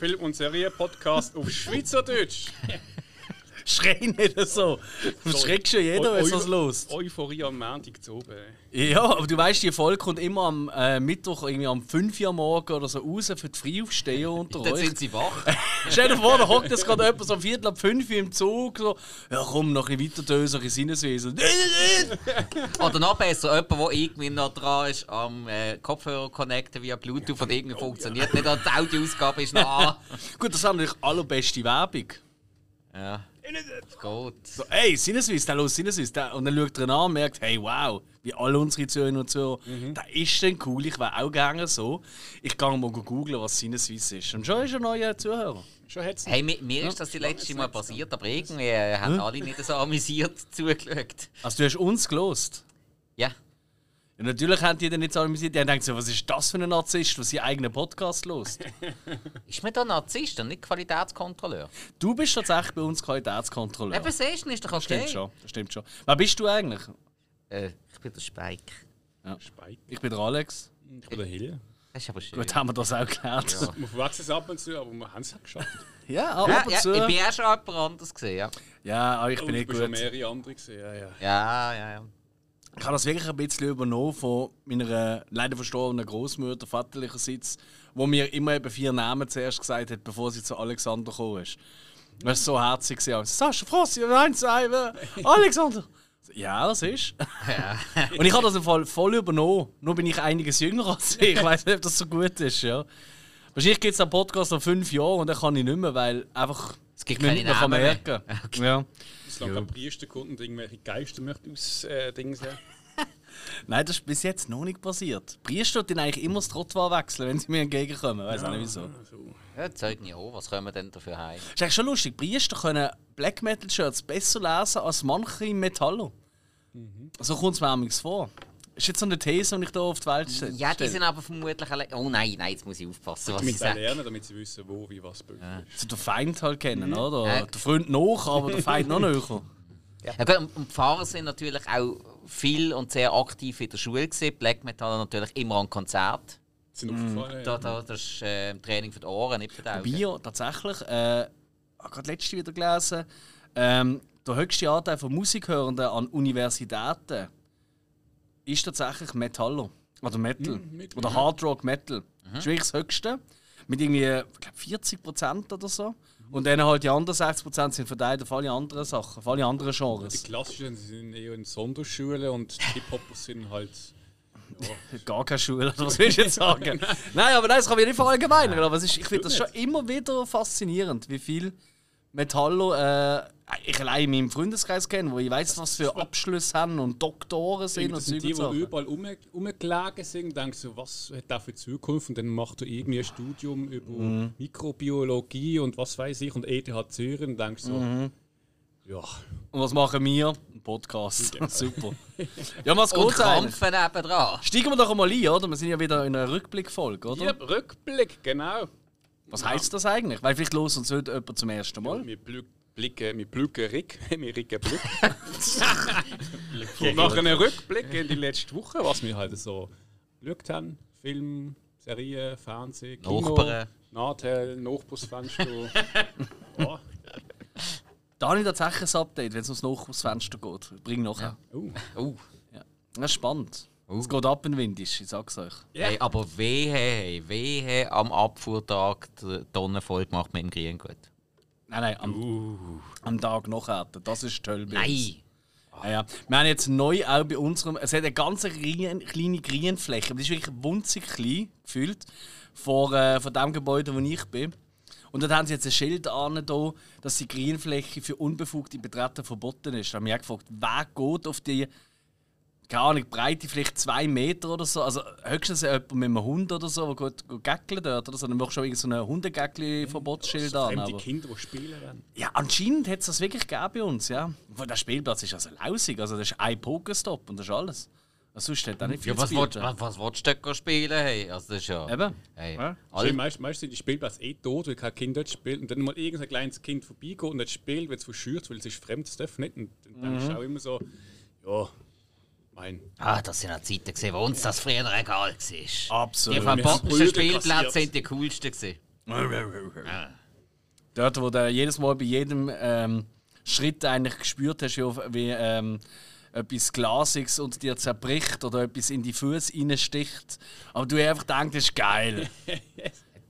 Film- und Serie-Podcast auf Schweizerdeutsch. Schrei nicht so. Du schreckst schon jeder, wenn was los. Euphorie am Montag zu oben. Ja, aber du weißt, die Folge kommt immer am äh, Mittwoch irgendwie um 5 Uhr morgen oder so raus für die Frühaufsteher unter Dann euch. sind sie wach. Stell dir vor, da hockt jetzt gerade jemand so um Viertel ab 5 Uhr im Zug. So, ja komm, noch ein weiter dösen, in Sinneswesen. Oder noch besser, jemand, der irgendwie noch dran ist, am äh, Kopfhörer connecten via Bluetooth und irgendwie funktioniert nicht. Die Audioausgabe ist noch an. Gut, das ist natürlich allerbeste Werbung. Ja. Gut. So, hey, Sinneswiss, der los Sinneswiss. Der, und dann schaut er ihn an und merkt, hey, wow, wie alle unsere Zuhörer und Zuhörer, der ist denn cool, ich wäre auch gerne so. Ich gehe mal googeln, was Sinneswiss ist. Und schon ist er ein neuer Zuhörer. Schon hat's Hey, mir, mir ist das die letzte Mal passiert, aber irgendwie äh, haben alle nicht so amüsiert zugeschaut. Also du hast uns gelost. Ja. Ja, natürlich haben die dann nicht so amüsiert. Die haben gedacht, so, was ist das für ein Narzisst, der seinen eigenen Podcast lost. Ist man da Narzisst und nicht Qualitätskontrolleur? du bist tatsächlich bei uns Qualitätskontrolleur. Eben, siehst du, ist doch okay. Stimmt schon, das stimmt schon. Wer bist du eigentlich? Äh, ich bin der Spike. Spike. Ich bin der Alex. Ich bin der Hill. Das ist aber schön. Gut, haben wir das auch geklärt. Ja, Wir verwechseln es ab und zu, aber wir haben es auch geschafft. ab Ja, und ja, zu. ich bin ja schon jemand anderes gesehen, ja. Ja, aber ich Oh, bin ich nicht bin schon gut. mehrere andere gesehen. Ja, ja. Ja, ja, ja. Ich habe das wirklich ein bisschen übernommen von meiner leider verstorbenen Großmutter vaterlicherseits, wo mir immer eben vier Namen zuerst gesagt hat, bevor sie zu Alexander gekommen ist. Das war so herzig. gewesen. Sascha Frossi, nein, zwei, äh, Alexander! Ja, das ist. Und ich habe das im Fall voll übernommen. Nur bin ich einiges jünger als sie. Ich weiß nicht, ob das so gut ist. Ja. Wahrscheinlich gibt es einen Podcast nach fünf Jahren und dann kann ich nicht mehr, weil einfach Es gibt keine nicht mehr kann Namen merken Ja. Solange kein Priester kommt und irgendwelche Geister möchte aus äh, Dings. Nein, das ist bis jetzt noch nicht passiert. Priester tun eigentlich immer das Trottoir wechseln, wenn sie mir entgegenkommen. Weiß auch nicht wieso. Also, Ja, Zeugen Jehovas, was können wir denn dafür heim? Ist eigentlich schon lustig. Priester können Black Metal Shirts besser lesen als manche Metallo. So kommt es mir vor. Ist jetzt so eine These, die ich hier auf die Welt stelle. Ja, die sind aber vermutlich alle. Oh nein, nein, jetzt muss ich aufpassen, was ich damit sie sage. lernen, damit sie wissen, wo, wie, was böse ist. Sie den Feind halt kennen, oder? Ja. Der Freund noch, aber der Feind noch näher. Ja, gut, und- und die Pfarrer sind natürlich auch viel und sehr aktiv in der Schule gewesen. Black Metal natürlich immer an Konzert. Sind aufgefallen. Da, ja. da, das ist äh, Training für die Ohren, nicht für die Augen. Bio, tatsächlich, äh, habe gerade letzte wieder gelesen, ähm, der höchste Anteil von Musikhörenden an Universitäten ist tatsächlich Metallo. Oder Metal. mit- oder Hard Rock Metal. Das ist wirklich das höchste. Mit irgendwie, ich glaube, 40% oder so. Und dann halt die anderen 60% sind verteilt auf alle anderen Sachen, auf alle anderen Die Genres. Klassischen sind eher in Sonderschulen und die Hip-Hoppers sind halt. Gar keine Schule, was willst du jetzt sagen? nein, aber nein, das kann ich nicht verallgemeinern. Aber es ist, ich finde das schon immer wieder faszinierend, wie viel Metallo äh, ich allein in meinem Freundeskreis kenne, wo ich weiß, was für Abschlüsse haben und Doktoren sind und Zeug die, die überall rum, rumgelegen sind, denkst so, was hat das für Zukunft? Und dann macht du irgendwie ein Studium über Mhm. Mikrobiologie und was weiß ich und ETH Zürich und denkst so, Mhm. ja, Und was machen wir? Ein Podcast. Super. Ja, was eigentlich? Krampfen nebendran. Steigen wir doch mal ein, oder? Wir sind ja wieder in einer Rückblickfolge, oder? ja Rückblick, genau. Was heisst das eigentlich? Weil vielleicht los uns heute jemand zum ersten Mal. Wir blü- blicken, wir blicken Rick, wir ricken Blick. wir machen einen Rückblick in die letzte Woche, was wir halt so geschaut haben. Film, Serien, Fernsehen, Kino, Nachbarn. Nadel, Nachbarsfenster. ja. Da habe ich tatsächlich ein Update, wenn es ums Nachhausfenster geht. Ich bringe nachher. Oh. Oh. Das ist spannend. Es geht ab in Windisch, ich sag's euch. Hey, aber wehe, hey, wehe am Abfuhrtag die Tonnenfolge macht mit dem Grün gut. Nein, nein, am, am Tag nachher. Das ist toll bei uns. Nein! Ja, ja. Wir haben jetzt neu auch bei unserem. Es hat eine ganz kleine, kleine Grünfläche. Die ist wirklich winzig klein gefühlt. Vor, äh, von dem Gebäude, wo ich bin. Und dort haben sie jetzt ein Schild an, da, dass die Grünfläche für unbefugte Betreten verboten ist. Da haben wir gefragt, wer geht auf die, keine Ahnung, Breite vielleicht zwei Meter oder so. Also höchstens jemand mit einem Hund oder so, der geht, geht gäckeln dort oder so. Dann machst du schon irgend so ein Hundegäckli-Verbotsschild an. Fremde Aber Kinder, die spielen werden. ja, anscheinend hat es das wirklich gegeben bei uns, ja. Weil Der Spielplatz ist also lausig, also das ist ein Pokestop und das ist alles. Also sonst hat er nicht viel Ja, was willst was, was willst du dort spielen? Hey? Also das ist ja... Eben. Hey. Ja. Meistens meist sind die Spielplätze eh tot, weil kein Kind dort spielt. Und dann mal irgendein kleines Kind vorbeigeht und nicht spielt, wird es verschürt, weil es ist fremd, das darf nicht. Und dann Mhm. du auch immer so, ja, Ein. Ah, das sind auch Zeiten, gewesen, wo uns das früher egal war. Die Absolut. Brüder Spielplatz kassiert. sind die coolsten. Gewesen. Dort, wo du jedes Mal bei jedem ähm, Schritt eigentlich gespürt hast, wie ähm, etwas Glasiges unter dir zerbricht oder etwas in die Füße reinsticht. Aber du einfach denkst, das ist geil.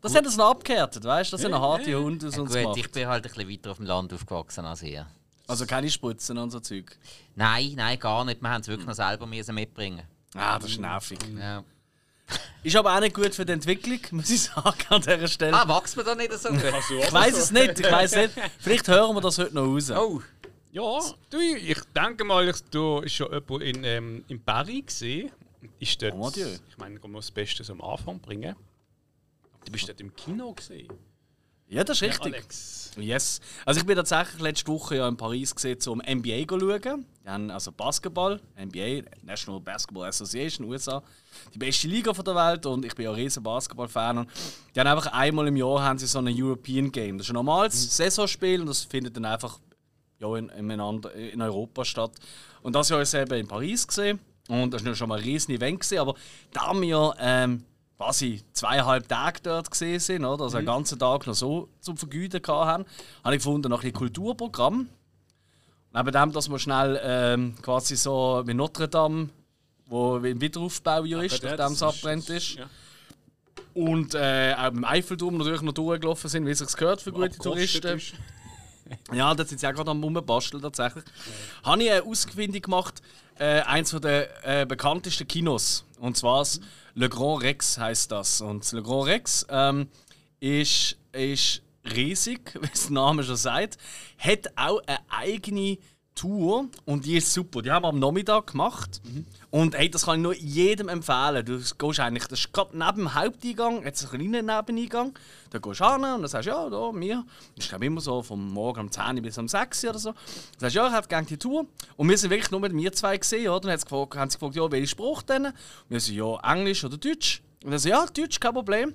Das hat uns noch abgehärtet, weißt du? Das sind harte Hunde aus Ja, uns gut, gemacht. ich bin halt ein bisschen weiter auf dem Land aufgewachsen als ihr. Also keine Spritzen und so Zeug. Nein, nein, gar nicht. Wir haben es wirklich noch selber müssen mitbringen. Ah, das ist nervig. Ja. Ist aber auch nicht gut für die Entwicklung, muss ich sagen, an dieser Stelle. Ah, wächst man da nicht so gut? Ich weiß es nicht, ich weiß nicht. Vielleicht hören wir das heute noch raus. Oh, Ja, du, ich denke mal, ich, du ist schon jemand in, ähm, in Paris gesehen. Ist dort, Oh, ich meine, ich muss das Beste so am Anfang bringen. Du bist dort im Kino gesehen. Ja, das ist richtig. Alex. Yes. Also ich bin tatsächlich letzte Woche ja in Paris gesehen, zum NBA zu schauen. Haben also Basketball, NBA, National Basketball Association, USA, die beste Liga von der Welt und ich bin ja ein riesen Basketball-Fan. Und die haben einfach einmal im Jahr haben sie so ein European Game. Das ist ein normales Saisonspiel und das findet dann einfach ja, in, in, Europa statt. Und das Jahr ist es eben in Paris gesehen und das war schon mal ein riesen Event gewesen, aber da wir ähm, quasi zweieinhalb Tage dort gesehen sind, oder? also einen ganzen Tag noch so zum Vergüten haben, habe ich gefunden, noch ein Kulturprogramm. Neben dem, dass wir schnell ähm, quasi so wie Notre Dame, wo im Wiederaufbau ja ist, Ja, nachdem es abbrennt ist. Ja. Und äh, auch im Eiffelturm natürlich noch durchgelaufen sind, wie es sich gehört für gute Touristen. ist. Ja, da sind sie auch gerade am Rumbasteln tatsächlich. Habe ich eine Ausfindung gemacht, äh, eins der äh, bekanntesten Kinos. Und zwar das Le Grand Rex heißt das. Und Le Grand Rex ähm, ist, ist riesig, wie es der Name schon sagt. Hat auch eine eigene Tour und die ist super. Die haben wir am Nachmittag gemacht. Und hey, das kann ich nur jedem empfehlen. Du gehst eigentlich, das ist gerade neben dem Haupteingang, jetzt einen kleinen Nebeneingang. Da gehst du hin und dann sagst ja, da, mir. Das ist immer so vom Morgen um 10 Uhr bis um 6 Uhr oder so. Dann sagst du, ja, ich hätte gerne die Tour. Und wir sind wirklich nur mit mir zwei gesehen, oder? Dann haben sie gefragt, ja, welchen Spruch denn? Und wir so, ja, Englisch oder Deutsch. Und dann so, ja, Deutsch, kein Problem.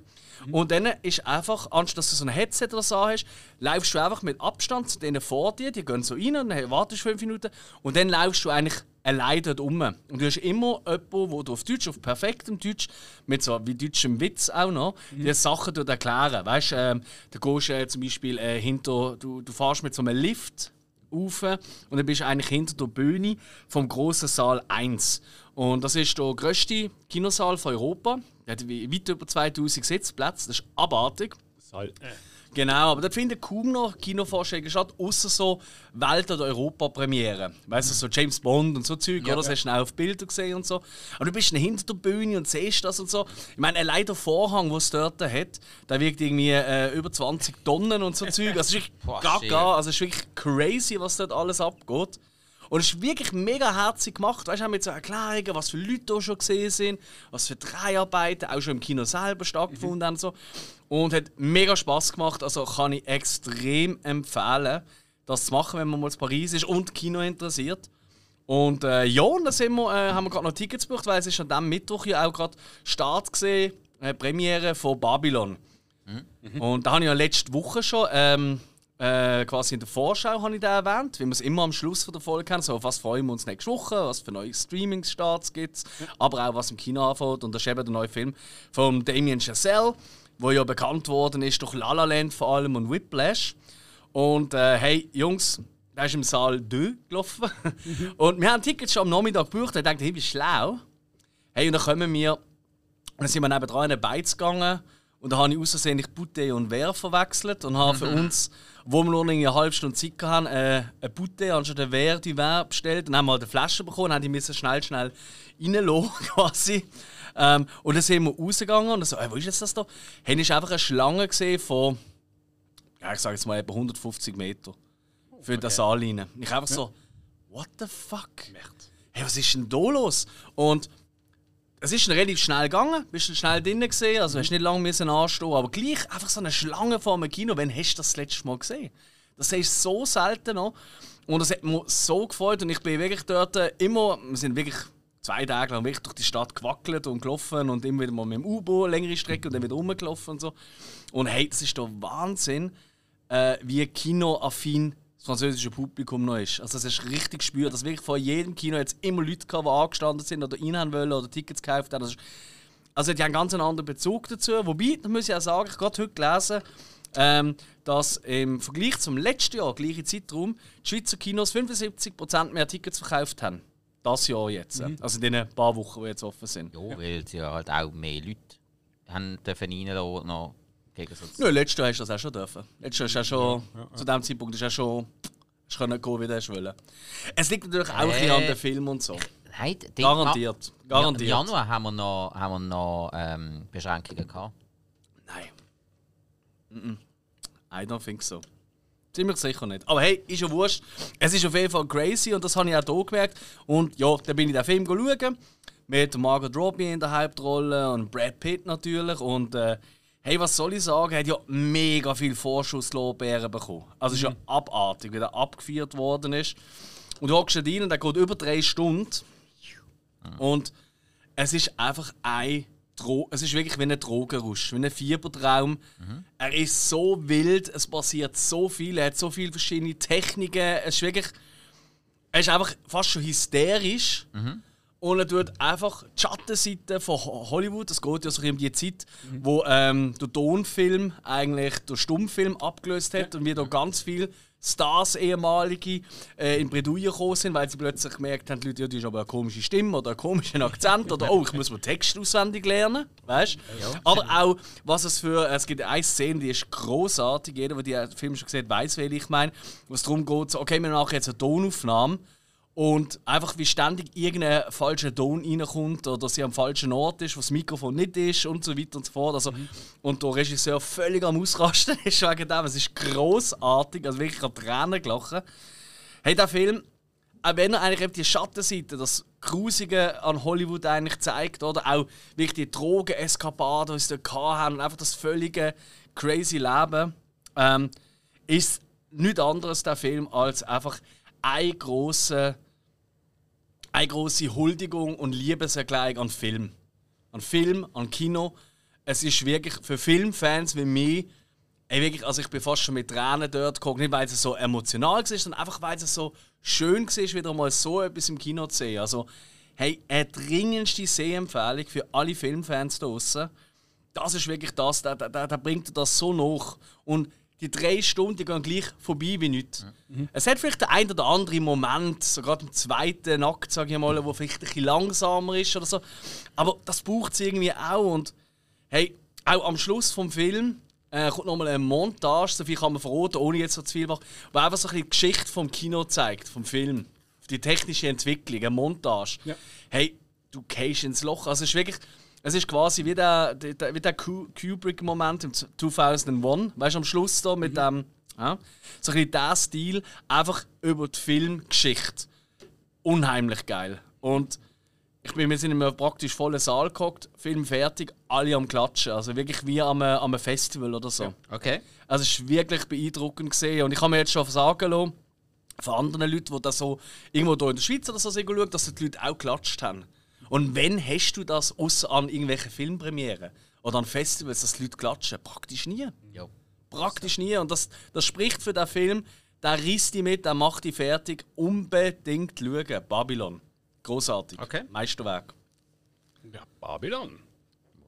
Und dann ist einfach, anstatt dass du so ein Headset oder so hast, läufst du einfach mit Abstand zu denen vor dir, die gehen so rein und dann wartest du fünf Minuten und dann läufst du eigentlich allein dort rum. Und du hast immer jemanden, wo du auf Deutsch, auf perfektem Deutsch, mit so wie deutschem Witz auch noch, die Sachen dort erklären. Weißt du, ähm, da gehst du äh, zum Beispiel äh, hinter, du, du fährst mit so einem Lift rauf und dann bist du eigentlich hinter der Bühne vom grossen Saal 1. Und das ist der grösste Kinosaal von Europa. Der hat weit über 2000 Sitzplätze. Das ist abartig. Sal äh. Genau, aber dort finden kaum noch Kinovorstellungen statt, außer so Welt- oder Europa-Premiere. Weißt du, so James Bond und so Zeug, oder? Das hast du schnell auf Bilder gesehen und so. Aber du bist dann hinter der Bühne und siehst das und so. Ich meine, allein der Vorhang, den es dort hat, der wiegt irgendwie äh, über 20 Tonnen und so Zeug. Also, es ist wirklich gaga, also es ist wirklich crazy, was dort alles abgeht. Und es ist wirklich mega herzig gemacht. Weißt du, auch mit so Erklärungen, was für Leute da schon gesehen sind, was für Dreharbeiten auch schon im Kino selber stattgefunden haben. und So. Und hat mega Spaß gemacht. Also kann ich extrem empfehlen, das zu machen, wenn man mal in Paris ist und Kino interessiert. Und äh, ja, und da sind wir, äh, haben wir gerade noch Tickets gebucht, weil es ist an diesem Mittwoch ja auch gerade Start gesehen, äh, Premiere von Babylon. Und da habe ich ja letzte Woche schon, ähm, äh, quasi in der Vorschau habe ich den erwähnt, wie wir es immer am Schluss von der Folge haben, so auf was freuen wir uns nächste Woche, was für neue Streaming-Starts gibt es, aber auch was im Kino anfängt. Und das ist eben der neue Film von Damien Chazelle, der ja bekannt worden ist durch La La Land vor allem und Whiplash. Und äh, hey, Jungs, der ist im Saal 2 gelaufen. und wir haben Tickets schon am Nachmittag gebucht. Und ich dachte, hey, wie schlau. Hey, und dann kommen wir, und dann sind wir nebenan in eine Beiz gegangen. Und da habe ich außersehentlich Bouteille und Wehr verwechselt und habe für uns, wo wir nur eine halbe Stunde Zeit hatten, äh, eine Bouteille anstatt eine Wehr die Wehr bestellt. Dann haben wir halt eine Flasche bekommen, haben die müssen schnell, schnell reinlassen quasi. Ähm, und dann sind wir rausgegangen und dann so, hey, wo ist jetzt das da? Hey, ist einfach eine Schlange gesehen von, ja, ich sage jetzt mal etwa 150 Meter für den Saal rein. Ich einfach so, what the fuck? Hey, was ist denn da los? Und es ist dann relativ schnell gegangen, bist dann schnell drinnen gesehen, also hast nicht lange müssen anstehen, aber gleich einfach so eine Schlange vor einem Kino, wann hast du das, das letzte Mal gesehen? Das ist so selten noch. Und das hat mir so gefreut und ich bin wirklich dort äh, immer, wir sind wirklich zwei Tage lang wirklich durch die Stadt gewackelt und gelaufen und immer wieder mal mit dem U-Boot längere Strecke und dann wieder rumgelaufen und so. Und hey, das ist der Wahnsinn, äh, wie kinoaffin französische Publikum noch ist. Also, es ist richtig gespürt, dass wirklich vor jedem Kino jetzt immer Leute gehabt, die angestanden sind oder rein wollen oder Tickets gekauft haben. Also, also die haben ganz einen anderen Bezug dazu. Wobei, da muss ich auch sagen, ich habe heute gelesen, ähm, dass im Vergleich zum letzten Jahr, gleiche Zeitraum, die Schweizer Kinos 75% mehr Tickets verkauft haben. Das Jahr jetzt. Mhm. Also in den paar Wochen, die jetzt offen sind. Ja, weil sie ja halt auch mehr Leute haben dürfen reinlassen noch gegen so Nö, letztes Jahr hast du das auch schon dürfen. Letztes Jahr hast du auch schon, zu dem Zeitpunkt ist auch schon hast können gehen, wie du. Es liegt natürlich auch ein bisschen an Äh, den Film und so. Nein, Garantiert. Garantiert. Im Januar haben wir noch, haben wir noch ähm, Beschränkungen gehabt. Nein. Mm-mm. I don't think so. Ziemlich sicher nicht. Aber hey, ist ja wurscht. Es ist auf jeden Fall crazy und das habe ich auch hier gemerkt. Und ja, dann bin ich den Film schauen. Mit Margot Robbie in der Hauptrolle und Brad Pitt natürlich. Und äh, hey, was soll ich sagen? Er hat ja mega viel Vorschusslorbeeren bekommen. Also es ist ja abartig, wie der abgeführt worden ist. Und du hockst rein und der geht über drei Stunden. Und es ist einfach ein Dro es ist wirklich wie ein Drogenrausch, wie ein Fiebertraum. Er ist so wild, es passiert so viel, er hat so viele verschiedene Techniken. Es ist wirklich, er ist einfach fast schon hysterisch. Und er tut einfach die Schattenseite von Ho- Hollywood, das geht ja so um die Zeit, wo ähm, der Tonfilm eigentlich der Stummfilm abgelöst hat und wie da ganz viele Stars, ehemalige, äh, in Bredouille gekommen sind, weil sie plötzlich gemerkt haben, die Leute, ja, die ist aber eine komische Stimme oder einen komischen Akzent oder oh, ich muss mir Text auswendig lernen, weißt? Aber auch, was es für, es gibt eine Szene, die ist großartig. Jeder, der den Film schon gesehen hat, weiß, welche ich meine. Wo es darum geht, so, okay, wir machen jetzt eine Tonaufnahme und einfach wie ständig irgendein falscher Ton reinkommt oder sie am falschen Ort ist, wo das Mikrofon nicht ist und so weiter und so fort. Also, Und der Regisseur völlig am Ausrasten ist wegen dem. Es ist großartig, also wirklich an Tränen gelachen. Hey, der Film, auch wenn er eigentlich eben die Schattenseite, das Grusige an Hollywood eigentlich zeigt, oder auch wirklich die Drogeneskapaden, die sie da haben und einfach das völlige crazy Leben, ähm, ist nichts anderes der Film als einfach ein große eine große Huldigung und Liebeserklärung an Film. An Film, an Kino. Es ist wirklich für Filmfans wie mich, ey, wirklich, also ich bin fast schon mit Tränen dort geguckt, nicht weil es so emotional war, sondern einfach weil es so schön war, wieder mal so etwas im Kino zu sehen. Also, hey, eine dringendste Sehempfehlung für alle Filmfans draußen. Das ist wirklich das, da, da, da bringt das so nach. Und die drei Stunden gehen gleich vorbei wie nichts. Es hat vielleicht den einen oder anderen Moment, so gerade im zweiten Akt, sage ich mal, wo vielleicht ein bisschen langsamer ist oder so. Aber das braucht es irgendwie auch. Und hey, auch am Schluss vom Film äh, kommt nochmal eine Montage, so viel kann man verraten, ohne jetzt so zu viel machen, wo einfach so ein bisschen die Geschichte vom Kino zeigt, vom Film. Die technische Entwicklung, eine Montage. Ja. Hey, du gehst ins Loch. Also es ist wirklich, es ist quasi wie der, der, wie der Ku- Kubrick-Moment im 2001, weißt du, am Schluss da mit dem, ja, so ein bisschen der Stil, einfach über die Filmgeschichte. Unheimlich geil. Und ich bin, wir sind in einem praktisch vollen Saal gehockt, Film fertig, alle am Klatschen. Also wirklich wie am, am einem Festival oder so. Okay. Also es ist wirklich beeindruckend gesehen und ich habe mir jetzt schon sagen lassen, von anderen Leuten, die das so irgendwo hier in der Schweiz oder so schauen, dass die Leute auch geklatscht haben. Und wenn hast du das außer an irgendwelchen Filmpremieren oder an Festivals, dass die Leute klatschen? Praktisch nie. Ja. Praktisch nie. Und das, das spricht für den Film. Der reißt die mit, der macht die fertig. Unbedingt schauen. Babylon. Großartig. Okay. Meisterwerk. Ja, Babylon.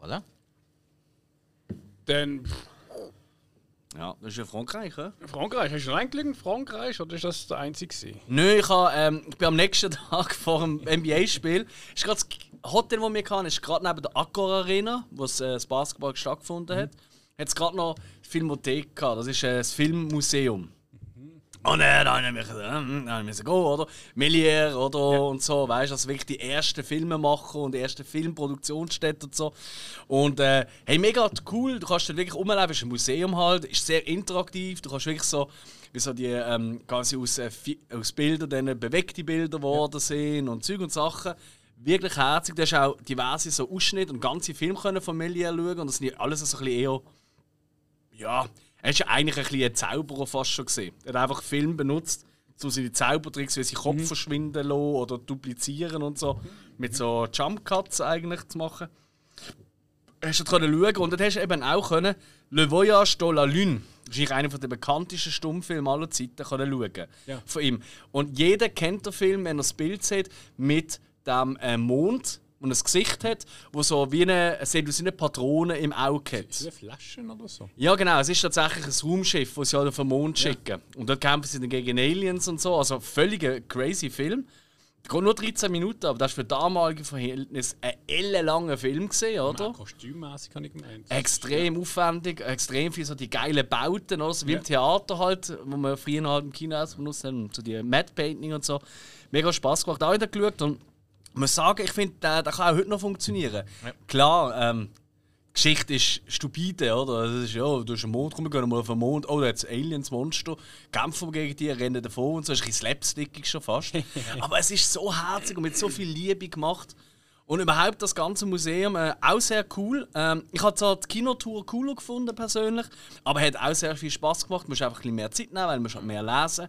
Voilà. Dann pff, Ja, das ist ja Frankreich, oder? Frankreich. Hast du eingelegt in Frankreich oder ist das der einzige? gewesen? Nö, ich, ha, ähm, ich bin am nächsten Tag vor dem NBA-Spiel. Ist gerade das Hotel, das wir hatten, ist gerade neben der Accor Arena, wo das, äh, das Basketball stattgefunden hat. Hat es gerade noch Filmothek gehabt. Das ist äh, das Filmmuseum. Und äh, da haben wir müssen gehen, oder? Melier oder und so, weißt du, also wirklich die ersten Filmemacher und die ersten Filmproduktionsstätten und so. Und äh, hey, mega cool, du kannst dort wirklich es ist ein Museum halt, ist sehr interaktiv, du kannst wirklich so, wie so die ähm, quasi aus, äh, aus Bildern dann bewegte Bilder geworden sind und Zeug und Sachen. Wirklich herzig, du hast auch diverse so Ausschnitte und ganze Filme können von Melier schauen und das sind ja alles so ein bisschen eher ja, er ist ja eigentlich ein bisschen ein Zauberer fast schon gesehen. Er hat einfach Film benutzt, um seine Zaubertricks wie sein Kopf verschwinden lassen oder duplizieren und so, mit so Jump Cuts eigentlich zu machen. Hast du können schauen und dann hast du eben auch können Le Voyage de la Lune. wahrscheinlich einer der bekanntesten Stummfilme aller Zeiten können schauen Ja. von ihm. Und jeder kennt den Film, wenn er das Bild sieht, mit dem äh, Mond, und ein Gesicht hat, wo so wie eine, sieht aus wie eine Patrone im Auge hat. Das Flaschen oder so? Ja, genau. Es ist tatsächlich ein Raumschiff, das sie halt auf den Mond schicken. Und dort kämpfen sie dann gegen Aliens und so. Also völlig ein crazy Film. Geht nur 13 Minuten, aber das war für damalige Verhältnis ein ellenlanger Film, gewesen, oder? Nein, kostümmäßig habe ich gemeint. Extrem aufwendig, extrem viel so die geilen Bauten, oder? So wie im Theater halt, wo wir früher halt im Kino benutzt haben, so die Matte Painting und so. Mega Spaß gemacht, auch wieder geschaut und muss sagen, ich finde, der, der kann auch heute noch funktionieren. Klar, ähm, Geschichte ist stupide, oder? Das ist, ja, du hast einen Mond, komm, wir gehen mal auf den Mond, oh, da hat Aliens, Monster, kämpfen wir gegen die, rennen davon und so, ist ein slapstickig schon fast. Aber es ist so herzig und mit so viel Liebe gemacht. Und überhaupt das ganze Museum äh, auch sehr cool. Ähm, ich habe zwar die Kinotour cooler gefunden persönlich, aber hat auch sehr viel Spaß gemacht. Du musst einfach ein bisschen mehr Zeit nehmen, weil musst halt mehr lesen.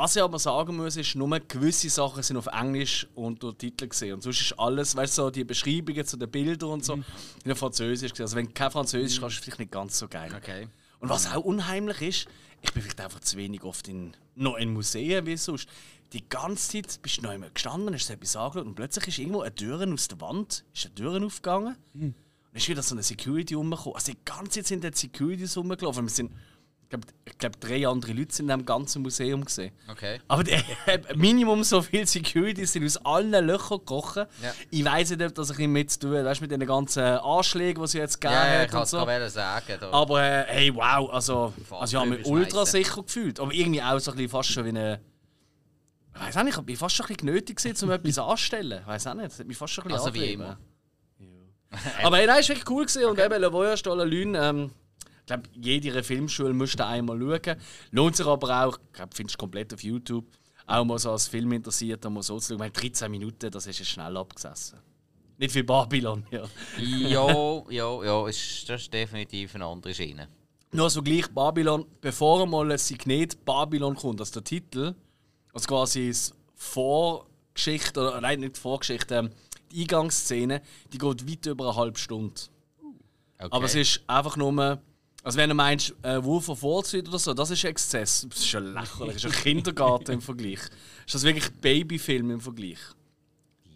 Was ich aber sagen muss, ist, nur gewisse Sachen sind auf Englisch Untertitel gesehen. Und sonst ist alles, weißt du, so die Beschreibungen zu den Bildern und so, in Französisch gesehen. Also wenn du kein Französisch kannst, ist es vielleicht nicht ganz so geil. Okay. Und was auch unheimlich ist, ich bin vielleicht einfach zu wenig oft in, noch in Museen wie sonst. Die ganze Zeit bist du noch immer gestanden, hast etwas angeschaut und plötzlich ist irgendwo eine Tür aus der Wand, ist eine Tür aufgegangen. Und dann ist wieder so eine Security rumgekommen. Also die ganze Zeit sind dort Securities rumgelaufen. Wir sind, ich glaube, glaub, drei andere Leute sind in diesem ganzen Museum gesehen. Okay. Aber die, Minimum so viele Securities sind aus allen Löchern gekrochen. Ja. Ich weiß nicht, ob das ein bisschen mit zu tun hat, weißt, mit den ganzen Anschlägen, die sie jetzt gegeben Ja, ja, hat ich kann es so. sagen. Aber äh, hey, wow, also, also ich habe mich ultra sicher gefühlt. Aber irgendwie auch so ein bisschen fast schon wie eine. Ich weiß auch nicht, ich bin fast schon ein bisschen genötigt, gewesen, um etwas anzustellen. Ich weiß auch nicht, das hat mich fast schon ein bisschen Also wie angetrieben. immer. Aber hey, nein, ist wirklich cool gewesen. und eben Le Voyage de la Lune, ähm, glaube, jede Filmschule müsste einmal schauen. Lohnt sich aber auch, ich glaube, findest du komplett auf YouTube, auch mal so als Film interessiert, mal so zu schauen. Ich meine, 13 Minuten, das ist ja schnell abgesessen. Nicht wie Babylon, ja. ja, ja, ja, ist, das ist definitiv eine andere Schiene. Nur so gleich Babylon, bevor mal ein Signet Babylon kommt, also der Titel, also quasi das Vorgeschichte, oder nein, nicht die Vorgeschichte, ähm, die Eingangsszene, die geht weit über eine halbe Stunde. Okay. Aber es ist einfach nur, also wenn du meinst, äh, Wolf of Wall Street oder so, das ist Exzess. Das ist schon lächerlich, das ist ein Kindergarten im Vergleich. Ist das wirklich ein Babyfilm im Vergleich?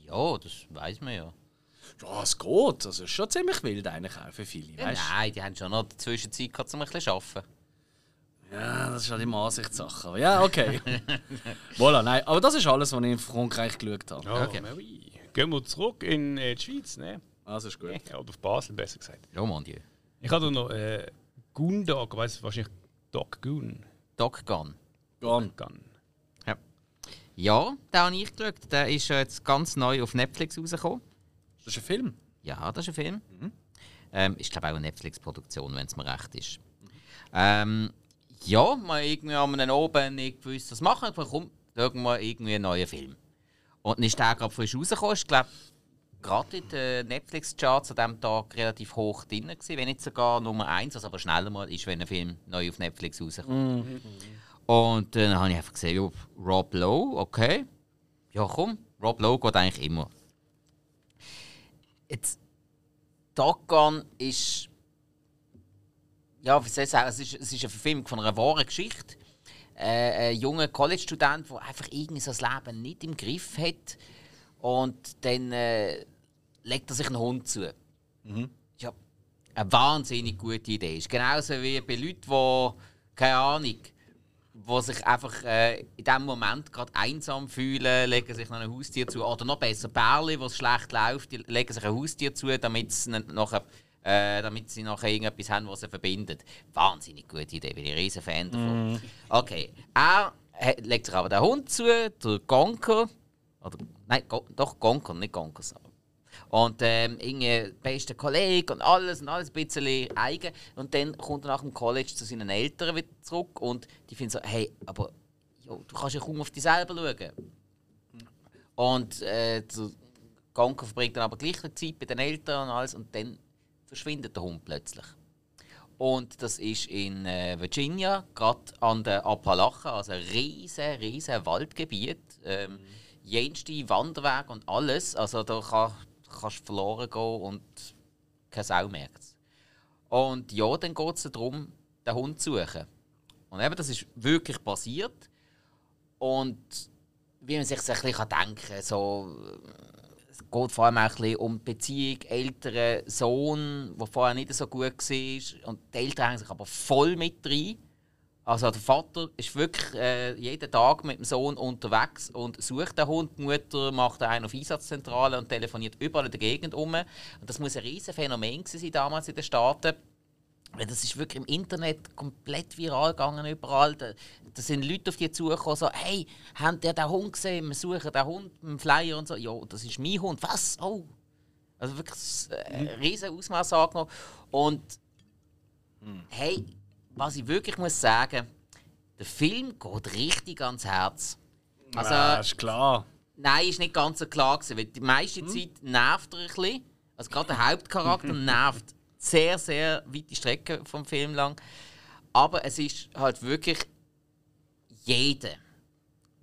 Ja, das weiß man ja. Ja, es geht. Das ist schon ziemlich wild eigentlich auch für viele, ja nein, die haben schon noch in der Zwischenzeit gehabt, um ein bisschen zu arbeiten. Ja, das ist halt immer Ansichtssache. Aber ja, okay. voilà, nein. Aber das ist alles, was ich in Frankreich geschaut habe. Ja, Okay. Gehen wir zurück in äh, die Schweiz, ne? Also ist gut. Ja, oder auf Basel, besser gesagt. Ja, mon Dieu. Ich habe noch äh, Goondog, weißt du, wahrscheinlich Dog Goon. Doc Gun. Gone. Gun. Ja, den habe ich geschaut. Der ist ja jetzt ganz neu auf Netflix rausgekommen. Das ist ein Film. Ja, das ist ein Film. Ähm, ist, glaube auch eine Netflix-Produktion, wenn es mir recht ist. Ähm, ja, mal irgendwie an einem Oben nicht gewusst, was machen. Ich kommt irgendwann irgendwie ein neuer Film. Und dann ist der gerade frisch rausgekommen. Ich glaube, gerade in den Netflix-Charts an diesem Tag relativ hoch drin gewesen, wenn nicht sogar Nummer 1, was aber schneller mal ist, wenn ein Film neu auf Netflix rauskommt. Und dann habe ich einfach gesehen, Rob Lowe, okay. Ja, komm, Rob Lowe geht eigentlich immer. Jetzt, Gun ist. Ja, wie soll ich sagen, es ist, es ist eine Verfilmung von einer wahren Geschichte. Äh, ein junger College-Student, der einfach irgendwie sein Leben nicht im Griff hat. Und dann äh, legt er sich einen Hund zu. Ja, eine wahnsinnig gute Idee. Ist genauso wie bei Leuten, die, keine Ahnung, die sich einfach äh, in diesem Moment gerade einsam fühlen, legen sich noch ein Haustier zu. Oder noch besser, Bärli, wo es schlecht läuft, die legen sich ein Haustier zu, damit sie, nachher, äh, damit sie nachher irgendetwas haben, was sie verbindet. Wahnsinnig gute Idee, bin ich ein riesen Fan davon. Okay, er legt sich aber den Hund zu, der Gonker. Oder, nein, Go doch Gonker, nicht Gonkers. Und ähm, irgendwie beste Kollege und alles und alles ein bisschen eigen. Und dann kommt er nach dem College zu seinen Eltern wieder zurück und die finden so, hey, aber jo, du kannst ja kaum auf dich selber schauen. Und äh, der Gonka verbringt dann aber gleich die Zeit bei den Eltern und alles und dann verschwindet der Hund plötzlich. Und das ist in äh, Virginia, gerade an der Appalachen, also ein riesen, riesen Waldgebiet. Ähm, jenste Wanderwege und alles. Also da kann, kannst verloren gehen und keine Sau merkt. Und ja, dann geht es darum, den Hund zu suchen. Und eben, das ist wirklich passiert. Und wie man sich das ein bisschen denken kann, so, es geht vor allem auch ein bisschen um die Beziehung älterer Sohn, der vorher nicht so gut war. Und die Eltern hängen sich aber voll mit rein. Also der Vater ist wirklich äh, jeden Tag mit dem Sohn unterwegs und sucht den Hund. Die Mutter macht einen auf Einsatzzentrale und telefoniert überall in der Gegend um. Und das muss ein riesen Phänomen sein damals in den Staaten. Weil Das ist wirklich im Internet komplett viral gegangen überall. Da, da sind Leute auf die zugekommen, so, hey, habt ihr den Hund gesehen? Wir suchen den Hund mit dem Flyer und so. Ja, das ist mein Hund. Was? Oh. Also wirklich äh, ein riesen Ausmaß angenommen. Und hey, was ich wirklich muss sagen, der Film geht richtig ans Herz. Also, ja, ist klar. Nein, ist nicht ganz so klar gewesen, weil die meiste Zeit nervt er ein bisschen. Also gerade der Hauptcharakter nervt sehr, sehr weite Strecken vom Film lang. Aber es ist halt wirklich jeder,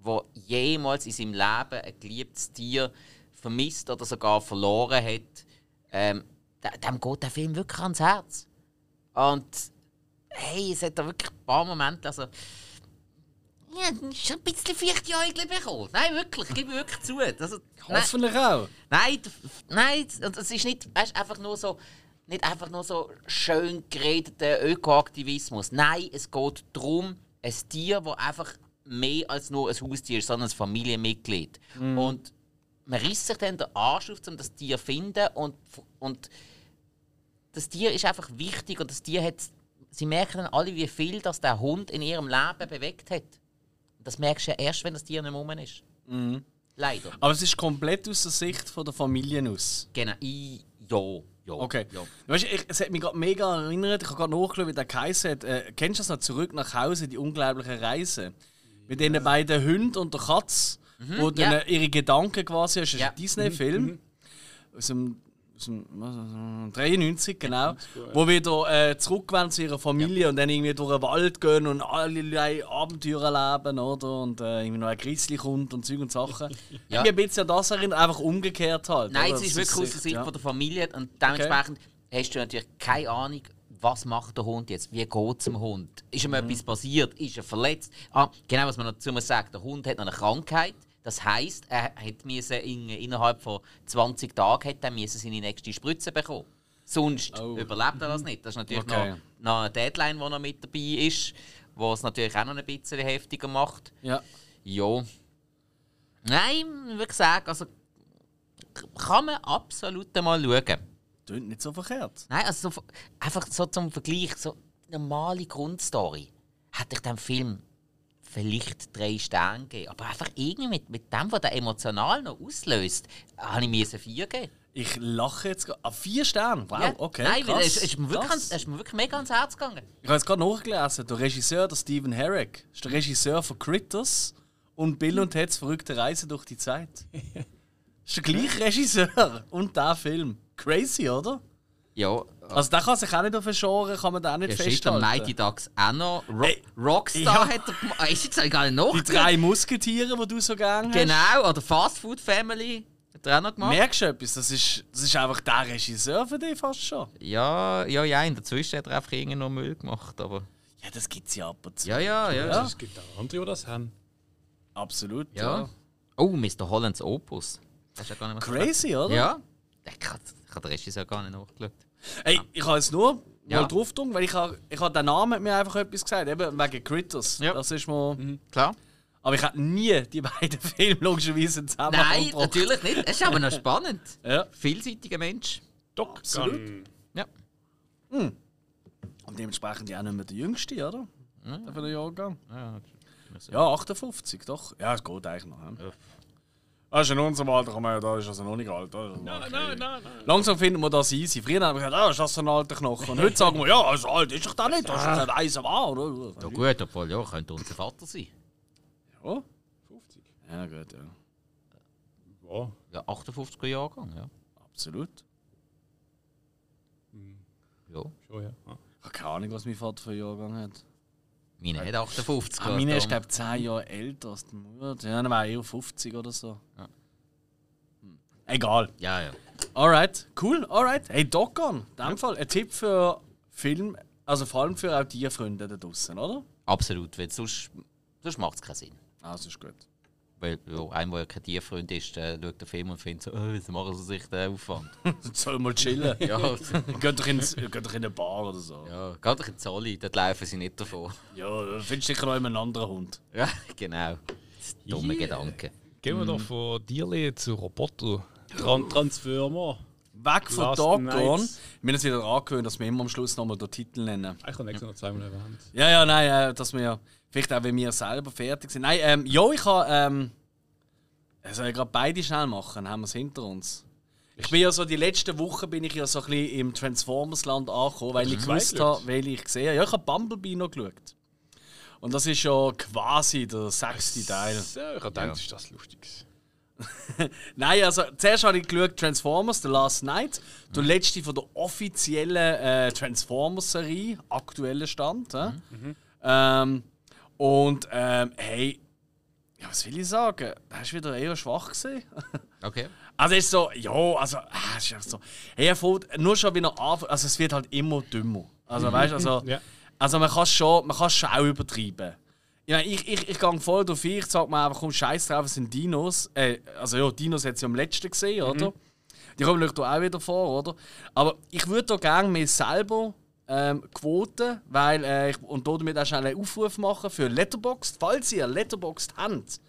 der jemals in seinem Leben ein geliebtes Tier vermisst oder sogar verloren hat, ähm, de- dem geht der Film wirklich ans Herz. Und hey, es hat da wirklich ein paar Momente, also ja, schon ein bisschen Feuchtjäugle bekommen. Nein, wirklich, gebe ich wirklich zu. Also, nein, Hoffentlich auch. nein, d- nein, und es ist nicht weißt, einfach nur so, nicht einfach nur so schön geredeter Ökoaktivismus. Nein, es geht darum, ein Tier, das einfach mehr als nur ein Haustier ist, sondern ein Familienmitglied. Und man reißt sich dann den Arsch auf, um das Tier zu finden und, und das Tier ist einfach wichtig und das Tier hat. Sie merken dann alle, wie viel das der Hund in ihrem Leben bewegt hat. Das merkst du ja erst, wenn das Tier nicht mehr rum ist. Leider. Aber es ist komplett aus der Sicht von der Familie aus. Genau. I, ja. Ja. Okay. Ja. Weißt du, ich, es hat mich gerade mega erinnert, ich habe gerade nachgeschaut, wie der geheißen hat. Äh, kennst du das noch? Zurück nach Hause, die unglaubliche Reise? Mit den beiden Hunden und der Katz, wo dann ja. ihre Gedanken quasi, das ist Ja. ein Disney-Film. Aus dem, aus dem was, äh, 93, genau. Wo wieder äh, zurückgehen zu ihrer Familie und dann irgendwie durch den Wald gehen und allerlei Abenteuer erleben, oder? Und äh, irgendwie noch ein Grizzly kommt und Zeug und Sachen. Ja. Irgendwie ein bisschen an das erinnert, einfach umgekehrt halt. Nein, es ist wirklich aus der Sicht ja. von der Familie und dementsprechend hast du natürlich keine Ahnung, was macht der Hund jetzt, wie geht es dem Hund, ist Mhm. ihm etwas passiert, ist er verletzt. Ah, genau, was man dazu muss sagen, der Hund hat noch eine Krankheit, das heisst, er hat müssen in, innerhalb von 20 Tagen hat er müssen seine nächste Spritze bekommen. Sonst Oh. überlebt er das nicht. Das ist natürlich Okay. noch, noch eine Deadline, die noch mit dabei ist, was es natürlich auch noch ein bisschen heftiger macht. Ja. Ja. Nein, ich würde sagen, also kann man absolut einmal schauen. Tönt nicht so verkehrt. Nein, also so, einfach so zum Vergleich, so normale Grundstory hätte ich dem Film vielleicht drei Sterne gegeben. Aber einfach irgendwie mit, mit dem, was der emotional noch auslöst, habe ich mir vier gegeben. Ich lache jetzt gerade. Ah, vier Sterne? Wow, Ja, okay. Nein, krass, es ist, mir wirklich, es ist mir wirklich mega ans Herz gegangen. Ich habe jetzt gerade nachgelesen, der Regisseur, der Stephen Herrick, ist der Regisseur von Critters und Bill und Ted's verrückte Reise durch die Zeit. ist der gleiche Regisseur und der Film. Crazy, oder? Ja, Also der kann sich auch nicht auf ein Genre, kann man da auch nicht ja festhalten. Mighty Ducks auch noch. Ro Ey, Rockstar ja. hat er gemacht. Ah, Ist jetzt eigentlich gar nicht Die nachgeschaut. drei Musketiere, die du so gerne hast. Genau, oder Fast Food Family hat er auch noch gemacht. Merkst du etwas? Das ist, das ist einfach der Regisseur für dich fast schon. Ja, ja, ja, in der Zwischen hat er einfach irgendwie noch Müll gemacht, aber... Ja, das gibt's ja ab und zu. Ja, ja, ja. Es gibt auch andere, die das haben. Absolut. Ja. Oh, Mr. Hollands Opus. Das ist ja gar nicht mehr so Crazy, oder? Ja. Ich habe ich hab den Regisseur gar nicht nachgeschaut. Ey, ich habe jetzt nur Ja. mal drauf gedrückt, weil ich habe, ich habe den Namen mir einfach etwas gesagt, eben wegen Critters. Ja. Das ist mir, Klar. aber ich habe nie die beiden Filme logischerweise zusammen Nein, angebracht. natürlich nicht. Es ist aber noch spannend. Ja. Vielseitiger Mensch. Doc Absolut. Ja. Und dementsprechend ja auch nicht mehr der Jüngste, oder? Der von der Jahrgang. ja. Ja, 58, doch. Ja, es geht eigentlich noch. Ja. Das ist in unserem Alter, kann man ja, da ist also noch nicht alt. Oder? Nein, nein, nein, nein. Langsam finden wir das easy. Früher haben wir gesagt, ah, ist das so ein alter Knochen? Und heute sagen wir, ja, also alt ist doch da nicht, das ist ein weiser Mann, oder? Ja gut, obwohl, ja, könnte unser Vater sein. Ja, 50. ja gut, ja. Ja. Ja, 58er Jahrgang, ja. Absolut. ja. Schon, ja. Ich habe keine Ahnung, was mein Vater für einen Jahrgang hat. Meine hat 58 Ah, meine ist, glaube ich, 10 Jahre älter als die Mutter. Ja, dann war eher 50 oder so. Ja. Hm. Egal. Ja, ja. Alright, cool, alright. Hey, Doc on. In dem Fall ein Tipp für Film Also vor allem für auch Tierfreunde da draußen, oder? Absolut, weil sonst, sonst macht es keinen Sinn. Also ist gut. Weil ja, einem, der kein Tierfreund ist, der schaut den Film und findet so, oh, wieso machen sie sich den Aufwand? Soll mal chillen. ja, geht, doch in, geht doch in eine Bar oder so. ja, geht doch in die Zolli, dort laufen sie nicht davon. Ja, da findest du sicher noch einen anderen Hund. Ja, genau. Dumme Yeah. Gedanken. Gehen wir doch von Tierli zu Roboter. Tran Transformer. Weg von. Nights. Wir haben uns wieder angewöhnt, dass wir immer am Schluss nochmal den Titel nennen. Ich habe extra noch zweimal erwähnt. Ja, ja, nein, äh, dass wir vielleicht auch, wenn wir selber fertig sind. Nein, ähm, ja, ich habe. Ähm, soll ich gerade beide schnell machen? Haben wir es hinter uns? Ich bin ja so, die letzten Wochen bin ich ja so ein bisschen im Transformers-Land angekommen, weil ich gewusst habe, welche ich gesehen habe. Ja, ich habe Bumblebee noch geschaut. Und das ist ja quasi der sechste Teil. So, ich habe gedacht, ist das lustig. Nein, also zuerst habe ich geschaut Transformers The Last Night, der letzte von der offiziellen äh, Transformers-Serie, aktueller Stand. hä? Ähm, und ähm, hey, ja, was will ich sagen? Der ist wieder eher schwach gesehen. Okay. Also es ist so, ja, also ah, es ist einfach so. Hey, er fällt nur schon wieder an, also es wird halt immer dümmer. Also weißt du, also, Ja. also man kann es schon, man kann es schon auch übertreiben. Ich, meine, ich, ich, ich gehe voll drauf ein, ich sage mir einfach, komm, scheiß drauf, es sind Dinos. Äh, also ja, Dinos hat sie am letzten gesehen, oder? Die kommen natürlich auch wieder vor, oder? Aber ich würde da gerne mir selber ähm, quoten, weil äh, ich, und damit auch schnell einen Aufruf machen für Letterboxd, falls ihr Letterboxd habt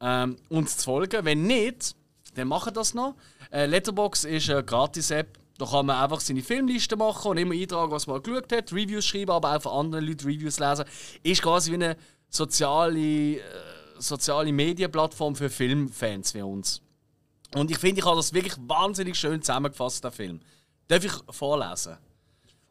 ähm, uns zu folgen. Wenn nicht, dann macht das noch. Äh, Letterbox ist eine Gratis-App. Da kann man einfach seine Filmliste machen und immer eintragen, was man geschaut hat, Reviews schreiben, aber auch von anderen Leuten Reviews lesen. Ist quasi wie eine soziale, äh, soziale Medienplattform für Filmfans wie uns. Und ich finde, ich habe das wirklich wahnsinnig schön zusammengefasst, der Film. Darf ich vorlesen?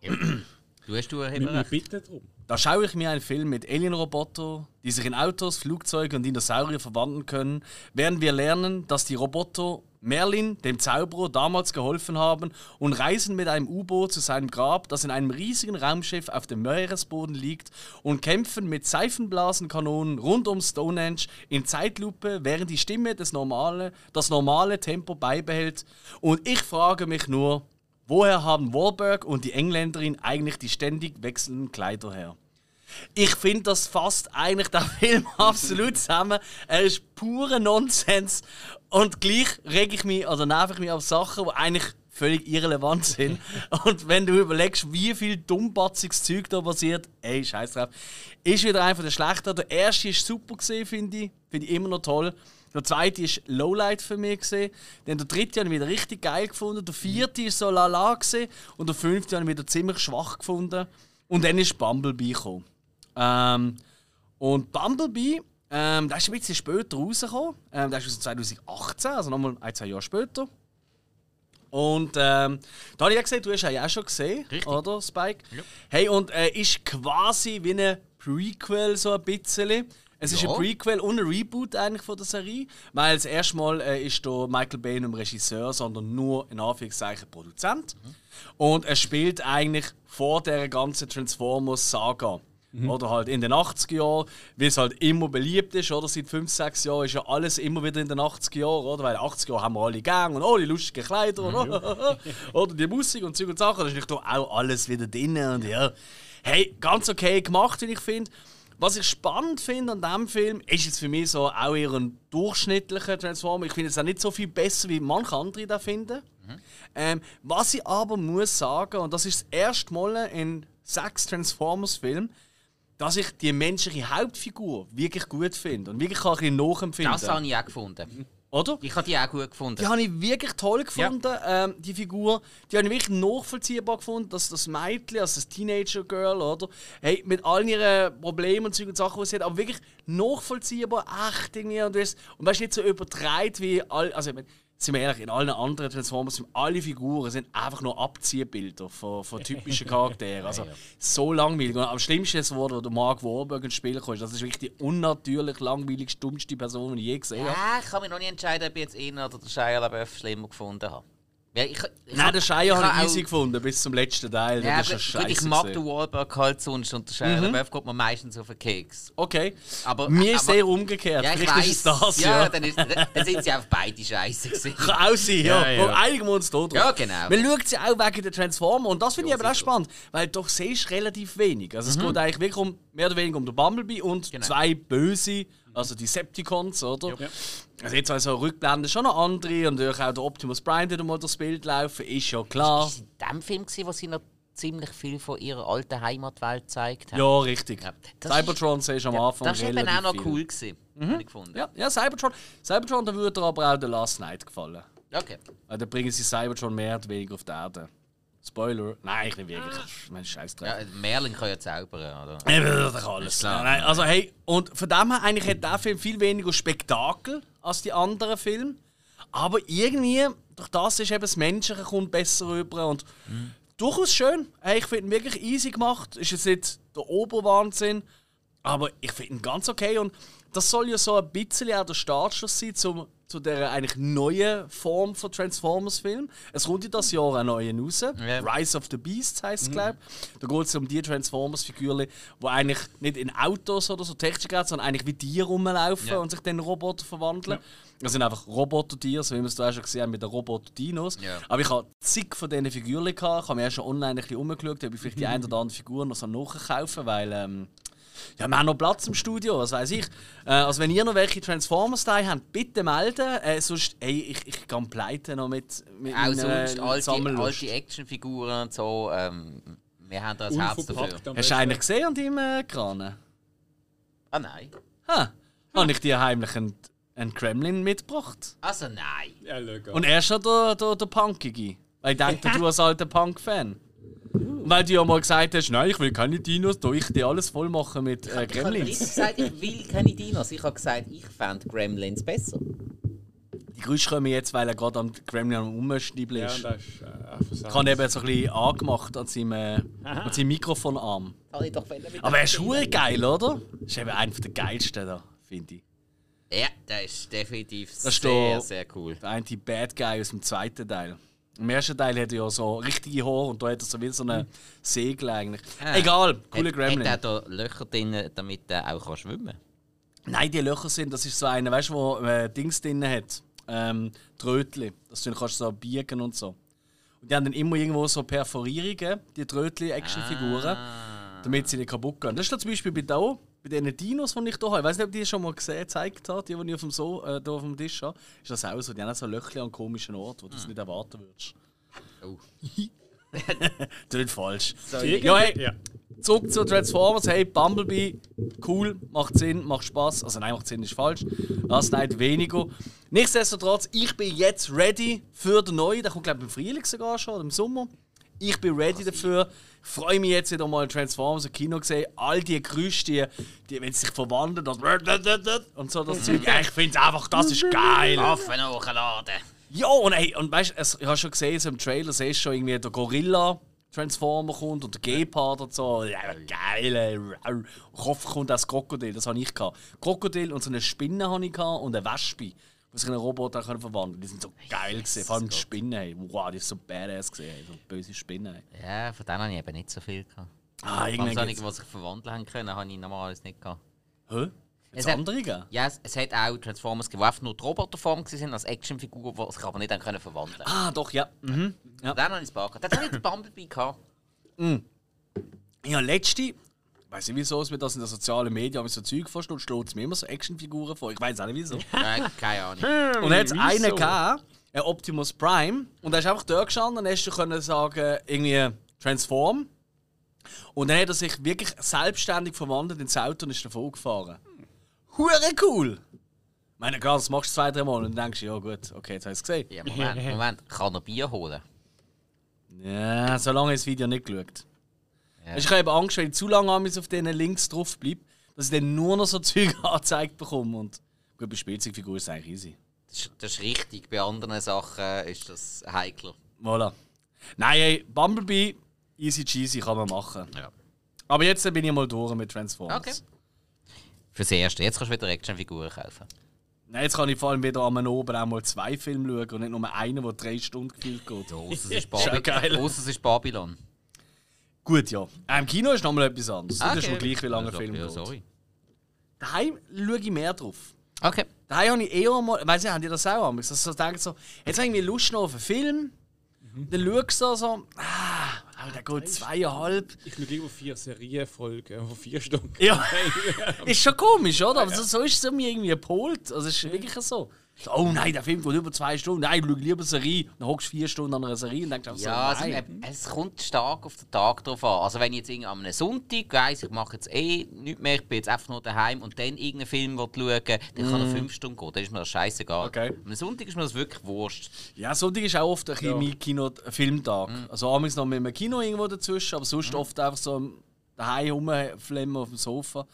Du hast du wir recht. bitten darum. Da schaue ich mir einen Film mit Alien-Robotern, die sich in Autos, Flugzeuge und Dinosaurier verwandeln können, während wir lernen, dass die Roboter Merlin, dem Zauberer, damals geholfen haben und reisen mit einem U-Boot zu seinem Grab, das in einem riesigen Raumschiff auf dem Meeresboden liegt und kämpfen mit Seifenblasenkanonen rund um Stonehenge in Zeitlupe, während die Stimme des normale, das normale Tempo beibehält. Und ich frage mich nur, woher haben Wahlberg und die Engländerin eigentlich die ständig wechselnden Kleider her? Ich finde, das fasst eigentlich der Film absolut zusammen. Er ist pure Nonsens und gleich reg ich mich oder nerv ich mich auf Sachen, die eigentlich völlig irrelevant sind. Und wenn du überlegst, wie viel dummbatziges Zeug da passiert, ey, scheiß drauf. Ist wieder einer der schlechten. Der erste ist super gesehen, finde ich. Finde ich immer noch toll. Der zweite ist Lowlight für mich gesehen. Dann der dritte habe ich wieder richtig geil gefunden. Der vierte ist so lala gesehen. Und der fünfte habe ich wieder ziemlich schwach gefunden. Und dann ist Bumblebee gekommen. Ähm, und Bumblebee, ähm, der ist ein bisschen später rausgekommen. Ähm, der ist aus 2018, also nochmal ein, zwei Jahre später. Und ähm, da habe ich ja gesehen, du hast ihn ja auch schon gesehen, Richtig. oder Spike? Hey, und äh, ist quasi wie ein Prequel so ein bisschen. Es ist Ja. ein Prequel und ein Reboot eigentlich von der Serie, weil das erste Mal äh, ist da Michael Bay nicht Regisseur, sondern nur in Anführungszeichen Produzent. Und er spielt eigentlich vor der ganzen Transformers-Saga. Oder halt in den 80er Jahren, wie es halt immer beliebt ist, oder? Seit 5, 6 Jahren ist ja alles immer wieder in den 80er Jahren, oder? Weil in den 80er Jahren haben wir alle Gang und oh, die lustigen Kleider und oder die Musik und Zeug und Sachen. Da ist natürlich auch alles wieder drin und ja. Hey, ganz okay gemacht, wie ich finde. Was ich spannend finde an diesem Film, ist jetzt für mich so auch eher ein durchschnittlicher Transformer. Ich finde es auch nicht so viel besser, wie manche andere da finden. Ähm, was ich aber muss sagen, und das ist das erste Mal in sechs Transformers-Filmen, dass ich die menschliche Hauptfigur wirklich gut finde und wirklich auch ein bisschen nachempfinden. Das habe ich auch gefunden. Oder? Ich habe die auch gut gefunden. Die habe ich wirklich toll gefunden, ähm, die Figur. Die habe ich wirklich nachvollziehbar gefunden, dass das Mädchen, also das Teenager-Girl, oder? Hey, mit all ihren Problemen und und Sachen, die sie hat, aber wirklich nachvollziehbar, echt irgendwie. Und, das, und weißt, nicht so übertreibt wie all. Also, ich meine, sind wir ehrlich, in allen anderen Transformers sind alle Figuren sind einfach nur Abziehbilder von, von typischen Charakteren. Also so langweilig. Und am schlimmsten ist, wo der Mark Wahlberg ins Spiel kommt. Das ist wirklich die unnatürlich langweilig dummste Person, die ich je gesehen habe. Ja, ich kann mich noch nicht entscheiden, ob ich jetzt ihn oder den Shia LaBeouf schlimmer gefunden habe. Ja, ich, ich Nein, hab- den ich habe hab ich auch- easy gefunden, bis zum letzten Teil. Ja, das ist gut, ich mag den Wahlberg halt sonst und der Shia LaBeouf geht mir meistens auf den Keks. Okay. Aber- Mir ist aber- sehr umgekehrt. Ja, ich Vielleicht ist weiß. es das, ja, ja. Dann, ist, dann sind sie einfach beide scheiße gewesen. Kann auch sein, ja. Ja, ja. Und einigen wir uns da drauf. Ja, genau. Man schaut sie auch wegen der Transformer und das finde ich aber auch spannend, weil doch siehst relativ wenig. Also es geht eigentlich wirklich um, mehr oder weniger um den Bumblebee und Mhm. Genau. zwei Böse, also die Septicons, oder? Ja. Also jetzt also Rückblenden schon noch andere und natürlich auch der Optimus Prime, der mal durchs Bild laufen, ist ja klar. Ist es in dem Film, gewesen, wo sie noch ziemlich viel von ihrer alten Heimatwelt gezeigt haben? Ja, richtig. Ja, das Cybertron siehst du am Ja, Anfang das war eben auch noch viel. cool, gewesen, hab ich gefunden. Ja, ja, Cybertron. Cybertron, da würde dir aber auch der Last Night gefallen. Okay. Weil da bringen sie Cybertron mehr oder weniger auf die Erde. Spoiler. Nein, ich nicht wirklich. Mein Scheiß Ja, Merlin kann ja zaubern, oder? Ja, das kann alles. Klar. Nein, also hey, und von dem her eigentlich hat der Film viel weniger Spektakel als die anderen Filme. Aber irgendwie, durch das ist eben das Menschliche kommt besser rüber und durchaus schön. Hey, ich finde ihn wirklich easy gemacht. Ist jetzt nicht der Oberwahnsinn, aber ich finde ihn ganz okay und das soll ja so ein bisschen auch der Startschuss sein zum, zu der eigentlich neuen Form von Transformers-Film. Es kommt ja das Jahr ein neuer raus. Rise of the Beasts heisst es, glaube ich. Da geht es um die Transformers-Figuren, die eigentlich nicht in Autos oder so Technik haben, sondern eigentlich wie Tiere rumlaufen Ja. und sich dann in Roboter verwandeln. Das sind einfach Roboter-Tiere, so wie wir es da auch schon gesehen haben mit den Roboter-Dinos. Ja. Aber ich habe zig von diesen Figuren gehabt. Ich habe mir auch schon online ein bisschen umgeschaut, ob ich vielleicht die eine oder andere Figur noch so nachkaufen weil ähm, ja, wir haben noch Platz im Studio, was weiß ich. Äh, also wenn ihr noch welche Transformers da habt, bitte melden. Äh, sonst, ey, ich, ich gehe pleite noch mit, mit Auch sonst alte, alte Actionfiguren und so. Ähm, wir haben da ein Herz dafür. Hast du eigentlich gesehen an deinem äh, Kran? Ah nein. Ha, habe ich dir heimlich einen, einen Kremlin mitgebracht. Also nein. Ja. Und er ist schon der, der, der Punkige. Weil ich denke, du als alter Punk-Fan. Weil du ja mal gesagt hast, nein, ich will keine Dinos, da ich die alles voll machen mit äh, Ich habe nicht Gremlins. gesagt, ich will keine Dinos. Ich habe gesagt, ich fände Gremlins besser. Die Geräusche kommen jetzt, weil er gerade am Gremlin am Umschnibbeln ja, ist. das ist äh, einfach Ich habe eben so ein bisschen angemacht an seinem, äh, an seinem Mikrofonarm. Habe ich doch Aber er ist hure geil, oder? Das ist eben einer der geilsten da, finde ich. Ja, das ist definitiv Das ist sehr, der- sehr cool. Der eine Bad Guy aus dem zweiten Teil. Im ersten Teil hat er ja so richtige Haare und da hat er so wie so eine Segel eigentlich. Ah. Egal, cooler Hat, Gremlin. hat er da Löcher drin, damit er auch kann schwimmen kann? Nein, die Löcher sind, das ist so einer, weißt du, der äh, Dings drin hat. Ähm, Trötli. Das du kannst so biegen und so. Und die haben dann immer irgendwo so Perforierungen, die Trötli-Actionfiguren, Ah. damit sie nicht kaputt gehen. Das ist da zum Beispiel bei da, bei diesen Dinos, die ich hier habe. Ich weiß nicht, ob die schon mal gesehen, gezeigt hat, die, die ich auf dem, so äh, da auf dem Tisch habe. Ist das auch so? Die haben auch so Löcher an komischen Orten, wo du es nicht erwarten würdest. Oh. Das ist falsch. Irgendwie- Ja, hey, ja. zurück zu Transformers. Hey, Bumblebee, cool, macht Sinn, macht Spaß. Also nein, macht Sinn ist falsch. Last Night weniger. Nichtsdestotrotz, ich bin jetzt ready für den neuen. Der kommt glaube ich im Frühling sogar schon oder im Sommer. Ich bin ready dafür. Ich freue mich jetzt wieder mal Transformers im Kino gesehen. All die Geräusche, die, die wenn sie sich verwandeln, das und so das Zeug. Ja, ich finde einfach, das ist geil. Waffen hochladen! Ja, und, ey, und weißt du, ich habe schon gesehen, so im Trailer siehst du schon irgendwie der Gorilla. Transformer kommt und der Gepard und so. Ja, geil, ey. Kopf kommt das Krokodil, das habe ich gehabt. Krokodil und so eine Spinne habe ich gehabt und eine Wespe, die sich in einen Roboter können verwandeln. Die sind so geil gesehen, vor allem die Spinnen. Hey. Wow, die ist so badass gesehen, hey. so böse Spinnen. Hey. Ja, von denen habe ich eben nicht so viel gehabt. Ah, irgendwann wenige, geht's. die sich verwandeln haben können, habe ich normalerweise nicht gehabt. Hä? Es hat- andere? Ja, es, es hat auch Transformers gegeben, die einfach nur die Roboterform waren, als Actionfigur, die sich aber nicht haben können verwandeln. Ah, doch, ja. Mhm. ja. Dann habe ich es gehabt. Dann habe ich den Bumblebee gehabt. Ja, letzte, weiß nicht wieso, es mir das in den sozialen Medien so Zeug vorstellt, steht es mir immer so Actionfiguren vor. Ich weiß auch nicht wieso. Keine Ahnung. Und hat es Wieso? einen gehabt, ein Optimus Prime, und da ist einfach dort gestanden und dann hast du können sagen, irgendwie Transform. Und dann hat er sich wirklich selbstständig verwandelt ins Auto und ist davon gefahren. Hure cool! Ich meine, klar, das machst du zwei, drei Mal und dann denkst du, ja gut, okay, jetzt hast du es gesehen. Ja, Moment, Moment. Kann er Bier holen? Ja, so lange habe ich das Video nicht geschaut. Ja. Ich habe Angst, wenn ich zu lange auf diesen Links drauf bleibe, dass ich dann nur noch so Zeug angezeigt bekomme. Und gut, bei Spielzeugfiguren ist es eigentlich easy. Das ist, das ist richtig. Bei anderen Sachen ist das heikler. Voilà. Nein, ey, Bumblebee, easy cheesy kann man machen. Ja. Aber jetzt bin ich mal durch mit Transformers. Okay. Fürs Erste. Jetzt kannst du wieder Actionfiguren kaufen. Nein, jetzt kann ich vor allem wieder am oben auch mal zwei Filme schauen und nicht nur einen, der drei Stunden gefühlt geht. Ausser es ist es ist Babylon. Gut, ja. Äh, Im Kino ist nochmal etwas anderes. Das ist Okay. schon gleich, wie lange ein Film ja, geht. sorry. Daheim schaue ich mehr drauf. Okay. Daheim habe ich eher mal, weißt du, haben die das auch einmal? Also, so denke so, jetzt habe ich irgendwie Lust noch auf einen Film. Dann schaust du so, ah, aber der geht zweieinhalb. Ich schaue irgendwo vier Serienfolgen von vier Stunden. Ja, ist schon komisch, oder? Aber so, so ist es mir irgendwie gepolt. Also, es ist wirklich so. So, Oh nein, der Film geht über zwei Stunden. Nein, schau lieber eine Serie. Dann hockst du vier Stunden an einer Serie und denkst auch so, Ja, also, eben, es kommt stark auf den Tag drauf an. Also wenn ich jetzt irgendwie am Sonntag weiss, ich mache jetzt eh nichts mehr, ich bin jetzt einfach nur daheim und dann irgendeinen Film will schauen dann kann er fünf Stunden gehen. Dann ist mir das scheißegal. Mhm. Okay. Am Sonntag ist mir das wirklich wurscht. Ja, Sonntag ist auch oft ein mein Kino-Filmtag. Also abends noch mit einem Kino irgendwo dazwischen, aber sonst oft einfach so daheim rumflemmen auf dem Sofa.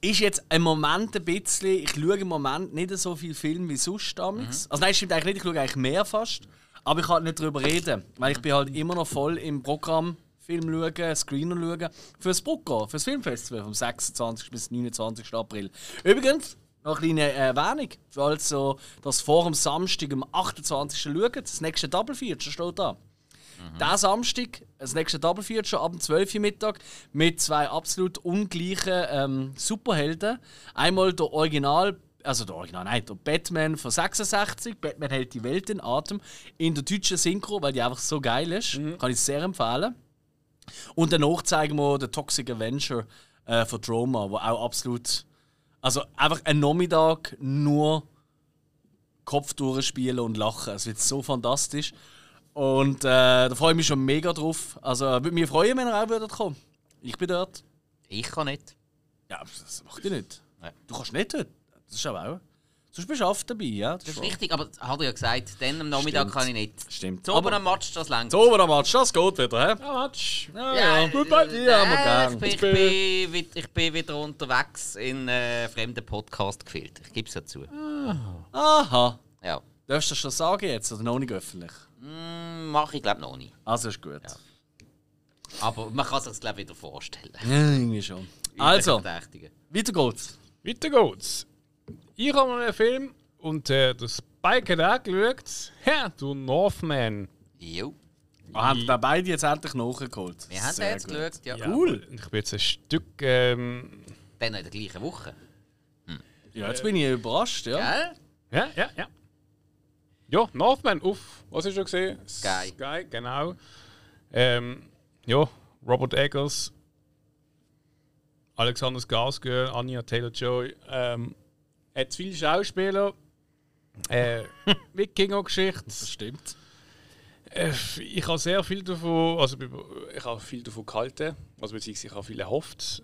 Ist jetzt im Moment ein bisschen, ich schaue im Moment nicht so viel Film wie sonst damals. Also nein, stimmt eigentlich nicht, ich schaue eigentlich mehr fast. Aber ich kann nicht darüber reden, weil ich bin halt immer noch voll im Programm Film schauen, Screener schauen, fürs Brucker, fürs Filmfestival vom 26. bis 29. April. Übrigens, noch eine kleine Erwähnung, für also das vor dem Samstag, am 28. schauen, das nächste Double Feature steht da. Der Samstag, das nächste Double Feature ab dem 12 Uhr Mittag mit zwei absolut ungleichen ähm, Superhelden. Einmal der Original, also der Original, nein, der Batman von 66. Batman hält die Welt in Atem. In der deutschen Synchro, weil die einfach so geil ist. Kann ich sehr empfehlen. Und danach zeigen wir den Toxic Avenger äh, von Droma, wo auch absolut. Also einfach ein Nachmittag nur Kopf durchspielen und lachen. Es wird so fantastisch. Und äh, da freue ich mich schon mega drauf. Also würde mich freuen, wenn ihr auch würdet kommen. Ich bin dort. Ich kann nicht. Ja, das macht ich nicht. Nein. Du kannst nicht dort. Das ist aber auch. Sonst bist du oft dabei, ja. Das ist wahr. richtig, aber hat er ja gesagt, dann am Nachmittag Stimmt. kann ich nicht. Stimmt. So, aber am Match, das längt. So, aber am Match, das geht wieder, hä? Ja, Matsch. Ja, Ja, ja. Gut bei dir, haben wir äh, gern. ich, bin, ich, bin, ich bin wieder unterwegs in äh, fremden Podcast gefilmt. Ich gebe es ja zu. Aha. Ja. Darfst du das schon sagen jetzt oder noch nicht öffentlich? Hm, Mache ich glaube noch nicht. Also ist gut. Aber man kann sich das glaube ich wieder vorstellen. Ja, irgendwie schon. Also, weiter geht's. Weiter geht's. Ich habe mal einen Film und äh, der Spike hat auch geschaut. Ja, du Northman. Jo. Wir haben da beide jetzt endlich nachgeholt. Wir haben Sehr den jetzt gut. geschaut. Ja. Cool. Ich bin jetzt ein Stück. Ähm, Dann noch in der gleichen Woche. Ja, jetzt bin ich überrascht, ja. Gell? ja, ja, ja. Ja, Northman auf. Was hast du gesehen? Sky. Sky, genau. Ähm, ja, Robert Eggers, Alexander Skarsgård, Anya Taylor-Joy. Ähm, hat viele Schauspieler. Äh, Wikinger-Geschichte. Das stimmt. Äh, ich habe sehr viel davon, also Ich habe viel davon gehalten. Also beziehungsweise ich habe viel erhofft.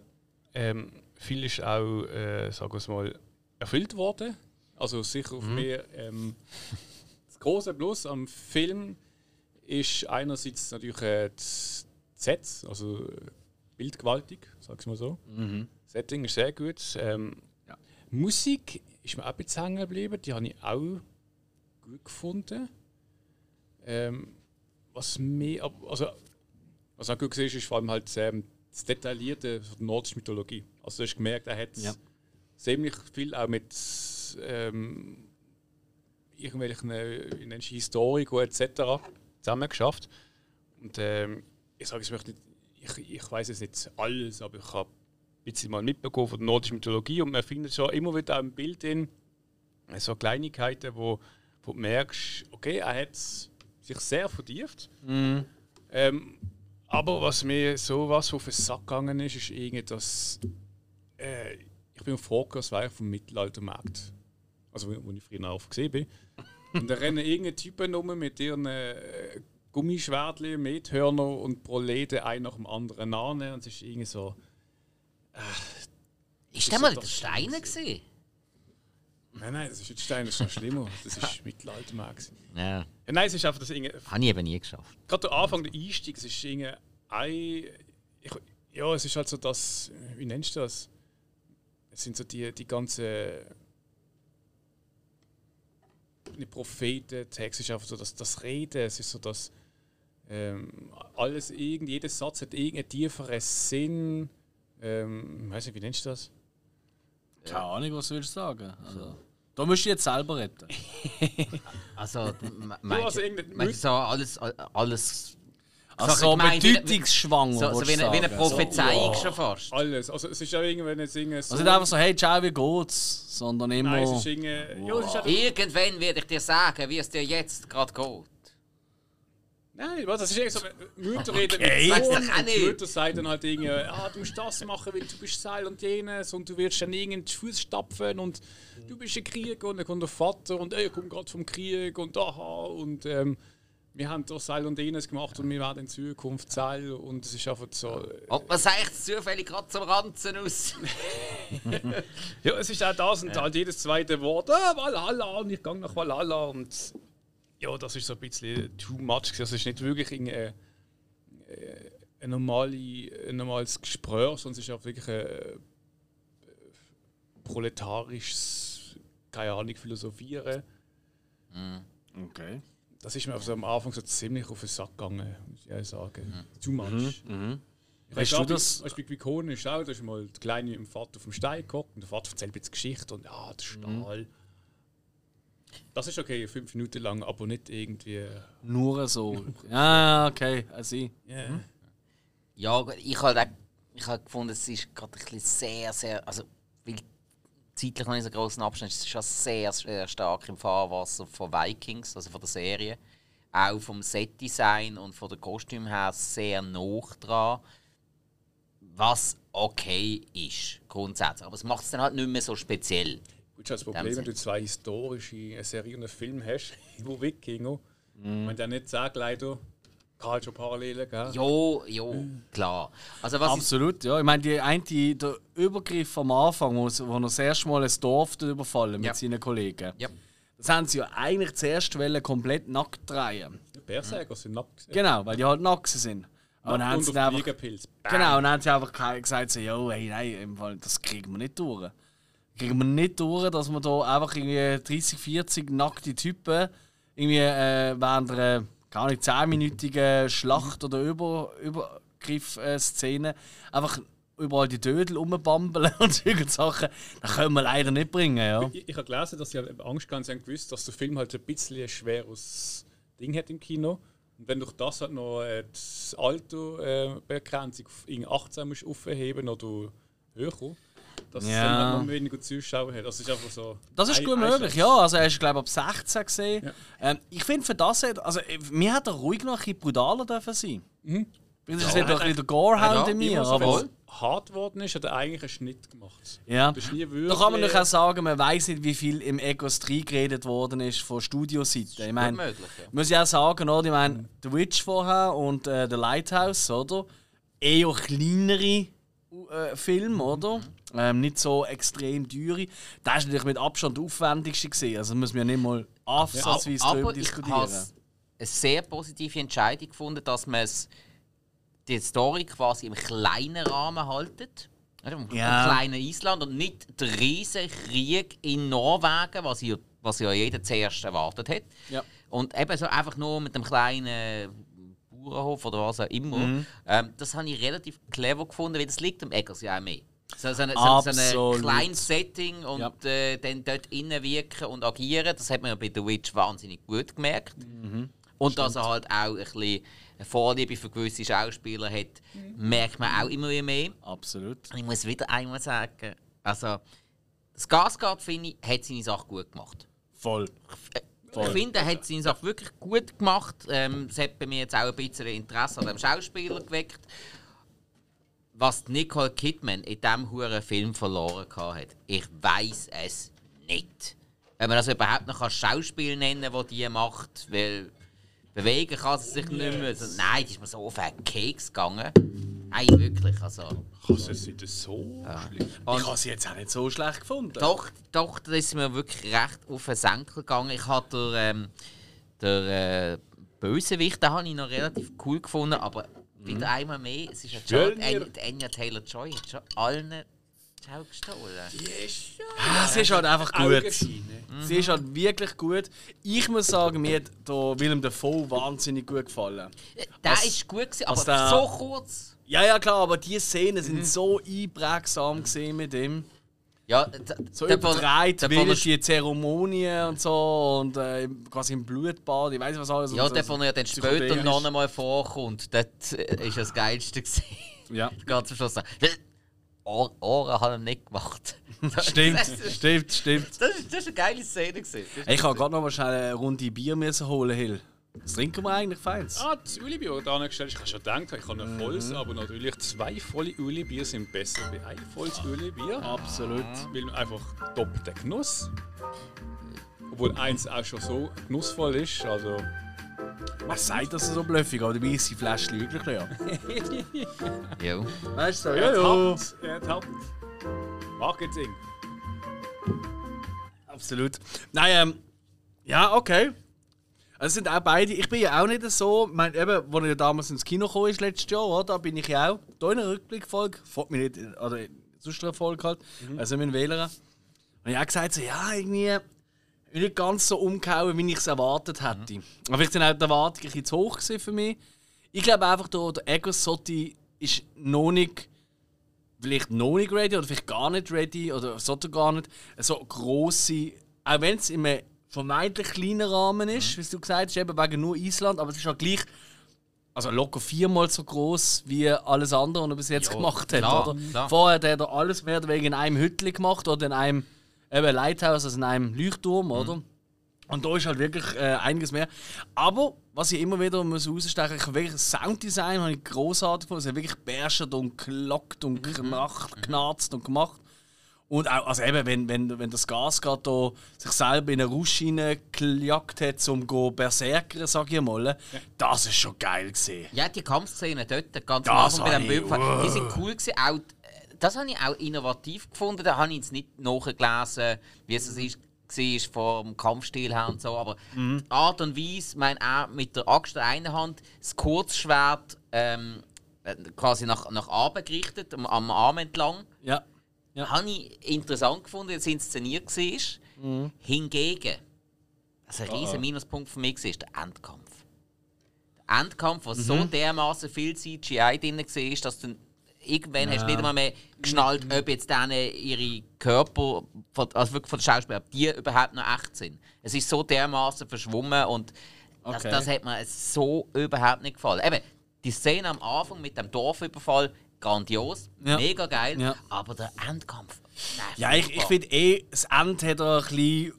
ähm, viel ist auch, äh, sagen wir es mal, Erfüllt worden. Also sicher auf mehr. Ähm, das große Plus am Film ist einerseits natürlich äh, das Sets, also äh, bildgewaltig, sag ich mal so. Setting ist sehr gut. Ähm, Musik ist mir auch ein bisschen hängen geblieben. Die habe ich auch gut gefunden. Ähm, was mir, also was auch gut gesehen ist, ist vor allem halt ähm, das Detaillierte der nordischen Mythologie. Also du hast gemerkt, er hat Ja. ziemlich viel auch mit ähm, irgendwelchen äh, du, Historiker etc. zusammen geschafft. Und ähm, ich sage, ich möchte nicht, ich, ich weiß jetzt nicht alles, aber ich habe ein bisschen mal mitbekommen von der nordischen Mythologie und man findet schon immer wieder im Bild in äh, so Kleinigkeiten, wo, wo du merkst, okay, er hat sich sehr vertieft. Ähm, aber was mir sowas auf den Sack gegangen ist, ist irgendwie, dass äh, ich bin froh, das war vom Mittelaltermarkt. Also, wo, ich früher auch gesehen bin. Und da rennen irgendeine Typen rum mit ihren äh, Gummischwertchen, Methörner und Proleten ein nach dem anderen an. Und es ist irgendwie so. Ist der mal in den Steinen gesehen? Nein, nein, das ist nicht Stein, das ist noch schlimmer. Das ist Mittelaltermarkt. Ja. Ja, nein, es ist einfach das irgendwie. Habe ich eben nie geschafft. Gerade der Anfang, der Einstieg, es ist irgendwie ein. Ich, ja, es ist halt so das. Wie nennst du das? Es sind so die, die ganzen. Die Propheten, Text ist einfach so das, das Reden, es ist so das. Ähm, alles, irgend, jeder Satz hat irgendeinen tieferen Sinn. Ähm, ich weiß nicht, wie nennst du das? Keine Ahnung, was willst du sagen? Also, Da musst du jetzt selber retten. Also, meinst also du so alles, alles Also So so bedeutungsschwanger. so, so wie, eine, wie eine. Prophezeiung schon fast? Alles. Also es ist ja irgendwann jetzt irgendwie so... Also nicht einfach so, hey, ciao, wie geht's? Sondern immer. Nein, es ist irgendwie... Ja, es ist Irgendwann werde ich dir sagen, wie es dir jetzt gerade geht. nein, was, das ist irgendwie so... Mütter reden Okay. mit Sohn auch und die nicht. Mütter sagen dann halt irgendwie, ah, du musst das machen, weil du bist Seil und jenes und du wirst dann irgendwie in die Fußstapfen und du bist ein Krieger und dann kommt der Vater und ey, ich komme gerade vom Krieg und aha und ähm, wir haben da Seil und jenes gemacht und wir werden in Zukunft Seil und es ist einfach so... Und was sagt zufällig gerade zum Ranzen aus? Ja, es ist auch das und halt jedes zweite Wort, ah, Valhalla und ich gehe nach Valhalla und ja, das ist so ein bisschen too much. Das ist nicht wirklich ein, äh, äh, ein, normale, ein normales Gespräch, sondern es ist auch wirklich ein äh, proletarisches, keine Ahnung, Philosophieren. Okay. Das ist mir also am Anfang so ziemlich auf den Sack gegangen, muss ich ehrlich sagen. Too much. Ich Weißt weiss du das- Bei, bei Bikonen ist auch, da ist mal die Kleine mit dem Vater auf dem Stein gehockt und der Vater erzählt jetzt Geschichte und ja, der Stahl. Das ist okay, fünf Minuten lang, aber nicht irgendwie. Nur so. ja, okay, also ich. Yeah. Ja, ich habe halt auch- ich habe gefunden, es ist gerade ein bisschen sehr, sehr. Also, weil zeitlich noch nicht so großen Abstand ist, es ist schon sehr, sehr stark im Fahrwasser von Vikings, also von der Serie. Auch vom Setdesign und von den Kostümen her sehr nah dran. Was okay ist, grundsätzlich. Aber es macht es dann halt nicht mehr so speziell. Gut, das Problem, wenn du zwei historische Serien und einen Film hast, wo Wikinger, mm. man dann nicht sagt, leider, halt schon Parallelen geben. Jo, jo, klar. Also, was ist, Absolut, ja. Ich meine, die eine, der Übergriff am Anfang, wo, sie- wo er das erste Mal ein Dorf überfallen mit Ja. seinen Kollegen. Ja. Das haben sie ja eigentlich zuerst wollen, komplett nackt drehen. Die Berserker sind nackt. gewesen. Genau, weil die halt nackt sind. Aber dann haben und sie auf dann einfach, genau, und dann haben sie einfach gesagt, so, jo, hey, nein, im Fall, das kriegen wir nicht durch. Kriegen wir nicht durch, dass wir da einfach irgendwie 30, 40 nackte Typen irgendwie äh, während einer, keine Ahnung, 10-minütigen Schlacht oder Über Übergriff-Szene einfach überall die Dödel rumbambeln und solche Sachen. Das können wir leider nicht bringen, ja. Ich, ich habe gelesen, dass sie halt Angst haben, gewusst, dass der Film halt ein bisschen ein schweres Ding hat im Kino. Und wenn durch das halt noch äh, das Alter äh, auf irgendwie 18 musst aufheben oder höher, dass es Ja. dann halt noch weniger Zuschauer hat. Das ist einfach so. Das ist gut möglich, ja. Also er ist glaube ich ab 16 gesehen. Ähm, ich finde für das, hat- also äh, mir hat er ruhig noch ein bisschen brutaler dürfen sein. Mhm. Das ist ja. doch ein bisschen der Gorehound in mir. Aber, es hart geworden ist, hat er eigentlich einen Schnitt gemacht. ja. Das ist nie Da kann man doch auch sagen, man weiß nicht, wie viel im Egos 3 geredet worden ist von Studioseite. Ich meine, möglich, ja. muss ich auch sagen, oder? Ich meine, The Witch vorher und äh, The Lighthouse, oder? Eher kleinere äh, Filme, oder? Ähm, nicht so extrem teure. Das ist natürlich mit Abstand der aufwendigste gesehen. Also müssen wir nicht mal ansatzweise darüber Aber ich diskutieren. habe eine sehr positive Entscheidung gefunden, dass man es die Story quasi im kleinen Rahmen haltet. Im Ja. kleinen Island und nicht der riesige Krieg in Norwegen, was ja, was ja jeder zuerst erwartet hat. Ja. Und eben so einfach nur mit dem kleinen Bauernhof oder was auch immer. Mhm. Ähm, das habe ich relativ clever gefunden, weil das liegt am Eggers ja auch mehr. So, so, eine, so, so ein kleines Setting und Ja. äh, dann dort innen wirken und agieren, das hat man ja bei The Witch wahnsinnig gut gemerkt. Mhm. Und dass er halt auch ein bisschen eine Vorliebe für gewisse Schauspieler hat, merkt man auch immer mehr. Absolut. Und ich muss wieder einmal sagen, also das Gasgard, finde ich, hat seine Sache gut gemacht. Voll. Ich finde, er hat seine Sache wirklich gut gemacht. Ähm, es hat bei mir jetzt auch ein bisschen Interesse an dem Schauspieler geweckt. Was Nicole Kidman in diesem huren Film verloren hat, ich weiß es nicht. Wenn man das überhaupt noch als Schauspiel nennen kann, das die macht, weil bewegen kann sie sich nicht mehr. Also, nein, die ist mir so auf den Keks gegangen. Nein, wirklich. Also, Kann es nicht so schlimm? Ich habe sie jetzt auch nicht so schlecht gefunden. Doch, doch, da ist mir wirklich recht auf den Senkel gegangen. Ich hatte ähm, der äh, Bösewicht, den habe ich noch relativ cool gefunden, aber wieder einmal mehr, es ist ja. Anya, Anya Taylor-Joy hat schon allen die Schau gestohlen. Ah, sie ist halt einfach gut. Ne? Sie ist halt wirklich gut. Ich muss sagen, mir hat der Willem Dafoe wahnsinnig gut gefallen. Der Was- ist gut, gewesen, aber der- so kurz. Ja, ja, klar, aber die Szenen sind so einprägsam gesehen mit ihm. Ja, So übertreibt wild die Zeremonien und so und äh, quasi im Blutbad, ich weiß was alles. Ja, der, wo er dann später noch einmal vorkommt, das äh, ist das Geilste gewesen. Ja, Ganz am Schluss. Ohr, Ohren haben ihn nicht gemacht. stimmt, stimmt, stimmt. das ist eine geile Szene. Gewesen. Ich habe gerade noch mal schnell eine Runde Bier müssen holen, Hill. Was trinken wir eigentlich feins? Ah, das Ueli-Bier, das da angestellt. Ich habe schon gedacht, ich habe ein volles, aber natürlich zwei volle Ueli-Bier sind besser wie ein volles Ueli-Bier. Absolut. Weil einfach doppelter Genuss. Obwohl eins auch schon so genussvoll ist. Also, Man sagt, dass er so bluffig aber dabei ist die Flasche wirklich leer. Ja. Weißt du, er hat, er hat Marketing. Absolut. Nein, ähm, ja, okay. Also es sind auch beide. Ich bin ja auch nicht so. Ich meine, eben, als ich ja damals ins Kino kam, ist letztes Jahr, oder? Da bin ich ja auch. Da in einer Rückblickfolge, folgt mir nicht, oder in sonst einer Folge halt, also mit Wählern. Und ich habe auch gesagt, so, ja, irgendwie nicht ganz so umgehauen, wie ich es erwartet hätte. Aber vielleicht sind auch die Erwartungen ein bisschen zu hoch für mich. Ich glaube einfach, der, der Ego Sotti ist noch nicht vielleicht noch nicht ready oder vielleicht gar nicht ready oder sollte gar nicht so grosse, auch wenn es in einem vermeintlich kleinen Rahmen ist, wie du gesagt hast, eben wegen nur Island, aber es ist auch gleich also locker viermal so groß wie alles andere, was er bis jetzt Ja, gemacht hat. klar, oder? klar. Vorher hat er alles mehr oder weniger in einem Hütli gemacht oder in einem eben Lighthouse, also in einem Leuchtturm, oder? Und da ist halt wirklich äh, einiges mehr. Aber was ich immer wieder muss rausstechen muss, wirklich Sounddesign habe ich großartig gefunden. Es hat wirklich bärschert und klockt und knacht, knarzt und gemacht. Und auch, also eben, wenn, wenn, wenn das Gas gerade da sich selber in eine Rausch hineingejagt hat, um go berserkern, sag ich mal, das ist schon geil gesehen. Ja, die Kampfszenen dort, ganz am Das Anfang bei dem Bildfall, die sind cool gewesen. Auch, das habe ich auch innovativ gefunden. Da habe ich jetzt nicht nachgelesen, wie es ist, war vom Kampfstil her und so. Aber die Art und Weise, mein auch mit der Axt in der einen Hand, das Kurzschwert ähm, äh, quasi nach, nach Abend gerichtet, am, am Arm entlang. Ja. Ja. Habe ich interessant gefunden, dass es inszeniert war. Hingegen, was ein riesen Minuspunkt für mich war, ist der Endkampf. Der Endkampf, wo so dermaßen viel CGI drin war, dass du irgendwann hast du nicht einmal mehr geschnallt, ob jetzt denen ihre Körper, von- also wirklich von den Schauspielern, ob die überhaupt noch echt sind. Es ist so dermaßen verschwommen und das, Okay. das hat mir so überhaupt nicht gefallen. Eben, die Szene am Anfang mit dem Dorfüberfall, grandios, Ja. mega geil, Ja. aber der Endkampf, nein, Ja, ich, ich finde eh, das Ende hat er ein bisschen.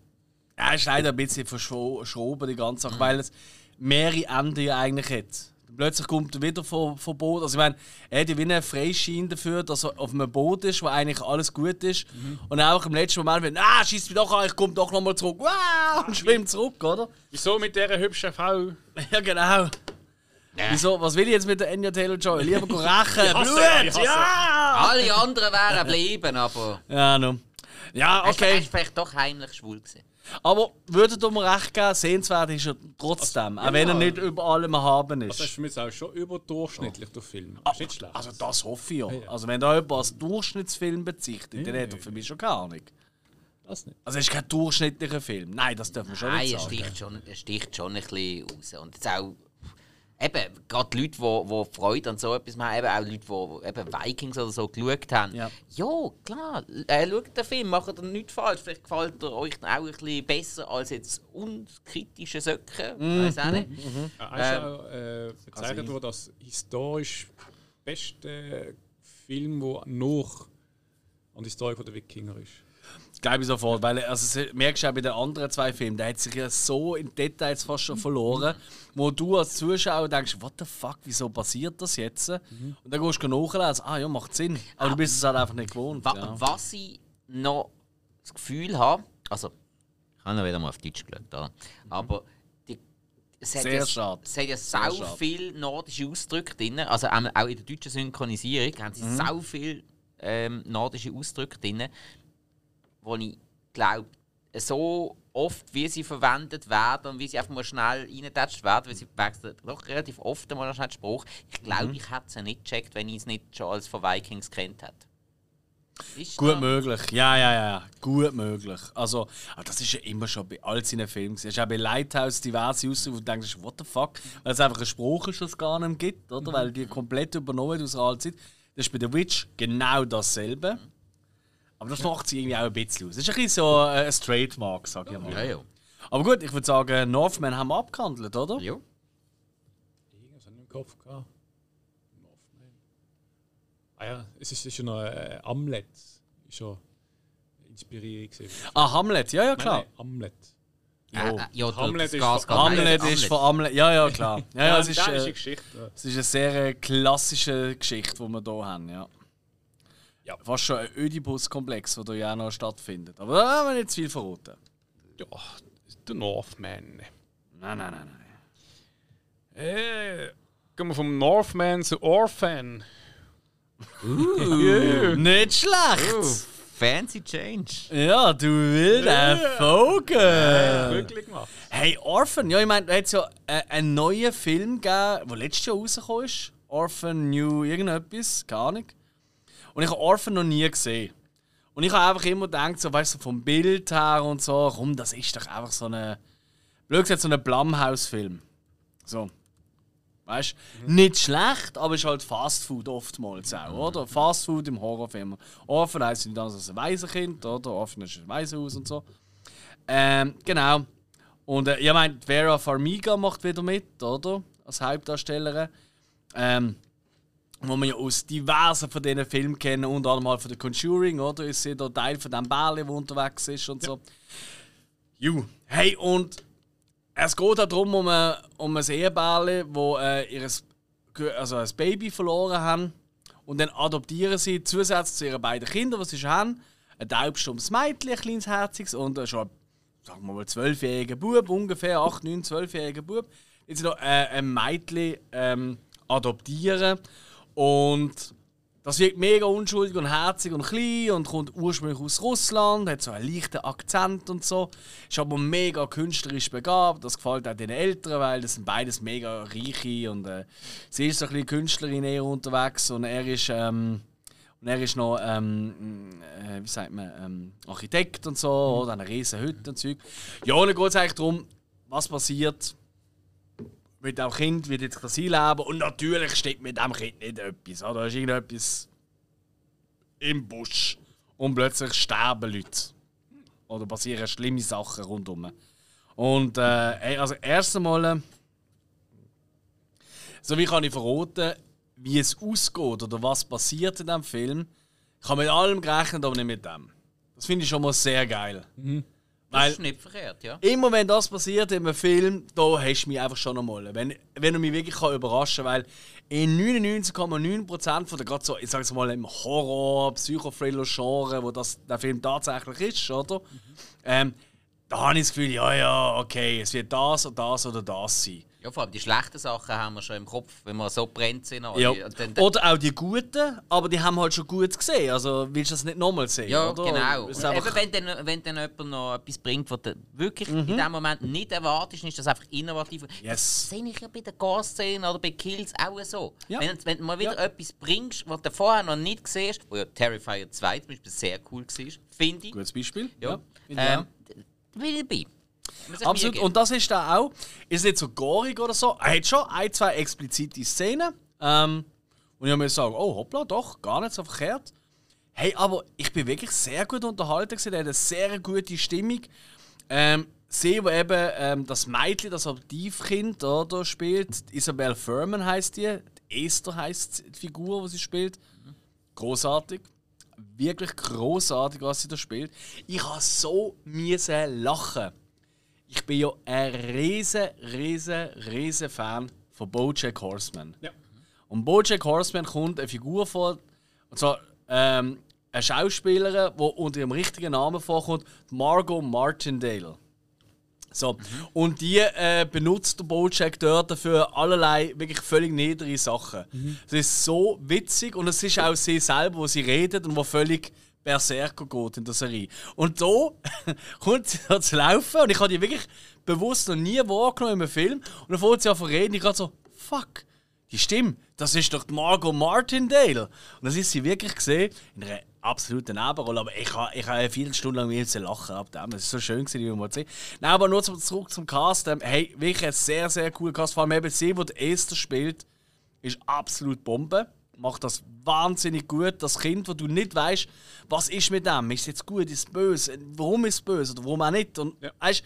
Er ist leider ein bisschen verschoben, die ganze Sache, weil es mehrere Enden ja eigentlich hat. Plötzlich kommt er wieder vom, vom Boot. Also, ich meine, er hat ja wie einen Freischein dafür, dass er auf einem Boot ist, wo eigentlich alles gut ist. Und auch im letzten Moment, wenn ah, schießt mich doch an, ich komme doch nochmal zurück. Wow, und schwimmt zurück, oder? Wieso mit dieser hübschen Frau? Ja, genau. Wieso, was will ich jetzt mit der Anya Taylor-Joy? Lieber go rächen, hasse- Blut! ich Ja! Alle anderen wären geblieben, aber Ja, no. Ja, okay. ist vielleicht doch heimlich schwul gewesen. Aber würdet ihr mir recht geben, sehenswert ist er trotzdem, auch wenn er nicht über allem haben Das ist ist. für mich auch schon überdurchschnittlich, der Film. Das ist nicht schlecht. Also das hoffe ich ja. Also wenn da jemand als Durchschnittsfilm bezeichnet, dann hat er für mich schon gar nicht. das nicht. Also es ist kein durchschnittlicher Film. Nein, das dürfen wir schon Nein, nicht er sagen. sticht, schon, er sticht schon ein bisschen raus. Und jetzt auch, eben, gerade die Leute, die, die Freude an so etwas haben, eben auch Leute, die eben Vikings oder so geschaut haben. Ja. ja klar, äh, schaut den Film, macht er nichts falsch. Vielleicht gefällt er euch dann auch ein bisschen besser als jetzt unkritische Söcke. Mhm. Weiß auch nicht. Er ist auch äh, bezeichnet worden als historisch beste Film, der noch an die Story der Wikinger ist. Glaube ich sofort, weil also, merkst du auch bei den anderen zwei Filmen, der hat sich ja so in Details fast schon verloren, wo du als Zuschauer denkst, what the fuck, wieso passiert das jetzt? Und dann gehst du nachlesen, ah ja, macht Sinn. Aber du bist es halt einfach nicht gewohnt. Wa ja. Was ich noch das Gefühl habe, also ich habe noch wieder mal auf Deutsch geschaut, oder? aber die, es, hat Sehr ja, schade. es hat ja Sehr sau schade. viel nordische Ausdrücke drin, also auch auch in der deutschen Synchronisierung haben sie Mhm. sau viel ähm, nordische Ausdrücke drin, wo ich glaube, so oft, wie sie verwendet werden und wie sie einfach mal schnell reingetatscht werden, weil sie wechseln doch relativ oft mal schnell den Spruch. Ich glaube, Mhm. ich hätte es nicht gecheckt, wenn ich es nicht schon als von Vikings kennt hätte. Ist Gut da- möglich, ja, ja, ja, gut möglich. Also, aber das ist ja immer schon bei all seinen Filmen. Es ist auch bei Lighthouse diverse Ausdrücke, wo du denkst, what the fuck? Weil es einfach ein Spruch ist, das es gar nicht gibt, oder? Weil die komplett übernommen aus der alten Zeit. Das ist bei The Witch genau dasselbe. Aber das macht sie irgendwie auch ein bisschen aus. Das ist ein bisschen so äh, ein Trademark, sag ich mal. Ja, ja. Aber gut, ich würde sagen, Northman haben wir abgehandelt, oder? ja. Irgendwas habe ich im Kopf gehabt. Northman. Ah ja, es ist, es ist ja noch äh, Amlet. Ist schon Inspirierung gewesen. Ah, Hamlet, ja, ja, klar. Nein, nein, Amlet. Äh, äh, ja, Hamlet Hamlet ist Gas, von- Hamlet nein, ist von Hamlet. Ja, ja, klar. Ja, ja, es ist, das ist äh, eine Geschichte. ja. es ist eine sehr äh, klassische Geschichte, die wir hier haben, ja. Ja. Fast schon ein Oedipus-Komplex, der hier ja auch noch stattfindet. Aber da haben wir nicht zu viel verraten. Ja, der Northman. Nein, nein, nein, nein. Äh, gehen wir vom Northman zu Orphan. Nicht schlecht! Oh, fancy change. Ja, du wilder Vogel! Glücklich gemacht. Hey, Orphan, ja, ich meine, da hat es ja äh, einen neuen Film gegeben, der letztes Jahr rausgekommen ist. Orphan New irgendetwas, keine Ahnung. Und ich habe Orphan noch nie gesehen. Und ich habe einfach immer gedacht, so, weißt du, vom Bild her und so, komm, das ist doch einfach so eine. Blöd gesagt, so ein Blumhouse-Film. So. Weißt du? Nicht schlecht, aber ist halt Fast Food oftmals auch, oder? Fast Food im Horrorfilm. Orphan heisst nicht anders als ein Waisenkind, oder? Orphan ist ein Waisenhaus und so. Ähm, genau. Und äh, ich meine, Vera Farmiga macht wieder mit, oder? Als Hauptdarstellerin. Ähm, wo man ja aus diversen von diesen Filmen kennen, unter anderem halt von The Conjuring, oder? Ist sie da Teil von dem Bärli, der unterwegs ist und so. Ju. Hey, und es geht auch darum, um ein, um ein Ehebärli, wo äh, ihres, also ein Baby verloren haben. Und dann adoptieren sie zusätzlich zu ihren beiden Kindern, die sie schon haben, ein taubstummes Mädchen, ein kleines Herziges und äh, schon, sagen wir mal, zwölfjähriger Bub, ungefähr 8, 9, 12-jähriger Bub. Jetzt noch äh, ein Mädchen ähm, adoptieren. Und das wirkt mega unschuldig und herzig und klein und kommt ursprünglich aus Russland, hat so einen leichten Akzent und so. Ist aber mega künstlerisch begabt. Das gefällt auch den Eltern, weil das sind beides mega reiche und äh, sie ist so ein bisschen Künstlerin eher unterwegs und er ist ähm, und er ist noch, ähm, äh, wie sagt man, ähm, Architekt und so, oder eine riesen Hütte und Zeug. Ja, und dann geht es eigentlich darum, was passiert mit dem Kind, wie sich das einleben und natürlich steht mit dem Kind nicht etwas. Oder? Da ist irgendetwas im Busch und plötzlich sterben Leute. Oder passieren schlimme Sachen rundum. Und äh, also erst einmal, äh, so wie kann ich verraten, wie es ausgeht oder was passiert in diesem Film. Ich habe mit allem gerechnet, aber nicht mit dem. Das finde ich schon mal sehr geil. Das Weil ist nicht verkehrt, ja. immer wenn das passiert in einem Film, da hast du mich einfach schon einmal. Wenn, wenn du mich wirklich kann überraschen weil in 99,9% von der gerade so, ich sage es mal im Horror, Psychothriller-Genre, wo das der Film tatsächlich ist, oder? Ähm, da habe ich das Gefühl, ja, ja, okay, es wird das oder das oder das sein. Ja, vor allem die schlechten Sachen haben wir schon im Kopf, wenn wir so brennt sind. Ja. Und dann, Oder auch die guten, aber die haben halt schon gut gesehen. Also willst du das nicht nochmal sehen? ja, oder? genau. Ist eben, wenn, dann, wenn dann jemand noch etwas bringt, was du wirklich Mhm. in dem Moment nicht erwartest, ist das einfach innovativ. Yes. Das sehe ich ja bei den Gas-Szenen oder bei Kills auch so. Ja. Wenn, wenn du mal wieder Ja. etwas bringst, was du vorher noch nicht gesehen hast, wo ja Terrifier 2 zum Beispiel sehr cool war, finde ich. Gutes Beispiel. Ja. auch. ähm, bin ich dabei. Absolut. mir Und das ist da auch. Ist nicht so gorig oder so. Er hat schon ein, zwei explizite Szenen. Ähm, und ich muss sagen, oh hoppla, doch, gar nicht so verkehrt. Hey, aber ich bin wirklich sehr gut unterhalten. gewesen. Er hat eine sehr gute Stimmung. Ähm, sie, wo eben ähm, das Mädchen, das Adoptivkind oder, spielt, Isabel Furman heißt die. Esther heißt die Figur, die sie spielt. Großartig. Wirklich großartig, was sie da spielt. Ich habe so müssen lachen. Ich bin ja ein riesen, riesen, riesen Fan von BoJack Horseman. Ja. Und BoJack Horseman kommt eine Figur vor, und zwar ähm, eine Schauspielerin, die unter ihrem richtigen Namen vorkommt, Margot Martindale. So. Und die äh, benutzt der Bojack dort für allerlei wirklich völlig niedere Sachen. Es ist so witzig und es ist auch sie selber, wo sie redet und wo völlig Berserker geht in der Serie. Und da kommt sie zu laufen und ich habe die wirklich bewusst noch nie wahrgenommen im Film. Und dann fängt sie an zu reden, ich gerade so, fuck, die Stimme, das ist doch die Margot Martindale. Und das ist sie wirklich gesehen, in einer absoluten Nebenrolle. Aber ich habe ich ha eine Viertelstunde lang müssen lachen ab dem. Es war so schön, gewesen, wie man sehen. Nein, aber nur zurück zum Cast. Ähm, hey, wirklich ein sehr, sehr cooler Cast. Vor allem eben sie, die Esther spielt, ist absolut Bombe. Macht das wahnsinnig gut. Das Kind, wo du nicht weißt, was ist mit dem? Ist es jetzt gut, ist es böse? Warum ist es böse oder warum auch nicht? Und Ja. weißt,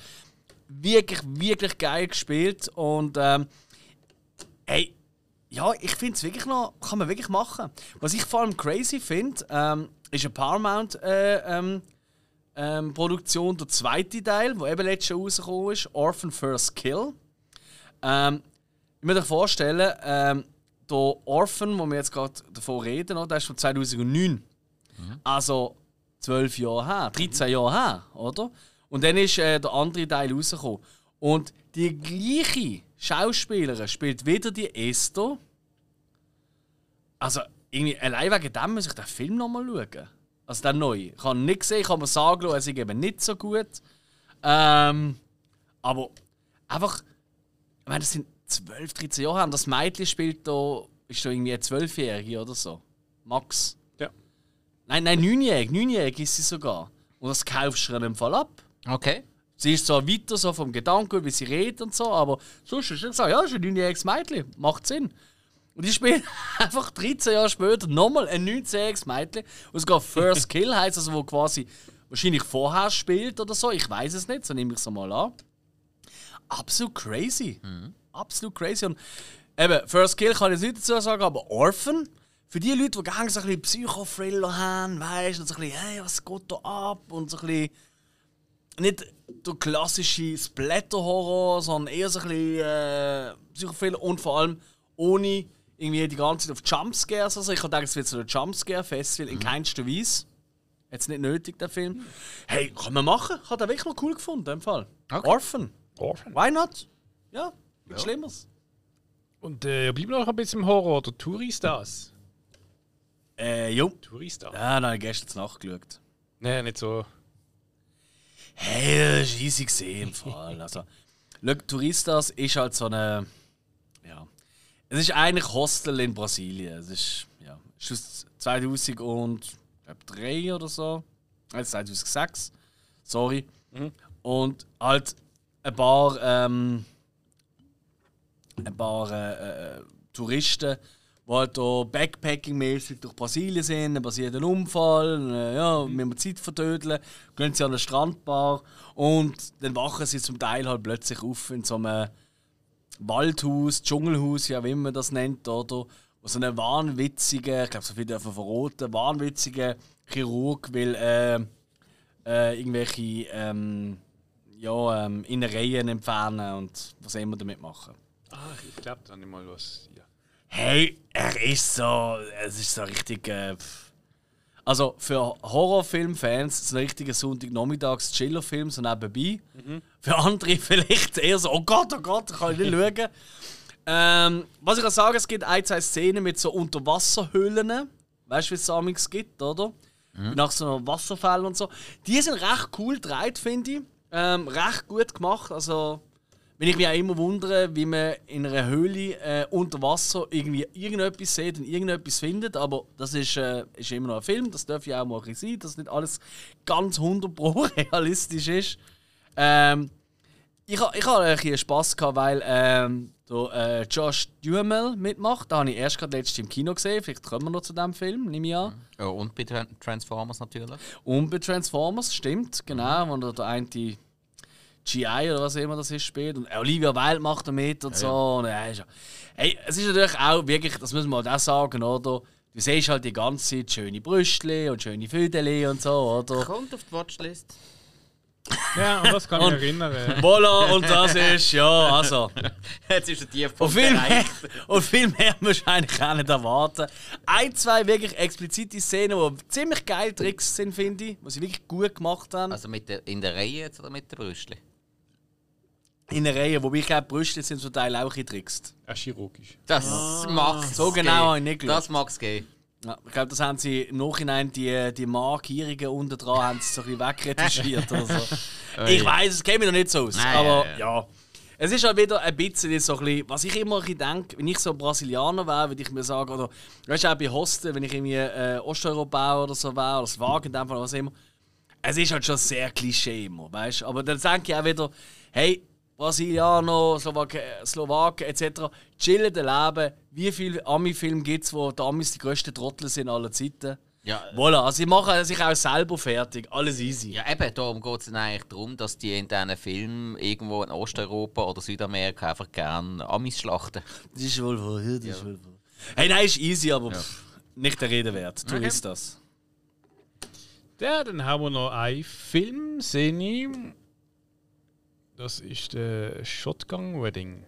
wirklich, wirklich geil gespielt. Und ähm, hey, ja, ich finde es wirklich noch, kann man wirklich machen. Was ich vor allem crazy finde, ähm, ist eine Paramount äh, ähm, ähm, Produktion, der zweite Teil, wo eben letztes Jahr rausgekommen ist, Orphan First Kill. Ähm, ich muss euch vorstellen, ähm, der Orphan, wo wir jetzt gerade davon reden, oder, der ist von 2009. Also 12 Jahre her, 13 Jahre her, oder? Und dann ist äh, der andere Teil rausgekommen. Und die gleiche Schauspielerin spielt wieder die Esther. Also, irgendwie, allein wegen dem muss ich den Film nochmal schauen. Also, den neu. Ich habe ihn nicht gesehen, ich habe mir sagen lassen, er ist eben nicht so gut. Ähm, aber einfach, ich meine, das sind 12, 13 Jahre. Und das Mädchen spielt da, ist da irgendwie eine 12-Jährige oder so. Max. Ja. Nein, nein, 9-jährig. 9-jährig ist sie sogar. Und das kaufst du in dem Fall ab. Okay. Sie ist zwar weiter so vom Gedanken, wie sie redet und so, aber sonst ist sie gesagt, ja, das ist ein 9-jähriges Mädchen. Macht Sinn. Und ich spiele einfach 13 Jahre später nochmal ein 19-jähriges Mädchen. Und sogar First Kill heißt also, wo quasi wahrscheinlich vorher spielt oder so. Ich weiß es nicht, so nehme ich es mal an. Absolut crazy. Absolut crazy. Und eben, First Kill kann ich jetzt nicht dazu sagen, aber Orphan, für die Leute, die gerne so ein bisschen Psychothriller haben, weißt du, und so ein bisschen, hey, was geht da ab? Und so ein bisschen nicht der klassische Splatter-Horror, sondern eher so ein bisschen äh, Psychothriller und vor allem ohne irgendwie die ganze Zeit auf Jumpscares. Also ich habe gedacht, es wird so ein Jumpscare-Festival in keinster Weise. Jetzt nicht nötig, der Film. Hey, kann man machen. Ich habe den wirklich noch cool gefunden, im Fall. Okay. Orphan. Orphan. Why not? Ja, nichts Schlimmeres. Und äh, bleiben wir noch ein bisschen im Horror. Der Touristas. Äh, jo. Touristas. Ja, nein, gestern nachgeschaut. Nein, nicht so. Hey, das ist easy gesehen im Fall. Also, schau, Touristas ist halt so eine. Ja. Es ist eigentlich Hostel in Brasilien. Es ist, ja, ist aus 2003 oder so. Also 2006. Sorry. Und halt ein paar. Ähm, ein paar äh, äh, Touristen, die halt hier Backpacking-mäßig durch Brasilien sind, dann passiert ein Unfall, äh, ja, müssen wir Zeit vertödeln, gehen sie an eine Strandbar und dann wachen sie zum Teil halt plötzlich auf in so einem Waldhaus, Dschungelhaus, ja, wie man das nennt, oder? Wo so ein wahnwitziger, ich glaube, so viel dürfen verraten, wahnwitziger Chirurg will äh, äh, irgendwelche ähm, ja, ähm, Innereien entfernen und was immer damit machen. Ah, ich glaube, da ich mal was. Ja. Hey, er ist so. Es ist so richtig. Äh, also für Horrorfilm-Fans so ein richtiger Sonntagnachmittags-Chiller-Film, so nebenbei. Für andere vielleicht eher so: Oh Gott, oh Gott, kann ich nicht schauen. Ähm, was ich kann sagen, es gibt ein, zwei Szenen mit so Unterwasserhöhlen. Weißt du, wie es amigs gibt, oder? Nach so einem Wasserfall und so. Die sind recht cool gedreht, finde ich. Ähm, recht gut gemacht. Also, wenn ich mich auch immer wundere, wie man in einer Höhle äh, unter Wasser irgendwie irgendetwas sieht und irgendetwas findet, aber das ist, äh, ist immer noch ein Film, das darf ja auch mal sein, dass nicht alles ganz 100 pro realistisch ist. Ähm, ich ich hatte ein bisschen Spass, gehabt, weil ähm, der, äh, Josh Duhamel mitmacht. Da habe ich erst gerade letztes im Kino gesehen, vielleicht kommen wir noch zu dem Film, nehme ich an. Ja, und bei Tran- Transformers natürlich. Und bei Transformers, stimmt, genau, wo der, der eine die GI oder was immer das ist spielt. Und Olivia Wilde macht da mit und so. Und, ja, ist ja- hey, es ist natürlich auch wirklich, das muss man halt auch sagen, oder? Du siehst halt die ganze Zeit schöne Brüstchen und schöne Födeli und so, oder? Kommt auf die Watchlist. Ja, an das kann ich Und- erinnern. Voila, und das ist, ja, also. Jetzt ist der Und Tiefpunkt viel, mehr, erreicht. und viel mehr musst du eigentlich auch nicht erwarten. Ein, zwei wirklich explizite Szenen, die ziemlich geil Tricks sind, finde ich, die sie wirklich gut gemacht haben. Also mit der, in der Reihe jetzt oder mit der Brüstli? In der Reihe, wobei ich glaube, Brüste sind zum Teil auch getrickst. Ja, chirurgisch. Das mag so genau habe ich nicht geschaut. Das mag es gehen. Ja, ich glaube, das haben sie im Nachhinein die, die Markierungen unten dran haben sie so ein bisschen wegretuschiert oder so. ich weiß, es käme mir noch nicht so aus. Nein, aber ja, ja. Es ist halt wieder ein bisschen so ein bisschen, was ich immer ein bisschen denke, wenn ich so Brasilianer wäre, würde ich mir sagen, oder weißt du, auch bei Hosten, wenn ich irgendwie äh, Osteuropäer oder so wäre, oder das Wagen in dem Fall, was immer. Es ist halt schon sehr Klischee immer, weißt du. Aber dann denke ich auch wieder, hey, Brasilianer, Slowak Slowaken etc. chillen leben. Wie viele Ami-Filme gibt es, wo die Amis die grössten Trottel sind aller Zeiten? Ja, Voilà, also sie machen sich auch selber fertig. Alles easy. ja eben, darum geht es eigentlich darum, dass die in diesen Filmen irgendwo in Osteuropa oder Südamerika einfach gerne Amis schlachten. Das ist wohl wahr, ja, das ist wohl wahr. Hey, nein, ist easy, aber pff, nicht der Rede wert. Du Okay. weißt das. Ja, dann haben wir noch einen Film, sehe ich. Das ist der Shotgun Wedding.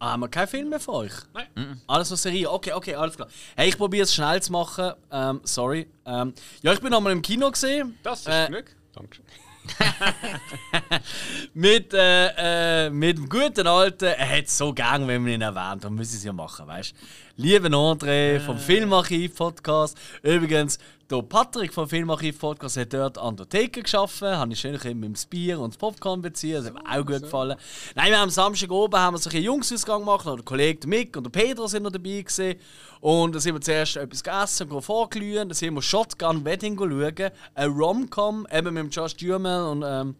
Ah, haben wir keinen Film mehr für euch? Nein. Alles nur Serie. Okay, okay, alles klar. Hey, ich probiere es schnell zu machen. Ähm, sorry. Ähm, ja, ich bin nochmal im Kino gesehen. Das ist Äh, genug. Dankeschön. Mit, äh, äh, mit dem guten Alten. Er hat es so gern, wenn man ihn erwähnt. Dann müssen sie es ja machen, weißt du? Liebe André vom Filmarchiv-Podcast. Übrigens, der Patrick vom Filmarchiv-Podcast hat dort an der Theke geschaffen. Habe ich schön mit dem Bier und das Popcorn beziehen. Das hat mir auch gut gefallen. Nein, wir haben am Samstag oben haben wir so einen Jungsausgang gemacht. Der Kollege Mick und der Pedro sind noch dabei gewesen. Und dann sind wir zuerst etwas gegessen und vorglühen. Dann sind wir Shotgun Wedding schauen. Ein Rom-Com, eben mit dem Josh Duhamel und, ähm,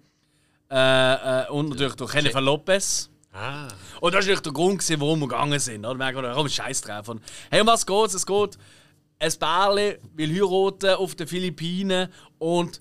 äh, äh, und natürlich durch Jennifer Lopez. Ah. Und das war der Grund, gewesen, warum wir gegangen sind. Oder? Wir haben gedacht, komm, scheiß drauf. Und, hey, um was geht's? Es geht, ein Pärchen will heiraten auf den Philippinen und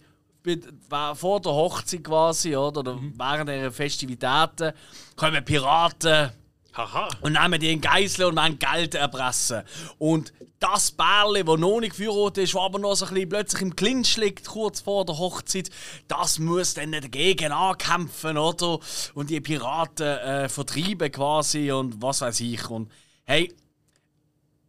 vor der Hochzeit quasi, oder, oder während der Festivitäten, kommen Piraten Haha. und nehmen die in Geiseln und wollen Geld erpressen. Und das Bärli, das noch nicht geheiratet ist, das aber noch so ein bisschen plötzlich im Clinch liegt, kurz vor der Hochzeit, das muss dann dagegen ankämpfen, oder? Und die Piraten äh, vertreiben quasi und was weiß ich. Und hey,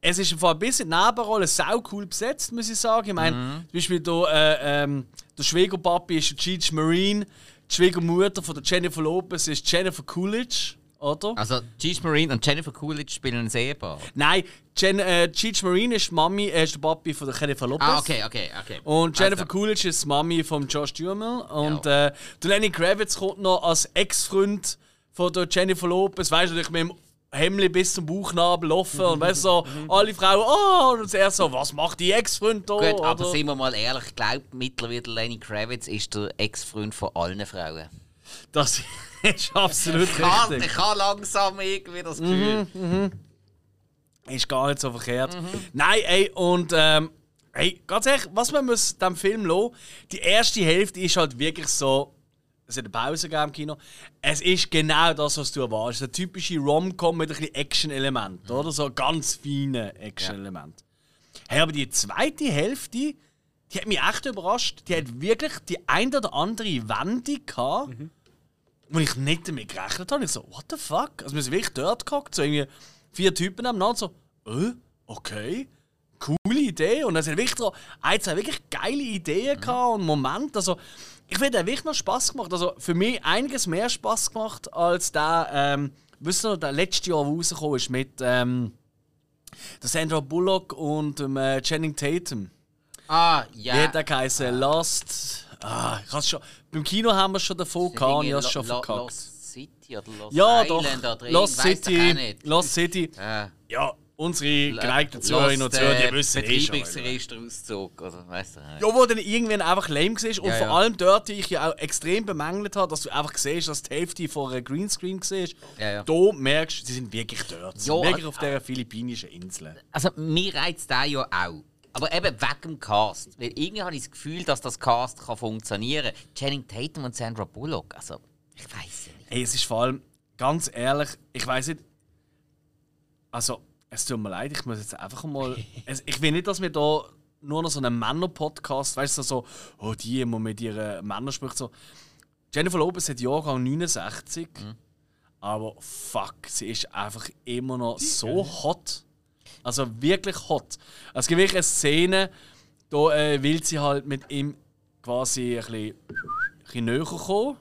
es ist ein bisschen Nebenrolle sau cool besetzt, muss ich sagen. Ich meine, zum Beispiel der, äh, ähm, der Schwiegerpapi ist der Cheech Marine, die Schwiegermutter von der Jennifer Lopez ist Jennifer Coolidge, oder? Also, Cheech Marine und Jennifer Coolidge spielen ein Ehepaar. Nein, Jen, äh, Cheech Marine ist Mami, äh, ist der Papi von der Jennifer Lopez. Ah, okay, okay, okay. Und Jennifer Also, Coolidge ist Mami von Josh Duhamel. Und äh, der Lenny Kravitz kommt noch als Ex-Freund von der Jennifer Lopez, weißt du, mit dem Hemli bis zum Bauchnabel offen und weißt so, alle Frauen, oh, und er so, was macht die Ex-Freund da? Gut, aber oder? sind wir mal ehrlich, ich glaube mittlerweile Lenny Kravitz ist der Ex-Freund von allen Frauen. Das ist absolut Kann, richtig. ich habe langsam irgendwie das Gefühl. Ist gar nicht so verkehrt. Nein, ey, und ähm, hey, ganz ehrlich, was man muss dem Film lassen, die erste Hälfte ist halt wirklich so. Es hat eine Pause gegeben im Kino. Es ist genau das, was du erwartest. Ein typische Rom-Com mit ein bisschen Action-Element, oder? So ganz feine Action-Element. Hey, aber die zweite Hälfte, die hat mich echt überrascht. Die hat wirklich die ein oder andere Wendung gehabt, wo ich nicht damit gerechnet habe. Ich so, what the fuck? Also wir sind wirklich dort gehockt, so irgendwie vier Typen nebeneinander, so, äh, okay, coole Idee. Und es hat wirklich so ein, zwei wirklich geile Ideen gehabt und Momente. Also, ich finde, der wirklich noch Spass gemacht. Also für mich einiges mehr Spass gemacht als der, ähm, wisst ihr noch, der letzte Jahr, der rausgekommen ist mit ähm, der Sandra Bullock und dem, äh, Channing Tatum. Ah, Wie ja. hat der geheißen? Lost. Ah, ich hab's schon. Beim Kino haben wir schon davon gehabt ich hab's schon Lo- verkackt. Lost City oder Lost Ja, doch. Island oder Lost doch City. Lost City. Ja. Ja, unsere geneigten Zuhörerinnen und Zuhörer, die wissen eh schon. oder? Weißt du? Ja, wo dann irgendwann einfach lame war. Und Ja, vor ja. allem dort, die ich ja auch extrem bemängelt habe, dass du einfach siehst, dass die Hälfte von einem Greenscreen war. Ja, ja. Da merkst du, sie sind wirklich dort. Sie Ja, sind wirklich äh, auf dieser philippinischen Insel. Also, mir reizt der ja auch. Aber eben wegen dem Cast. Weil irgendwie habe ich das Gefühl, dass das Cast kann funktionieren kann. Channing Tatum und Sandra Bullock. Also, ich weiß nicht. Ey, es ist vor allem, ganz ehrlich, ich weiß nicht. Also, es tut mir leid, ich muss jetzt einfach mal. ich will nicht, dass wir da nur noch so einen Männer-Podcast, weißt du, so, oh, die, die mit ihren Männern spricht, so. Jennifer Lopez hat Jahrgang 69, aber fuck, sie ist einfach immer noch so hot. Also wirklich hot. Es gibt wirklich eine Szene, da äh, will sie halt mit ihm quasi ein bisschen, ein bisschen näher kommen.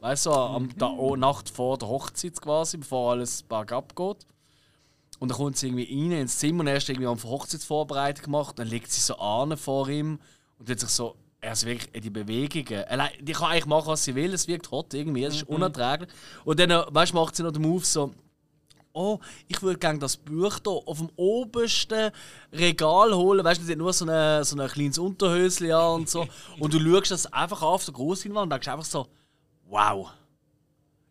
Weißt du, am da oh, Nacht vor der Hochzeit quasi, bevor alles bergab geht. Und dann kommt sie irgendwie rein ins Zimmer und er ist irgendwie am Hochzeitsvorbereitung gemacht. Dann liegt sie so an vor ihm und hat sich so. Er ist wirklich in die Bewegungen. Allein, die kann eigentlich machen, was sie will. Es wirkt hot irgendwie. Es ist unerträglich. Und dann, äh, weißt macht sie noch den Move so. Oh, ich würde gerne das Buch hier auf dem obersten Regal holen. Weißt du, sie hat nur so ein so ein kleines Unterhöschen an und so. Und du schaust das einfach auf der Grossleinwand und denkst einfach so, wow.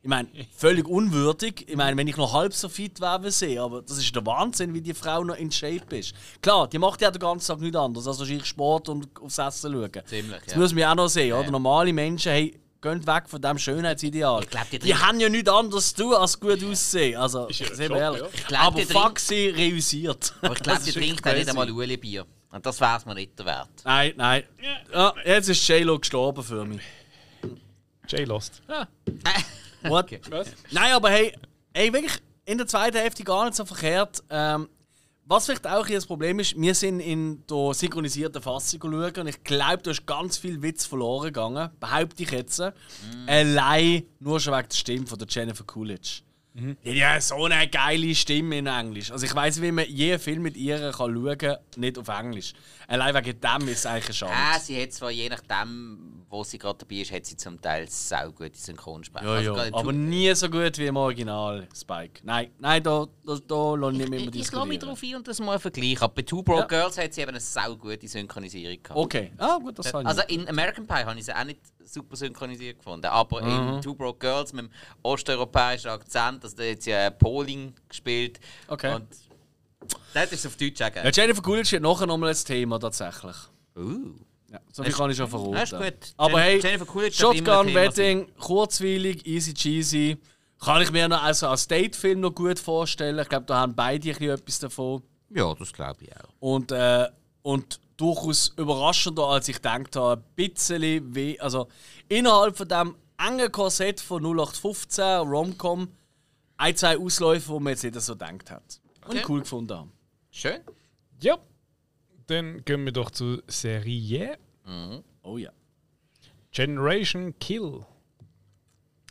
Ich meine, völlig unwürdig. Ich meine, wenn ich noch halb so fit wäre sehe, aber das ist der Wahnsinn, wie die Frau noch in Shape ist. Klar, die macht ja den ganzen Tag nichts anderes als wahrscheinlich Sport und aufs Essen schauen. Ziemlich, Das ja. muss man ja auch noch sehen, oder? Normale Menschen hey, gehen weg von diesem Schönheitsideal. Ich glaub, die die haben ja nichts anderes zu tun, als gut aussehen. Also, Ist ja sehr Job, ehrlich. ja. Ich glaub, Aber fuck sie, reüssiert. Aber ich glaube, die trinkt auch nicht einmal Ueli-Bier. Und das wäre es mir nicht wert. Nein, nein. Ja, jetzt ist J-Lo gestorben für mich. J-Lost. Ah, What? Was? Nein, aber hey, hey, wirklich in der zweiten Hälfte gar nicht so verkehrt. Ähm, was vielleicht auch hier das Problem ist, wir sind in der synchronisierten Fassung schauen und ich glaube, du hast ganz viel Witz verloren gegangen, behaupte ich jetzt. Allein nur schon wegen der Stimme von der Jennifer Coolidge. Die hat ja so eine geile Stimme in Englisch. Also ich weiß, wie man jeden Film mit ihr kann schauen kann, nicht auf Englisch. Allein wegen dem ist es eigentlich eine Schande. Ah, sie hat zwar je nachdem, wo sie gerade dabei ist, hat sie zum Teil sau gute Synchronsprecher. Ja, Also ja, aber nie so gut wie im Original Spike. Nein, nein, da, da, da lasse ich nicht mehr ich, ich lasse mich diskutieren. darauf ein und das mal vergleichen. Aber bei Two Broke Ja. Girls hat sie eben eine sau gute Synchronisierung gehabt. Okay, ah gut, das habe ich Also in American Pie habe ich sie auch nicht super synchronisiert gefunden. Aber Mhm. in Two Broke Girls mit dem osteuropäischen Akzent, also da hat sie äh, Poling gespielt. Okay. Und das ist auf Deutsch auch Ja. Jennifer Coolidge hat nachher nochmal ein Thema tatsächlich. Uh. Ja, so viel kann ich schon verraten. Ja, ist gut. Aber hey, Shotgun Wedding, kurzweilig, easy cheesy. Kann ich mir noch also als Date-Film noch gut vorstellen. Ich glaube, da haben beide ein bisschen etwas davon. Ja, das glaube ich auch. Und, äh, und durchaus überraschender, als ich gedacht habe. Ein bisschen weh. Also innerhalb von dem engen Korsett von 0815 Romcom ein, zwei Ausläufe, wo man jetzt nicht so gedacht hat. Und Okay. cool gefunden haben. Schön. ja. Dann gehen wir doch zur Serie Oh ja. Generation Kill.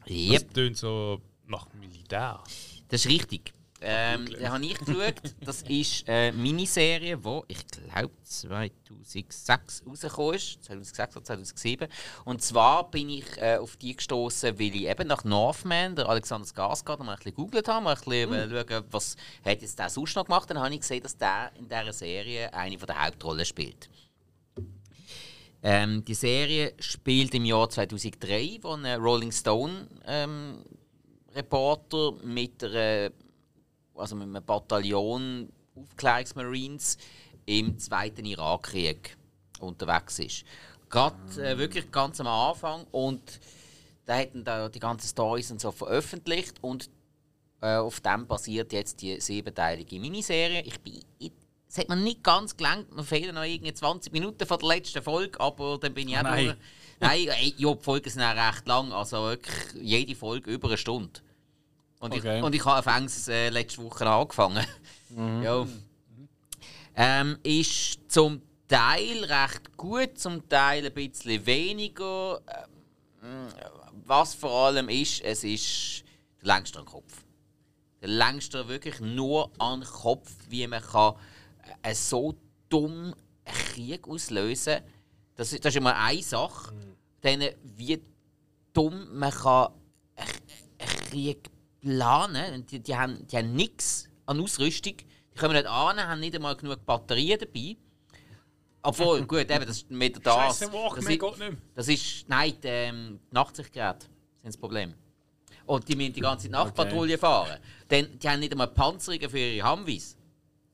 Yep. Das tönt so nach Militär. Das ist richtig. Ähm, den habe ich geschaut. Das ist eine Miniserie, die ich glaube 2006 rausgekommen ist. 2006 oder 2007. Und zwar bin ich äh, auf die gestoßen, weil ich eben nach Northman, der Alexander Skarsgård, mal ein bisschen gegoogelt habe, mal ein bisschen äh, schauen, was hat jetzt der sonst noch gemacht. Dann habe ich gesehen, dass der in dieser Serie eine von der Hauptrollen spielt. Ähm, die Serie spielt im Jahr 2003, wo ein Rolling Stone ähm, Reporter mit, einer, also mit einem Bataillon Aufklärungsmarines im Zweiten Irakkrieg unterwegs ist. Gerade äh, wirklich ganz am Anfang und da hätten da die ganzen Stories und so veröffentlicht und äh, auf dem basiert jetzt die siebenteilige Miniserie. Ich bin, es hat mir nicht ganz gelangt, mir fehlen noch irgendwie 20 Minuten von der letzten Folge, aber dann bin ich auch nein. durch. Nein, ja, die Folgen sind auch recht lang, also wirklich jede Folge über eine Stunde. Und Okay. ich, und ich habe anfangs äh, letzte Woche angefangen. ja. Ähm, ist zum Teil recht gut, zum Teil ein bisschen weniger. Ähm, was vor allem ist, es ist der längste Kopf. Der längste wirklich nur an Kopf, wie man kann äh, so dumm einen Krieg auslösen das, ist- das ist immer eine Sache. Dann, wie dumm man kann einen einen Krieg planen. Die, die haben, die haben nichts an Ausrüstung. Die kommen nicht an, haben nicht einmal genug Batterien dabei. Obwohl, gut, eben, das ist mit das. Scheiße, das, Walkman ist, geht nicht mehr. das ist. Nein, die, ähm, die Nachtsichtgeräte sind das Problem. Und die müssen die ganze Nachtpatrouille fahren. Denn die haben nicht einmal Panzerungen für ihre Humvees.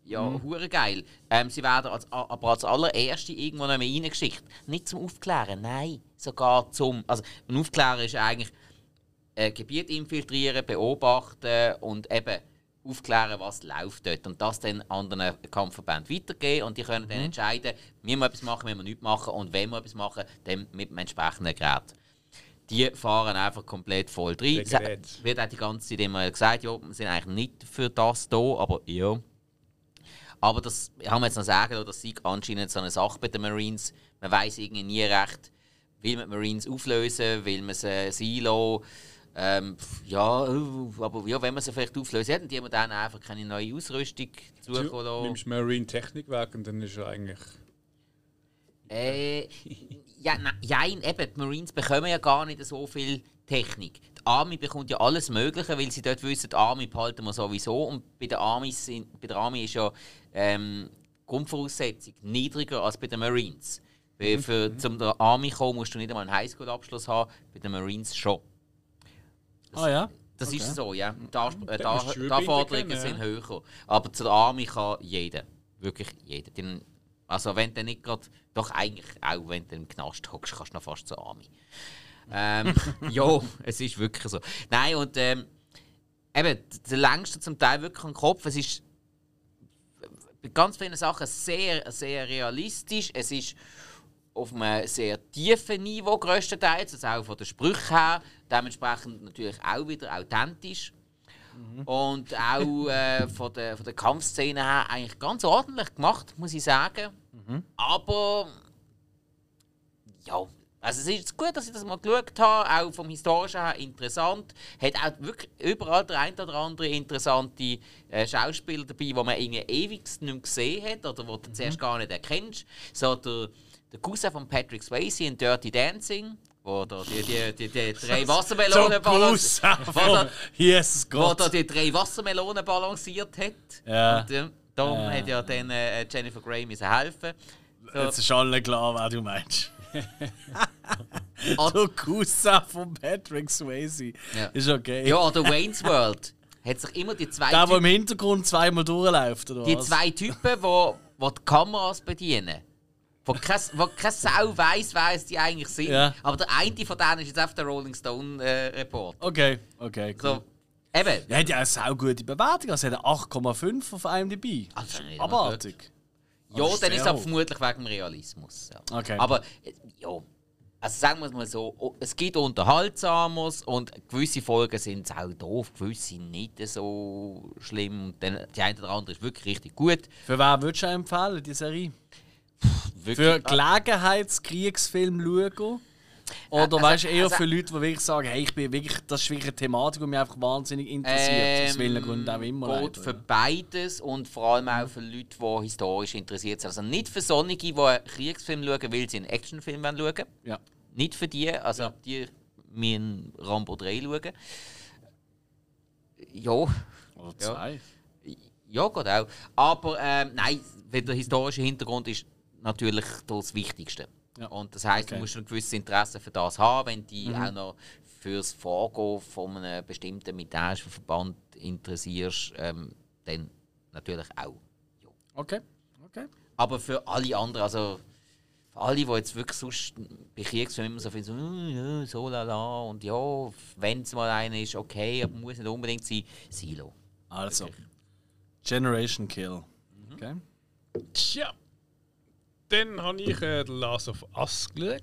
Ja, hure geil. Ähm, sie werden als, aber als allererste irgendwo noch reingeschickt. Nicht zum Aufklären, nein, sogar zum. Also, ein Aufklären ist eigentlich äh, Gebiet infiltrieren, beobachten und eben aufklären, was läuft dort. Und das dann anderen Kampfverbänden weitergeben. Und die können dann entscheiden, wir wir etwas machen, wir nichts machen. Und wenn wir etwas machen, dann mit dem entsprechenden Gerät. Die fahren einfach komplett voll rein. Es wird auch die ganze Zeit immer gesagt, ja, wir sind eigentlich nicht für das da, aber ja. Aber das haben wir jetzt noch sagen, das sei anscheinend so eine Sache bei den Marines. Man weiß irgendwie nie recht, will man die Marines auflösen, will man sie silo. Ähm, ja, äh, aber ja, wenn man sie vielleicht auflösen, hätten die dann einfach keine neue Ausrüstung zukommen lassen. nimmst Marine Technikwerk und dann ist er eigentlich. Äh, ja, nein, eben, die Marines bekommen ja gar nicht so viel Technik. Die Army bekommt ja alles Mögliche, weil sie dort wissen, die Army behalten wir sowieso. Und bei der Army, sind, bei der Army ist ja ähm, die Grundvoraussetzung niedriger als bei den Marines. Weil für zum der Army kommen musst du nicht einmal einen Highschool-Abschluss haben, bei den Marines schon. Ah ja? Das Okay. ist so, ja. Die, äh, die, Dann musst du An- die die Schulbildung Anforderungen kennen, sind ja. höher. Aber zu der Army kann jeder. Wirklich jeder. Den- Also wenn du nicht gerade, doch eigentlich auch wenn du im Knast hockst, kannst du noch fast zur Army. Ähm, ja, es ist wirklich so. Nein, und ähm, eben, der längste zum Teil wirklich am Kopf. Es ist bei ganz vielen Sachen sehr, sehr realistisch. Es ist auf einem sehr tiefen Niveau größtenteils, also auch von den Sprüchen her. Dementsprechend natürlich auch wieder authentisch. Und auch äh, von der, von der Kampfszene her eigentlich ganz ordentlich gemacht, muss ich sagen. Aber ja, also es ist gut, dass ich das mal geschaut habe, auch vom historischen her interessant. Hat auch wirklich überall der ein oder andere interessante äh, Schauspieler dabei, die man irgendwie ewig nicht mehr gesehen hat oder die du zuerst gar nicht erkennst. So der, der Cousin von Patrick Swayze in Dirty Dancing, wo da die, die, die, die drei Wassermelonen balanciert wo da- Jesus wo Gott. da die drei Wassermelonen balanciert hat. Ja. Und äh, darum Ja. hat ja dann äh, Jennifer Grey müssen helfen. So. Jetzt ist allen klar, wer du meinst. Der Cousin von Patrick Swayze. Ja. Ist okay. Ja, oder Wayne's World hat sich immer die zwei, Der, der im Hintergrund zweimal durchläuft, oder die, was? zwei Typen, wo die Kameras bedienen. Wo keine, wo keine Sau weiss, wer es die eigentlich sind. Ja. Aber der eine von denen ist jetzt auf der Rolling Stone äh, Report. Okay, okay, cool. So, eben. Er hat ja eine saugute Bewertung, also hat eine 8,5 auf IMDb. Also, Abartig. Ja, Aber dann ist es vermutlich wegen dem Realismus. Ja. Okay. Aber ja, also sagen wir es mal so, es gibt Unterhaltsames und gewisse Folgen sind auch doof, gewisse nicht so schlimm. Und dann, die eine oder andere ist wirklich richtig gut. Für wen würdest du empfehlen, die Serie? Wirklich, Für Gelegenheitskriegsfilm schauen? Oder also- weißt du eher also- für Leute, die wirklich sagen, hey, ich bin wirklich, das ist wirklich eine Thematik, die mich einfach wahnsinnig interessiert. Ähm, aus welchen Gründen auch immer. Leider, für ja. beides und vor allem auch für Leute, die historisch interessiert sind. Also nicht für solche, die einen Kriegsfilm schauen, weil sie einen Actionfilm schauen wollen. Ja. Nicht für die, also die müssen Rambo 3 schauen. Ja, Oder Ja. zwei. ja, geht auch. Aber ähm, nein, weil der historische Hintergrund ist natürlich das Wichtigste. Ja. Und das heisst, Okay. du musst ein gewisses Interesse für das haben, wenn du dich auch noch fürs Vorgehen von einem bestimmten militärischen Verband interessierst, ähm, dann natürlich auch. Okay, okay. Aber für alle anderen, also für alle, die jetzt wirklich sonst bei Kriegsfilmen immer so viel so, «Hm, ja, so lala und ja, wenn es mal einer ist, okay, aber muss nicht unbedingt sein, Silo. Also, Generation Kill. Mhm. Okay. Tja. Dann habe ich äh, The Last of Us geschaut.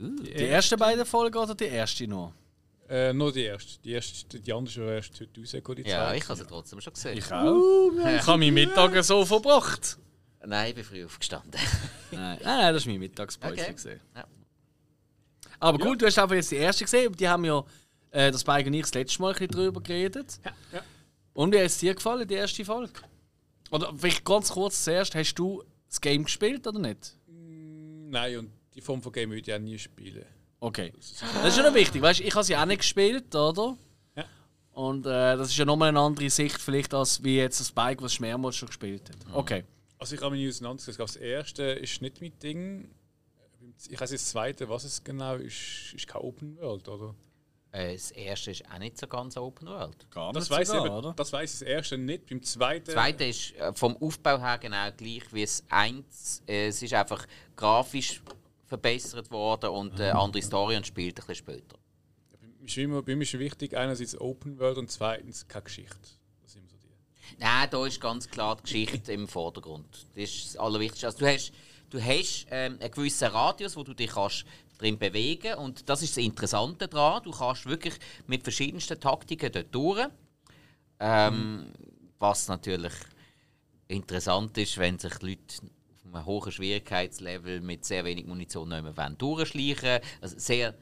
Die ersten beiden Folgen oder die erste nur? Äh, nur die erste. Die, erste, die andere ist schon erst heute rausgekommen, Ja, ich habe sie trotzdem schon gesehen. Ich auch. Ich habe meinen Mittag so verbracht. Nein, ich bin früh aufgestanden. Nein, nein, nein, das war mein Mittagspause. Okay. gesehen. Ja. Aber gut, du hast einfach jetzt die erste gesehen. Die haben ja äh, das Spike und ich das letzte Mal ein bisschen drüber geredet. ja. Und wie hat es dir gefallen, die erste Folge? Oder vielleicht ganz kurz zuerst, hast du das Game gespielt oder nicht? Nein, und die Form von Game würde ich auch nie spielen. Okay. Das ist schon noch wichtig, weißt ich habe sie auch nicht gespielt, oder? Ja. Und äh, das ist ja nochmal eine andere Sicht, vielleicht, als wie jetzt das Spike, was mehrmals schon gespielt hat. Okay. Also ich habe mich nie auseinandergesetzt. Das erste ist nicht mein Ding. Ich weiß nicht, das zweite, was es genau ist, ist kein Open World, oder? Äh, das erste ist auch nicht so ganz Open World. Gar Das weiß ich, oder? das weiß ich das erste nicht. Beim zweiten. Das zweite ist äh, vom Aufbau her genau gleich wie das eins. Äh, es ist einfach grafisch verbessert worden und Mhm. äh, andere Story und spielt ein bisschen später. Ist immer, bei mir ist wichtig, einerseits Open World und zweitens keine Geschichte. Das sind immer so die. Nein, da ist ganz klar die Geschichte im Vordergrund. Das ist das Allerwichtigste. Also, du hast, du hast ähm, einen gewissen Radius, wo du dich kannst drin bewegen und das ist das Interessante daran. Du kannst wirklich mit verschiedensten Taktiken dort durch. Ähm, Was natürlich interessant ist, wenn sich Leute auf einem hohen Schwierigkeitslevel mit sehr wenig Munition nicht mehr wollen durchschleichen Also sehr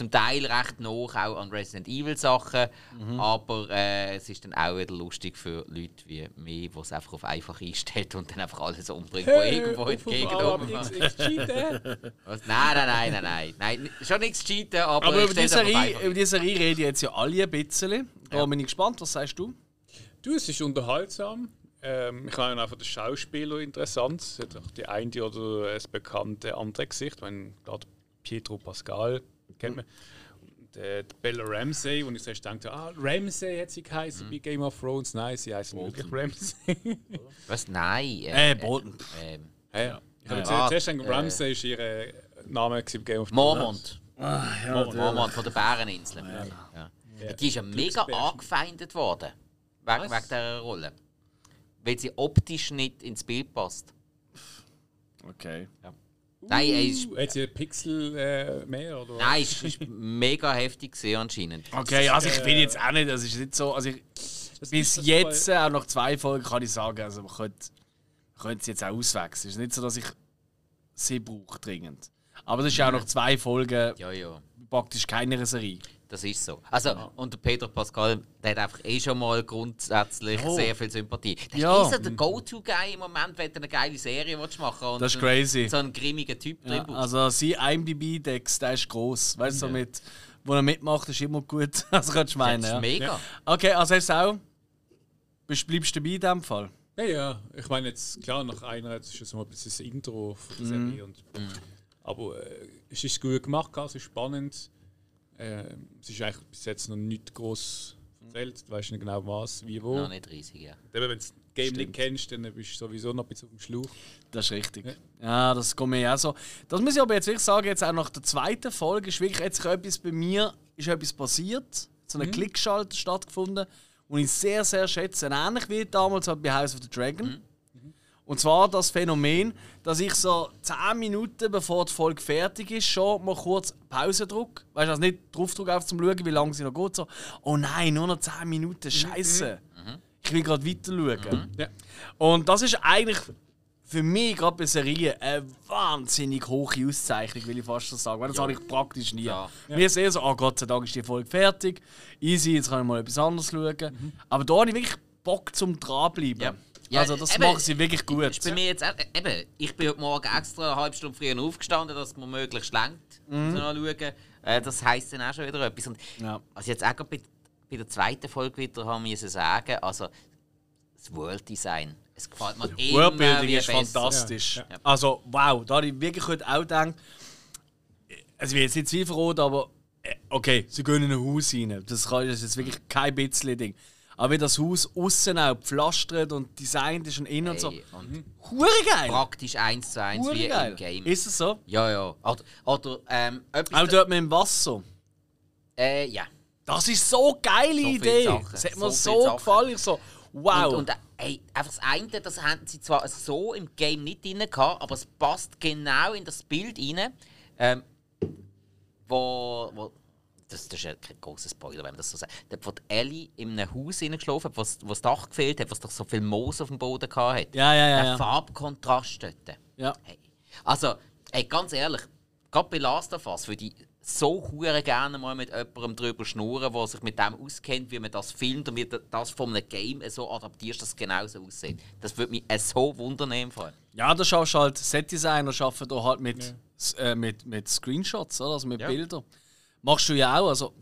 zum Teil recht noch auch an Resident Evil Sachen, aber äh, es ist dann auch wieder lustig für Leute wie mich, die es einfach auf einfach einstellt und dann einfach alles umbringt, wo irgendwo entgegenkommt. Nein, nein, nein, nein, nein, nein, schon nichts cheaten, aber, Aber über die, Serie, über die Serie reden jetzt ja alle ein bisschen. Da Ja. bin ich gespannt, was sagst du? Du, es ist unterhaltsam. Ähm, ich finde auch von den Schauspielern interessant. Es hat auch die eine oder das bekannte andere Gesicht. Ich meine, gerade Pietro Pascal kennt man. Und äh, die Bella Ramsey, wo ich zuerst dachte, ah, Ramsey hat sie geheißen bei Game of Thrones. Nein, sie heißt wirklich Ramsey. Was? Nein. Äh, Bolton. ähm, ja, ja. Ich habe Ah, zuerst gedacht, äh, Ramsey ist ihr Name gewesen bei Game of Thrones. Mormont. Mormont von der Bäreninsel. Ja. Ja. Die ist ja mega angefeindet worden. Wegen, wegen dieser Rolle. Weil sie optisch nicht ins Bild passt. Okay. Nein, es ist, hat sie einen Pixel äh, mehr? Oder? nein, es ist mega heftig gesehen anscheinend. Okay, also ich bin jetzt auch nicht, das ist nicht so. Also ich, Das bis jetzt, äh, auch nach zwei Folgen, kann ich sagen, also man könnte, man könnte sie jetzt auch auswechseln. Es ist nicht so, dass ich sie brauche dringend. Aber das ist ja auch nach zwei Folgen Ja, ja. praktisch keine Serie. Das ist so. Also, und der Pedro Pascal, der hat einfach eh schon mal grundsätzlich Oh. sehr viel Sympathie. Der Ja. ist so der Go-To-Guy im Moment, wenn du eine geile Serie willst machen und Das ist crazy. so einen grimmigen Typ Ja, drin also sein IMDb-Dex, der ist gross. Weißt du, so mit, wo er mitmacht, ist immer gut. Also kannst du Das meinen. ist Ja. mega. Okay, also hast du auch. Bist, bleibst du dabei in dem Fall? Ja, ja. Ich meine jetzt, klar, nach einer, das ist ja so ein bisschen das Intro von der Mhm. Serie. Und, Aber äh, es ist gut gemacht, es ist spannend. Äh, es ist eigentlich bis jetzt noch nicht groß erzählt. Du weißt nicht genau was, wie, wo. Noch nicht riesig, ja. Wenn du das Game Stimmt. nicht kennst, dann bist du sowieso noch ein bisschen auf dem Schlauch. Das ist richtig. Ja, das geht mir auch so. Das muss ich aber jetzt wirklich sagen, jetzt auch nach der zweiten Folge ist wirklich jetzt etwas bei mir, ist etwas passiert, so eine Klickschalter stattgefunden, und ich sehr, sehr schätze. Ähnlich wie damals halt bei House of the Dragon. Und zwar das Phänomen, dass ich so 10 Minuten bevor die Folge fertig ist, schon mal kurz Pause drücke. Weißt du, also nicht drauf drücke, auf zum Schauen, wie lange sie noch geht. So, oh nein, nur noch 10 Minuten, Scheiße. Ich will gerade weiter schauen. Ja. Und das ist eigentlich für mich gerade bei Serien eine wahnsinnig hohe Auszeichnung, will ich fast so sagen. Weil das habe ich praktisch nie. Ja. Mir ist eher so, oh Gott sei Dank ist die Folge fertig. Easy, jetzt kann ich mal etwas anderes schauen. Aber da habe ich wirklich Bock zum dranbleiben. Ja. Ja, also das eben, machen sie wirklich gut. Ist bei mir jetzt eben, ich bin heute Morgen extra eine halbe Stunde früher aufgestanden, dass man möglichst lenkt. Mhm. schauen. Äh, das heisst dann auch schon wieder etwas. Und Ja. Ich jetzt auch bei, bei der zweiten Folge wieder haben müssen sagen, also das World Design. Es gefällt mir immer Worldbuilding ist besser. fantastisch. Ja, Also, wow, da habe ich wirklich heute auch gedacht, also ich will jetzt nicht aber äh, okay, sie gehen in ein Haus rein. Das, kann, das ist jetzt wirklich kein bisschen Ding. Aber wie das Haus außen auch gepflastert und designt ist und innen und so. Hey, und Hure geil! Praktisch eins zu eins Hure wie geil. im Game. Ist es so? Ja, ja. Oder, oder ähm. Auch dort mit dem Wasser. äh, ja. Das ist so eine geile So Idee. Das hat mir so so, gefallen. Ich so, wow. Und, und ey, einfach das eine, das haben sie zwar so im Game nicht drin gehabt, aber es passt genau in das Bild rein. Ähm, wo, wo das, das ist ja kein großer Spoiler, wenn man das so sagt. Dort, wo die Ellie in einem Haus hineingeschlafen hat, wo das- Dach gefehlt hat, wo es doch so viel Moos auf dem Boden gehabt hat. ja, ja, ja. Der ja. Farbkontrast dort. ja. Hey. Also, ey, ganz ehrlich, gerade bei Last of Us würde ich so hure gerne mal mit jemandem drüber schnurren, der sich mit dem auskennt, wie man das filmt und wie das von einem Game so adaptierst, dass es genauso aussieht. Das würde mich äh, so wundern im Fall. Ja, da schaust du halt, Set-Designer arbeiten da halt mit, s- äh, mit, mit Screenshots, oder? also mit Ja. Bildern. Machst du ja auch, also,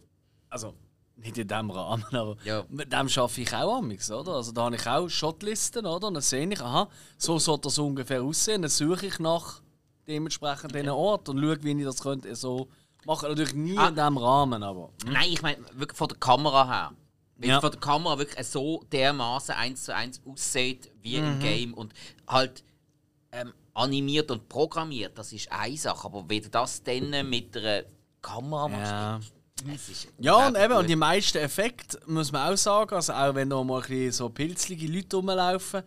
also nicht in diesem Rahmen, aber Ja. mit dem arbeite ich auch amix, oder? Also da habe ich auch Shotlisten, oder? Und dann sehe ich, aha, so soll das ungefähr aussehen. Dann suche ich nach dementsprechend diesen Ort und schaue, wie ich das könnte so machen. Natürlich nie Ah. in diesem Rahmen, aber... Nein, ich meine wirklich von der Kamera her. Weil Ja. von der Kamera wirklich so dermaßen eins zu eins aussieht wie Mhm. im Game und halt ähm, animiert und programmiert, das ist eine Sache. Aber wie du das dann mit einer Kamera machst, Ja. Ja, und eben, und gut. die meisten Effekte, muss man auch sagen, also auch wenn da mal ein bisschen so pilzlige Leute rumlaufen,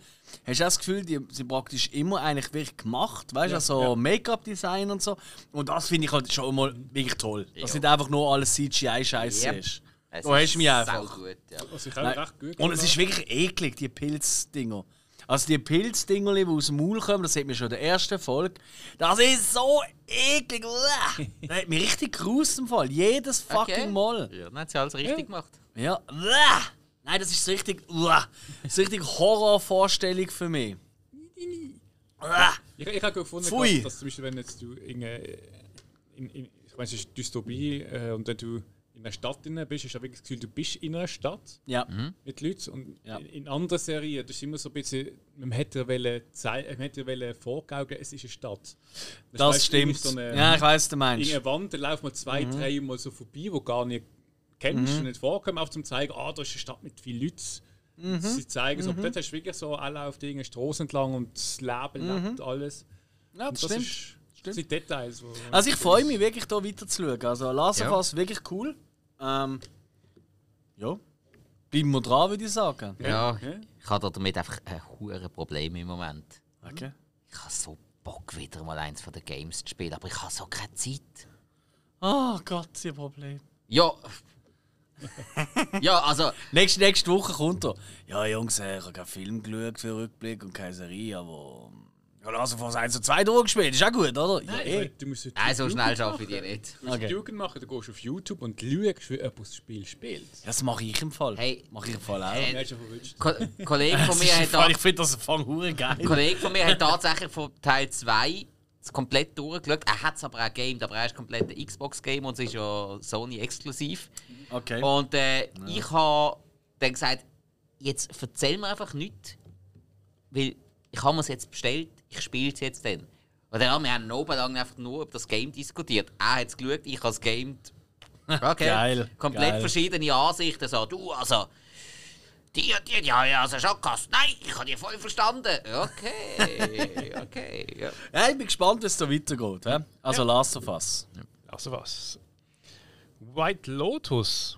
hast du auch das Gefühl, die sind praktisch immer eigentlich wirklich gemacht, weißt du, also Make-up-Design und so. Und das finde ich halt schon mal wirklich toll. Ja. Dass nicht einfach nur alles CGI-Scheiße Yep. ist. Es Da hast ist du mich einfach. saugut, ja. Auch Nein. recht gut Und es ist wirklich eklig, die Pilzdinger. Also die Pilzdinger, die aus dem Maul kommen, das sieht man schon in der ersten Folge. Das ist so eklig. Das hat mich richtig gerust im Fall. Jedes fucking Okay. Mal. Ja, dann hat sie alles richtig gemacht. Ja. Nein, das ist so richtig. Das ist richtig Horrorvorstellung für mich. Ich, ich habe gefunden, Pfui. dass, zum Beispiel, wenn jetzt du in, in, in ich meine, es ist Dystopie äh, und wenn du in einer Stadt drin bist, hast du wirklich das Gefühl, du bist in einer Stadt Ja. mit Leuten. Und Ja. in, in anderen Serien, das ist immer so ein bisschen, man hätte wollen, man hätte wollen vorgaukeln, es ist eine Stadt. Das ist stimmt. So eine, ja, ich weiß, was du meinst. irgendeine Wand, da laufen wir zwei, Mhm. drei Mal so vorbei, wo gar nicht kennst und nicht vorkommen, auch zum zeigen, ah, da ist eine Stadt mit vielen Leuten. Mhm. Sie zeigen so, dort hast du wirklich so alle auf die Straße entlang und das Leben lebt alles. ja, Und Mhm. das, stimmt. Ist, das sind Details. Also ich freue mich wirklich, hier weiter zu schauen. Also Last of Ja. Us wirklich cool. Ähm, ja. Bleiben wir dran, würde ich sagen. Ja, Ja. ich habe damit einfach ein hohes Problem im Moment. Okay. Ich habe so Bock, wieder mal eins von den Games zu spielen, aber ich habe so keine Zeit. Oh Gott, ihr Problem. Ja. ja, also, Nächste, nächste Woche kommt er. Ja, Jungs, ich habe keinen Film geschaut für Rückblick und keine Serie, aber. Ja, Last of Us 1 und 2 durchgespielt. Ist auch gut, oder? Ja, Nein, eh. du musst heute nein, so Jugend schnell schaffe ich die nicht. Du musst Okay. Jugend machen, du gehst auf YouTube und schaust, wie jemand das Spiel spielt. Das mache ich im Fall. Hey, Mache ich im Fall auch. äh, Ja, ja. Ko Kollege von mir hat Fall, ich finde das Fang hure geil. ein Kollege von mir hat tatsächlich von Teil 2 das komplett durchgeschaut. Er hat es aber auch gamed, aber er ist komplett ein Xbox-Game und es ist ja Sony-exklusiv. Okay. Und äh, ich habe dann gesagt, jetzt erzähl mir einfach nichts, weil ich habe es jetzt bestellt, ich spiele es jetzt dann. Und dann, wir haben oben lang einfach nur über das Game diskutiert. Er hat es geschaut, ich habe es gamed. Okay. Geil, Komplett geil. verschiedene Ansichten. So, du, also, die und die, ja, ja, also Schockast. Nein, ich habe die voll verstanden. Okay, okay. Ja. Ja, ich bin gespannt, wie es da weitergeht. hä? Also Last of Us. Also was? White Lotus.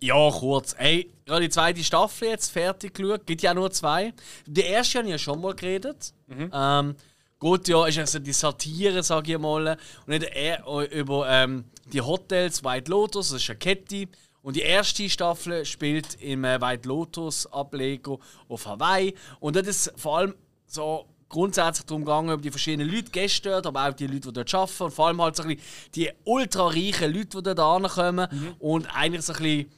Ja, kurz. Ey, habe die zweite Staffel jetzt fertig geschaut. Gibt ja nur zwei. Die erste habe ich ja schon mal geredet. Ähm, gut, ja, ist also die Satire, sage ich mal. Und nicht eher über ähm, die Hotels White Lotus, das ist eine Kette. Und die erste Staffel spielt im äh, White Lotus Ableger auf Hawaii. Und dort ist vor allem so grundsätzlich darum gegangen, über die verschiedenen Leute, Gäste dort, aber auch die Leute, die dort arbeiten. Und vor allem halt so ein bisschen die ultra reichen Leute, die dort ankommen. Und eigentlich so ein bisschen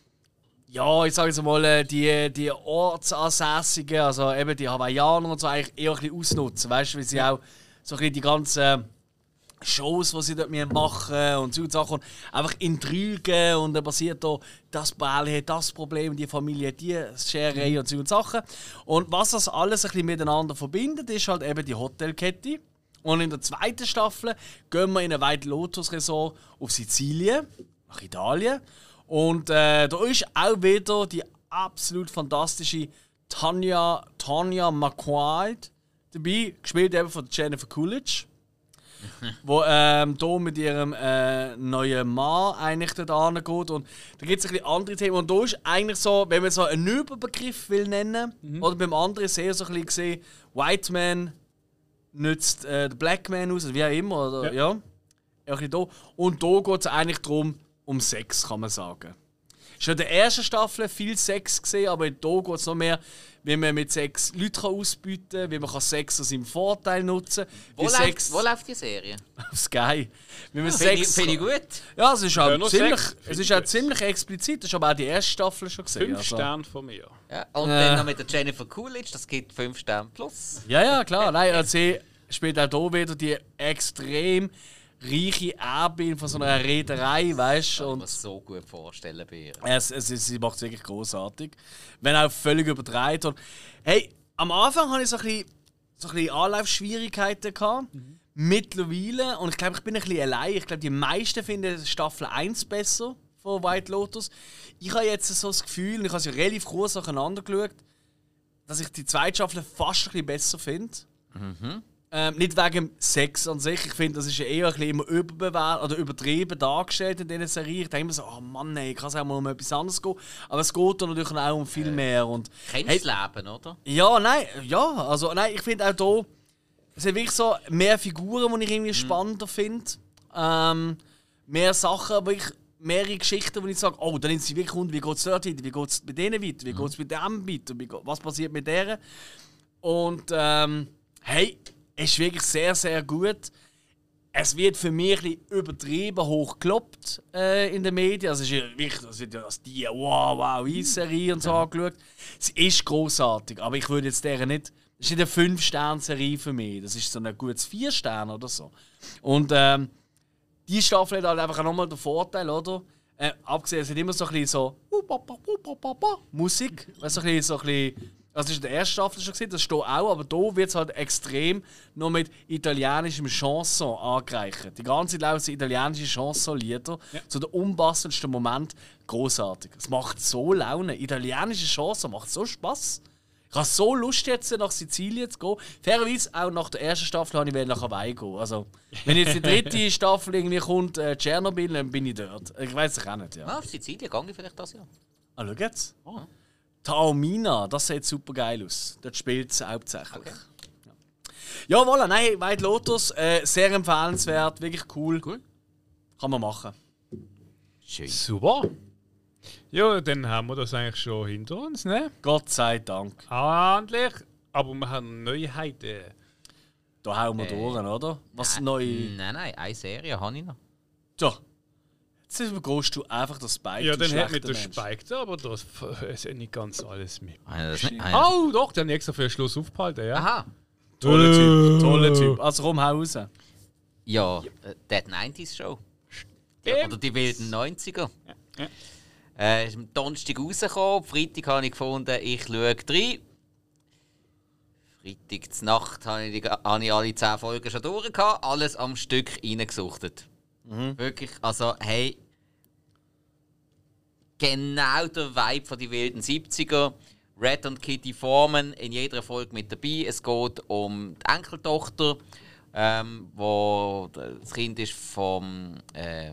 ja, ich sage jetzt mal, äh, die, die Ortsansässigen, also eben die Hawaiianer und so, eigentlich eher ein bisschen ausnutzen. Weißt du, weil sie auch so ein bisschen die ganzen Shows, die sie dort machen und so Sachen, einfach Intrigen und dann passiert da, das Bärli hat das Problem, die Familie die Scherei und so und Sachen. Und was das alles ein bisschen miteinander verbindet, ist halt eben die Hotelkette. Und in der zweiten Staffel gehen wir in ein White Lotus Resort auf Sizilien, nach Italien. Und äh, da ist auch wieder die absolut fantastische Tanja, Tanja McQuaid dabei, gespielt eben von Jennifer Coolidge. Wo ähm, hier mit ihrem äh, neuen Mann eigentlich dort angeht. Und da gibt es ein bisschen andere Themen. Und da ist eigentlich so, wenn man so einen Überbegriff will nennen, oder beim anderen sehr so ein bisschen gesehen, White Man nützt äh, den Black Man aus, oder wie auch immer. Oder, ja. ja. ein bisschen da. Und da geht es eigentlich darum, um Sex, kann man sagen. Schon in der ersten Staffel viel Sex gesehen, aber hier geht es noch mehr, wie man mit Sex Leute kann ausbieten kann, wie man kann Sex zu seinem Vorteil nutzen kann. Wo, läuft, Sex wo läuft die Serie? auf Sky. Wie man Finde ich, Sex. find ich gut. Ja, es ist auch Ja, nur ziemlich, Sex, es finde ist ich auch ziemlich explizit. Das ist aber auch die erste Staffel schon gesehen. Fünf also. Sterne von mir. Ja. Und Äh. dann noch mit der Jennifer Coolidge, das gibt 5 Sterne plus. Ja, ja, klar. Nein, also sie spielt auch hier wieder die extrem reiche Erbin von so einer Reederei, weißt Ich du? kann Und mir so gut vorstellen bei ihr. Es, es, ist- sie macht es wirklich großartig. Wenn auch völlig übertreibt. Und hey, am Anfang hatte ich so ein bisschen, so ein bisschen Anlaufschwierigkeiten. Gehabt. Mittlerweile, und ich glaube, ich bin ein bisschen allein. Ich glaube, die meisten finden Staffel 1 besser von White Lotus. Ich habe jetzt so das Gefühl, und ich habe sie relativ kurz nacheinander geschaut, dass ich die zweite Staffel fast ein bisschen besser finde. Ähm, nicht wegen Sex an sich. Ich finde, das ist ja eher ein bisschen immer überbewertet oder übertrieben dargestellt in dieser Serie. Ich denke mir so, oh Mann, ey, kann es auch mal um etwas anderes gehen. Aber es geht dann natürlich auch um viel mehr. Und, Kennst Hey. Leben, oder? ja, nein, ja, also nein, ich finde auch hier, es sind wirklich so mehr Figuren, die ich irgendwie spannender finde. Ähm, mehr Sachen, aber ich mehrere Geschichten, wo ich sage, oh, dann sind sie wirklich rund, wie geht es dort weiter, wie geht es bei denen weiter, wie geht es mit dem weiter, was passiert mit deren. Und ähm, hey, ist wirklich sehr, sehr gut. Es wird für mich ein bisschen übertrieben hochgelobt äh, in den Medien. Also es ist ja wirklich, das wird ja als die wow, wow, Eis-Serie und so angeschaut. Es ist großartig, aber ich würde jetzt deren nicht. Das ist nicht eine 5-Sterne-Serie für mich. Das ist so ein gutes 4 Sterne oder so. Und ähm, die Staffel hat halt einfach nochmal den Vorteil, oder? Äh, abgesehen, es hat immer so ein bisschen so Musik. Weißt, so ein bisschen, so ein bisschen, also das ist in der ersten Staffel schon gesehen, das steht auch, aber da wird es halt extrem noch mit italienischem Chanson angereichert. Die ganze Zeit laufen italienische Chansonlieder. So der unpassendste Moment. Großartig. Es macht so Laune. Italienische Chanson macht so Spaß. Ich habe so Lust jetzt nach Sizilien zu gehen. Fairerweise auch nach der ersten Staffel habe ich nach Hawaii gehen. Also, wenn jetzt die dritte Staffel irgendwie kommt, äh, Tschernobyl, dann bin ich dort. Ich weiß es auch nicht. Ja. Ah, auf Sizilien gehe ich vielleicht das Jahr. Ah, schau jetzt. Oh. Taormina, das sieht super geil aus. Dort spielt es hauptsächlich. Ja, ja voilà, nein, White Lotus, äh, sehr empfehlenswert, wirklich cool. Cool. Kann man machen. Schön. Super. Ja, dann haben wir das eigentlich schon hinter uns, ne? Gott sei Dank. Endlich. Aber wir haben Neuheiten. Da hauen wir Äh, durch, oder? Was Nein, neu. Nein, nein, eine Serie habe ich noch. So. Jetzt übergehst du einfach das Spike. Ja, dann hat mit der. Spike da, aber das ist nicht ganz alles mit. Das nicht? Ah, Oh, doch, haben extra für den Schluss aufgehalten, ja. Aha. Toller. Typ, toller Typ. Also komm, hau raus. Ja, äh, Dead 90s Show. Ja, oder die wilden 90er. Äh, ist am Donnerstag rausgekommen. Freitag habe ich gefunden, ich schaue rein. Freitag zur Nacht habe ich, die, habe ich alle 10 Folgen schon durch. gehabt, Alles am Stück reingesuchtet. Wirklich, also hey. Genau der Vibe von die wilden 70er. Red und Kitty Foreman in jeder Folge mit dabei. Es geht um die Enkeltochter, ähm, wo das Kind ist vom, äh,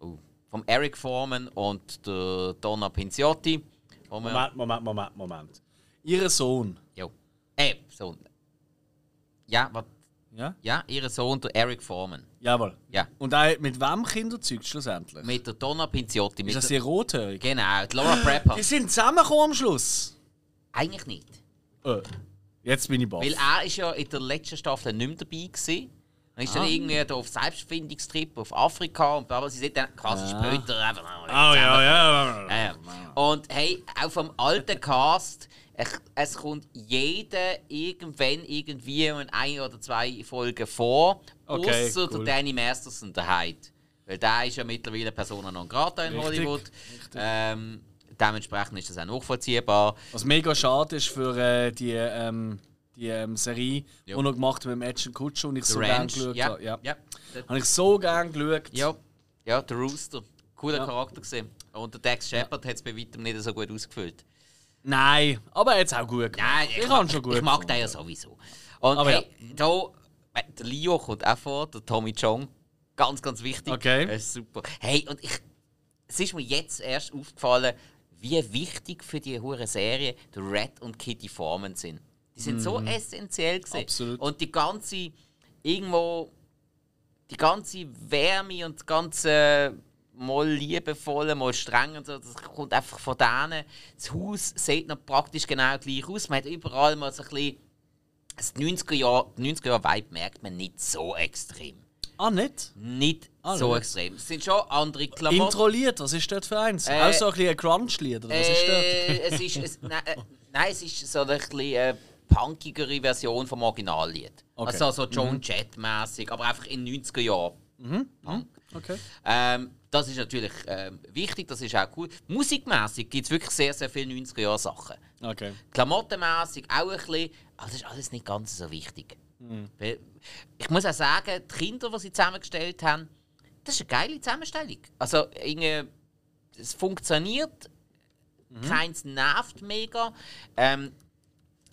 oh, vom Eric Foreman und der Donna Pinciotti. Moment, Moment, Moment, Moment. Ihr Sohn. Jo. Äh, Sohn. Ja, wat, Ja? ja, ihr Sohn, der Eric Foreman. Jawohl. Ja. Und auch mit wem Kinderzeugt schlussendlich? Mit der Donna Pinciotti. Ist das die Rothörige? genau, die Laura Prepper. Die sind zusammengekommen am Schluss. Eigentlich nicht. Äh, jetzt bin ich baff. Weil er ist ja in der letzten Staffel nicht mehr dabei gewesen. Er ist Ah. dann irgendwie da auf Selbstfindungstrip auf Afrika und aber sie sind dann quasi später einfach Oh ja, ja. Ja, ja. Und hey, auch vom alten Cast, es, kommt jeder irgendwann irgendwie in ein oder zwei Folgen vor, Okay, außer cool. der Danny Masterson, der Hyde. Weil der ist ja mittlerweile Persona non grata in Richtig, Hollywood. Ähm, dementsprechend ist das auch nachvollziehbar. Was mega schade ist für äh, die, ähm, die ähm, Serie, Ja. die noch gemacht mit dem Edson Kutcher und ich so The gerne Ranch. geschaut Ja, habe. Ja. ja. Habe ich so gerne geschaut. Ja, ja, der Rooster. Cooler Ja. Charakter gesehen. Und der Dex Shepard hat es bei weitem nicht so gut ausgefüllt. Nein, aber er es auch gut gemacht. Nein, ich habe schon gut Ich mag den ja sowieso. Und Aber hey, da, äh, der Leo kommt auch vor, der Tommy Chong. Ganz, ganz wichtig. Okay. Das ist super. Hey, und ich, es ist mir jetzt erst aufgefallen, wie wichtig für die hure Serie der Red und Kitty Foreman sind. Die sind so essentiell gewesen. Mhm. Absolut. Und die ganze, irgendwo, die ganze Wärme und das ganze mal liebevolle, mal streng und so, das kommt einfach von denen. Das Haus sieht noch praktisch genau gleich aus. Man hat überall mal so ein bisschen das 90er Jahr, 90er Jahr Vibe merkt man nicht so extrem. Ah, nicht? Nicht Ah, so schau. extrem. Es sind schon andere Klamotten. Intro-Lied, was ist dort für eins? Äh, auch so ein bisschen ein Crunch-Lied, oder was ist dort? Äh, es ist, es, nein, äh, nein, es ist so eine bisschen äh, punkigere Version vom Originallied. Okay. Also so Joan Jett-mäßig, aber einfach in 90er Jahren. Punk. Okay. Ähm, das ist natürlich ähm, wichtig, das ist auch cool. Musikmäßig gibt es wirklich sehr, sehr viele 90er-Jahre-Sachen. Okay. Klamottenmäßig auch ein bisschen, aber das ist alles nicht ganz so wichtig. Weil, Ich muss auch sagen, die Kinder, die sie zusammengestellt haben, das ist eine geile Zusammenstellung. Also, irgendwie, es funktioniert, keins nervt mega. Ähm,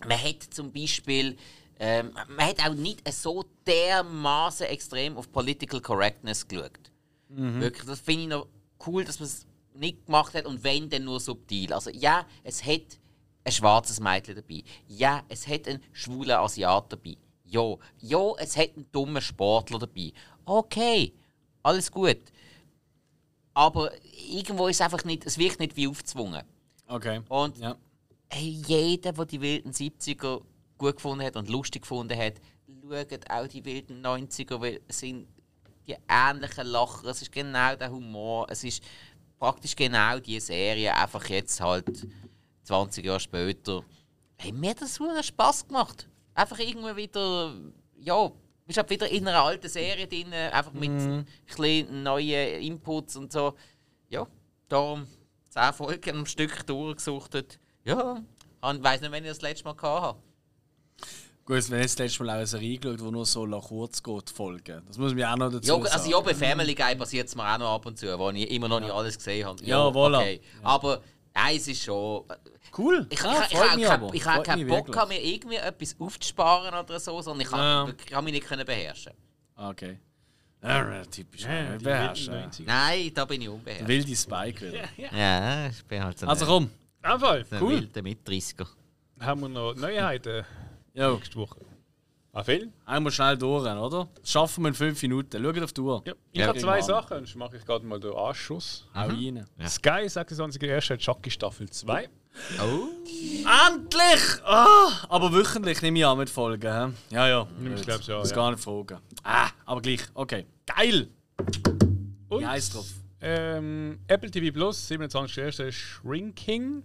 man hat zum Beispiel, ähm, man hat auch nicht so dermaßen extrem auf Political Correctness geschaut. Wirklich, das finde ich noch cool, dass man es nicht gemacht hat und wenn, dann nur subtil. Also ja, es hat ein schwarzes Mädchen dabei. Ja, es hat einen schwulen Asiat dabei. Ja, ja, es hat einen dummen Sportler dabei. Okay, alles gut. Aber irgendwo ist es einfach nicht, es wirkt nicht wie aufgezwungen. Okay. Und Ja. hey, jeder, der die wilden 70er gut gefunden hat und lustig gefunden hat, schaut auch die wilden 90er, weil es sind die ähnlichen Lacher, es ist genau der Humor, es ist praktisch genau die Serie, einfach jetzt halt 20 Jahre später. Hey, mir hat das so Spaß gemacht. Einfach irgendwie wieder, ja, bist halt wieder in einer alten Serie drin, einfach mit ein bisschen neuen Inputs und so. ja, darum 10 Folgen am Stück durchgesuchtet. Ja, ich weiß nicht, wenn ich das letzte Mal hatte. Gut, wenn jetzt das letzte Mal auch eine Serie geschaut, die nur so nach kurz geht, Folgen. Das muss mir auch noch dazu Ja, sagen. also ja, bei Family Guy passiert es mir auch noch ab und zu, wo ich immer noch nicht alles gesehen habe. Ja, voilà. Aber nein, es ist schon... Cool. Ich, ja, ich, ich, ich, aber. habe keinen Bock, mir irgendwie etwas aufzusparen oder so, sondern ich kann, Ja. kann mich nicht können beherrschen. Ah, Okay. Ja, typisch. Ja, Ja, die beherrschen. wilden 90er. Nein, da bin ich unbeherrscht. Wilde Spike wieder. Ja, ich bin halt so Also komm. Ein cool. wilder Mit-30er. haben wir noch Neuheiten Jo, nächste Woche. Ah, Film? einmal schnell durch, oder? Das schaffen wir in fünf Minuten. Schaut auf die Uhr. Ja. Ich Ja, habe zwei Mann. Sachen, sonst mache ich gerade mal den Anschluss. Hau rein. Ja. Sky, 26.01. Chucky Staffel 2. Oh, Endlich! Ah, aber wöchentlich nehme ich an mit Folgen. hä? Ja, ja. Ich glaub's ja, Muss ja. gar nicht fragen. Ah, aber gleich. Okay. Geil! Und Wie heißt drauf? ähm, Apple TV Plus, 27.01. Shrinking.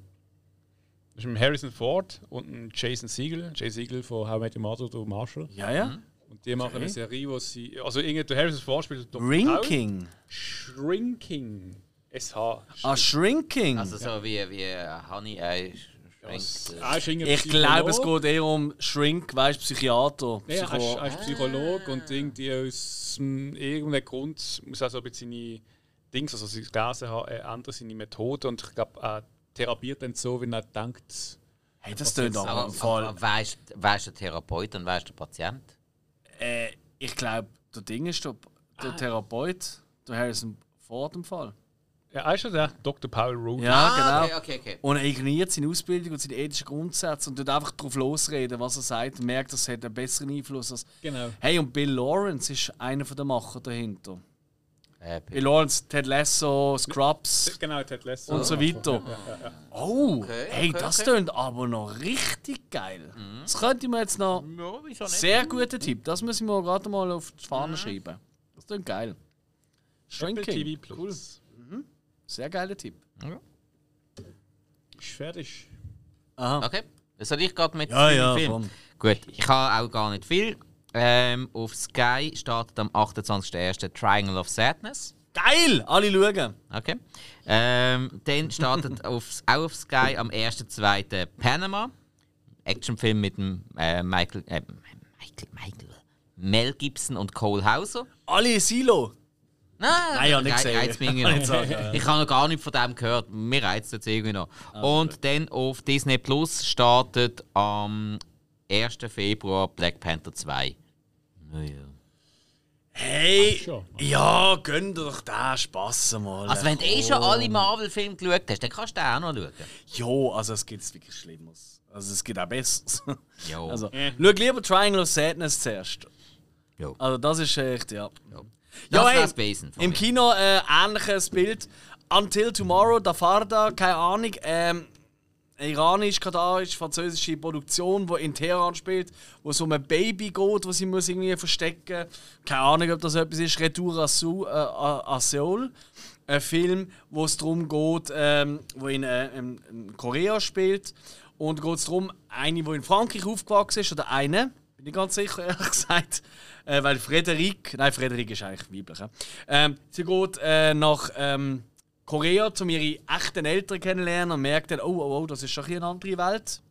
Das ist mit Harrison Ford und ein Jason Siegel. Jason Siegel von How I Met Your Mother und Marshall. Ja, ja. Und die machen eine Serie, wo sie. Also, irgendwie der Harrison Ford spielt. Dr. Rinking. Shrinking. SH. Ah, Shrinking. also so wie, wie Honey äh. Ah, ist irgendwie ich glaube, es geht eher um Shrink, weißt Psychiater. Ja, er ist, Psycho er ist Psychologe und irgendwie aus irgendeinem Grund muss er so ein bisschen seine Dings, also habe, er ändert seine Methode und ich glaube, therapiert dann so, wenn er denkt, hey, das tönt aber Aber, im Fall. wer, ist, wer ist der Therapeut und wer ist der Patient? Äh, ich glaube, der Ding ist der, der Therapeut, der Harrison Ford im Fall. er ist ja der Dr. Paul Rudd. Ja, genau. Ah, okay, okay, okay. Und er ignoriert seine Ausbildung und seine ethischen Grundsätze und tut einfach drauf losreden, was er sagt und merkt, das hat einen besseren Einfluss. Als Genau. hey, und Bill Lawrence ist einer der Macher dahinter. Bill Lawrence, Ted Lasso, Scrubs Genau, Ted Lasso. und so weiter. Oh, Okay, hey, okay, das okay. tönt aber noch richtig geil. Das könnte man jetzt noch. ja? Sehr guter Tipp. Das müssen wir gerade mal auf die Fahne schreiben. Das klingt geil. Shrinking. TV Plus. Sehr geiler Tipp. Ist fertig. Aha. Okay, soll ich gerade mit Ja, dem ja, Film? komm. Gut, ich habe auch gar nicht viel. Ähm, auf Sky startet am 28.01. Triangle of Sadness. Geil! Alle schauen. Okay. Ähm, dann startet auf, auch auf Sky am 1.2. Panama. Actionfilm mit dem äh, Michael, äh, Michael, Michael, Mel Gibson und Cole Hauser. Alle Silo. Nein, Nein, ich hab nicht reizt mich noch. ich ja. Habe noch gar nicht von dem gehört. Mir reizt es irgendwie noch. Also und dann auf Disney Plus startet am 1. Februar Black Panther 2. Naja. Hey! schon. Ja, gönn dir doch den Spass mal. Also, wenn du eh schon alle Marvel-Filme geschaut hast, dann kannst du den auch noch schauen. Jo, also es gibt wirklich Schlimmes. Also es gibt auch Besseres. Jo. Also, schau lieber Triangle of Sadness zuerst. Jo. Also das ist echt, ja. Das Ja, hey, von Im mir. Kino äh, ähnliches Bild. Until Tomorrow, da Farda, keine Ahnung. Ähm, iranisch-katarisch französische Produktion, die in Teheran spielt, wo es um ein Baby geht, das sie muss irgendwie verstecken. Keine Ahnung, ob das etwas ist. Retour à, äh, Seoul. Ein Film, wo es darum geht, ähm, wo in, äh, in, in Korea spielt. Und geht es darum, eine, die in Frankreich aufgewachsen ist, oder eine, bin ich ganz sicher, ehrlich gesagt. Äh, weil Frederik, nein, Frederik ist eigentlich weiblich. Ähm, sie geht nach ähm, Korea, um ihre echten Eltern kennenzulernen und merkt dann, oh, oh, oh, das ist hier eine andere Welt.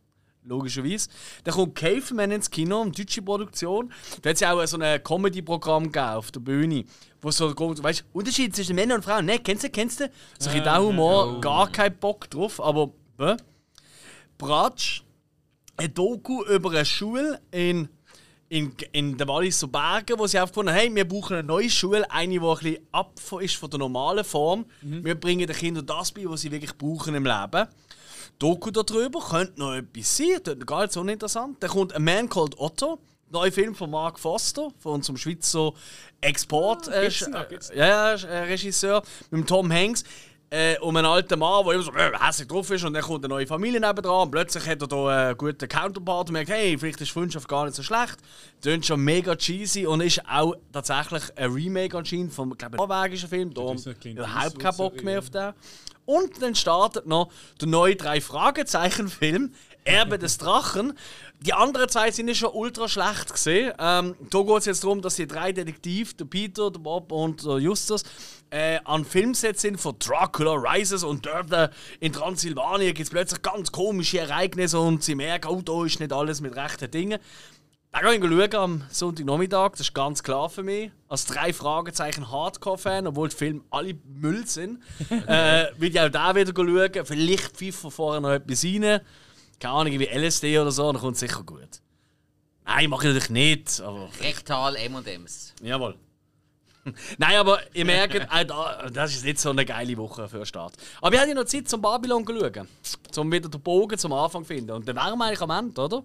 Logischerweise. Dann kommt Caveman ins Kino, eine deutsche Produktion. Da hat es auch so ein Comedy-Programm auf der Bühne, wo so geht, weißt du, Unterschied zwischen Männern und Frauen. Ne, kennst du, kennst du? So ein bisschen Humor, gar kein Bock drauf, aber, bäh. Bratsch, ein Doku über eine Schule in, in, in den Walliser Bergen, wo sie aufgefunden haben, hey, wir brauchen eine neue Schule, eine, die ein bisschen ab ist von der normalen Form. Wir bringen den Kindern das bei, was sie wirklich brauchen im Leben. Doku darüber, könnte noch etwas sein, das ist gar nicht so uninteressant. Dann kommt A Man Called Otto, neuer Film von Mark Foster, von unserem Schweizer Export äh, gibt's noch, gibt's noch. ja, äh, Regisseur, mit Tom Hanks. Äh, um einen alten Mann, der immer so äh, hässlich drauf ist und dann kommt eine neue Familie nebendran und plötzlich hat er da einen guten Counterpart und merkt, hey, vielleicht ist Freundschaft gar nicht so schlecht. Tönt schon mega cheesy und ist auch tatsächlich ein Remake anscheinend vom, glaube ich, norwegischen Film. Kleine überhaupt keinen Bock mehr auf den. Und dann startet noch der neue Drei-Fragezeichen-Film, Erbe des Drachen. Die anderen zwei sind schon ultra schlecht gesehen. Ähm, da geht es jetzt darum, dass die drei Detektive, der Peter, der Bob und der Justus, äh, an Filmsets sind von Dracula Rises und äh, in Transsilvanien gibt es plötzlich ganz komische Ereignisse und sie merken, oh, da ist nicht alles mit rechten Dingen. Da gehe ich schauen am Sonntagnachmittag, das ist ganz klar für mich. Als drei Fragezeichen Hardcore-Fan, obwohl die Filme alle Müll sind, äh, will ich auch da wieder schauen. Vielleicht pfeifen vorher noch etwas rein. Keine Ahnung, wie LSD oder so, dann kommt es sicher gut. Nein, mache ich natürlich nicht. Aber Rektal M&M's. Jawohl. Nein, aber ihr merkt, auch da, das ist nicht so eine geile Woche für den Start. Aber wir haben ja noch Zeit zum Babylon zu schauen. Um wieder den Bogen zum Anfang zu finden. Und dann wären wir eigentlich am Ende, oder?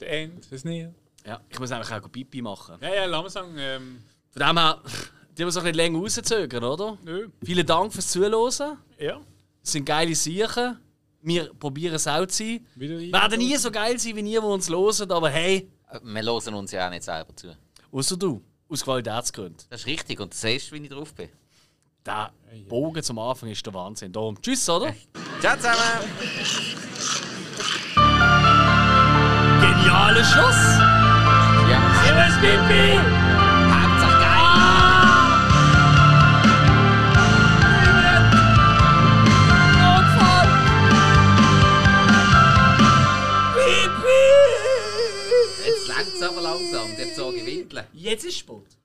Der End, ist nicht. Ja, ich muss einfach auch Pipi machen. Ja, ja, sagen. Ähm, Von dem her, die müssen wir nicht länger rauszögern, oder? nö. Vielen Dank fürs Zuhören. Ja. Es sind geile Sachen. Wir probieren es auch zu sein. Wieder rein. Werden nie so geil sein wie ihr, die uns hören, aber hey, Äh, Wir hören uns ja auch nicht selber zu. außer du. Aus Qualitätsgründen. Das ist richtig und du siehst, wie ich drauf bin. Der Bogen zum Anfang ist der Wahnsinn. Darum, tschüss, oder? Ciao zusammen! Genialer Schluss! Ja, Servus, Pipi! Jetzt aber langsam, der Zog Windeln. Jetzt ist Sport.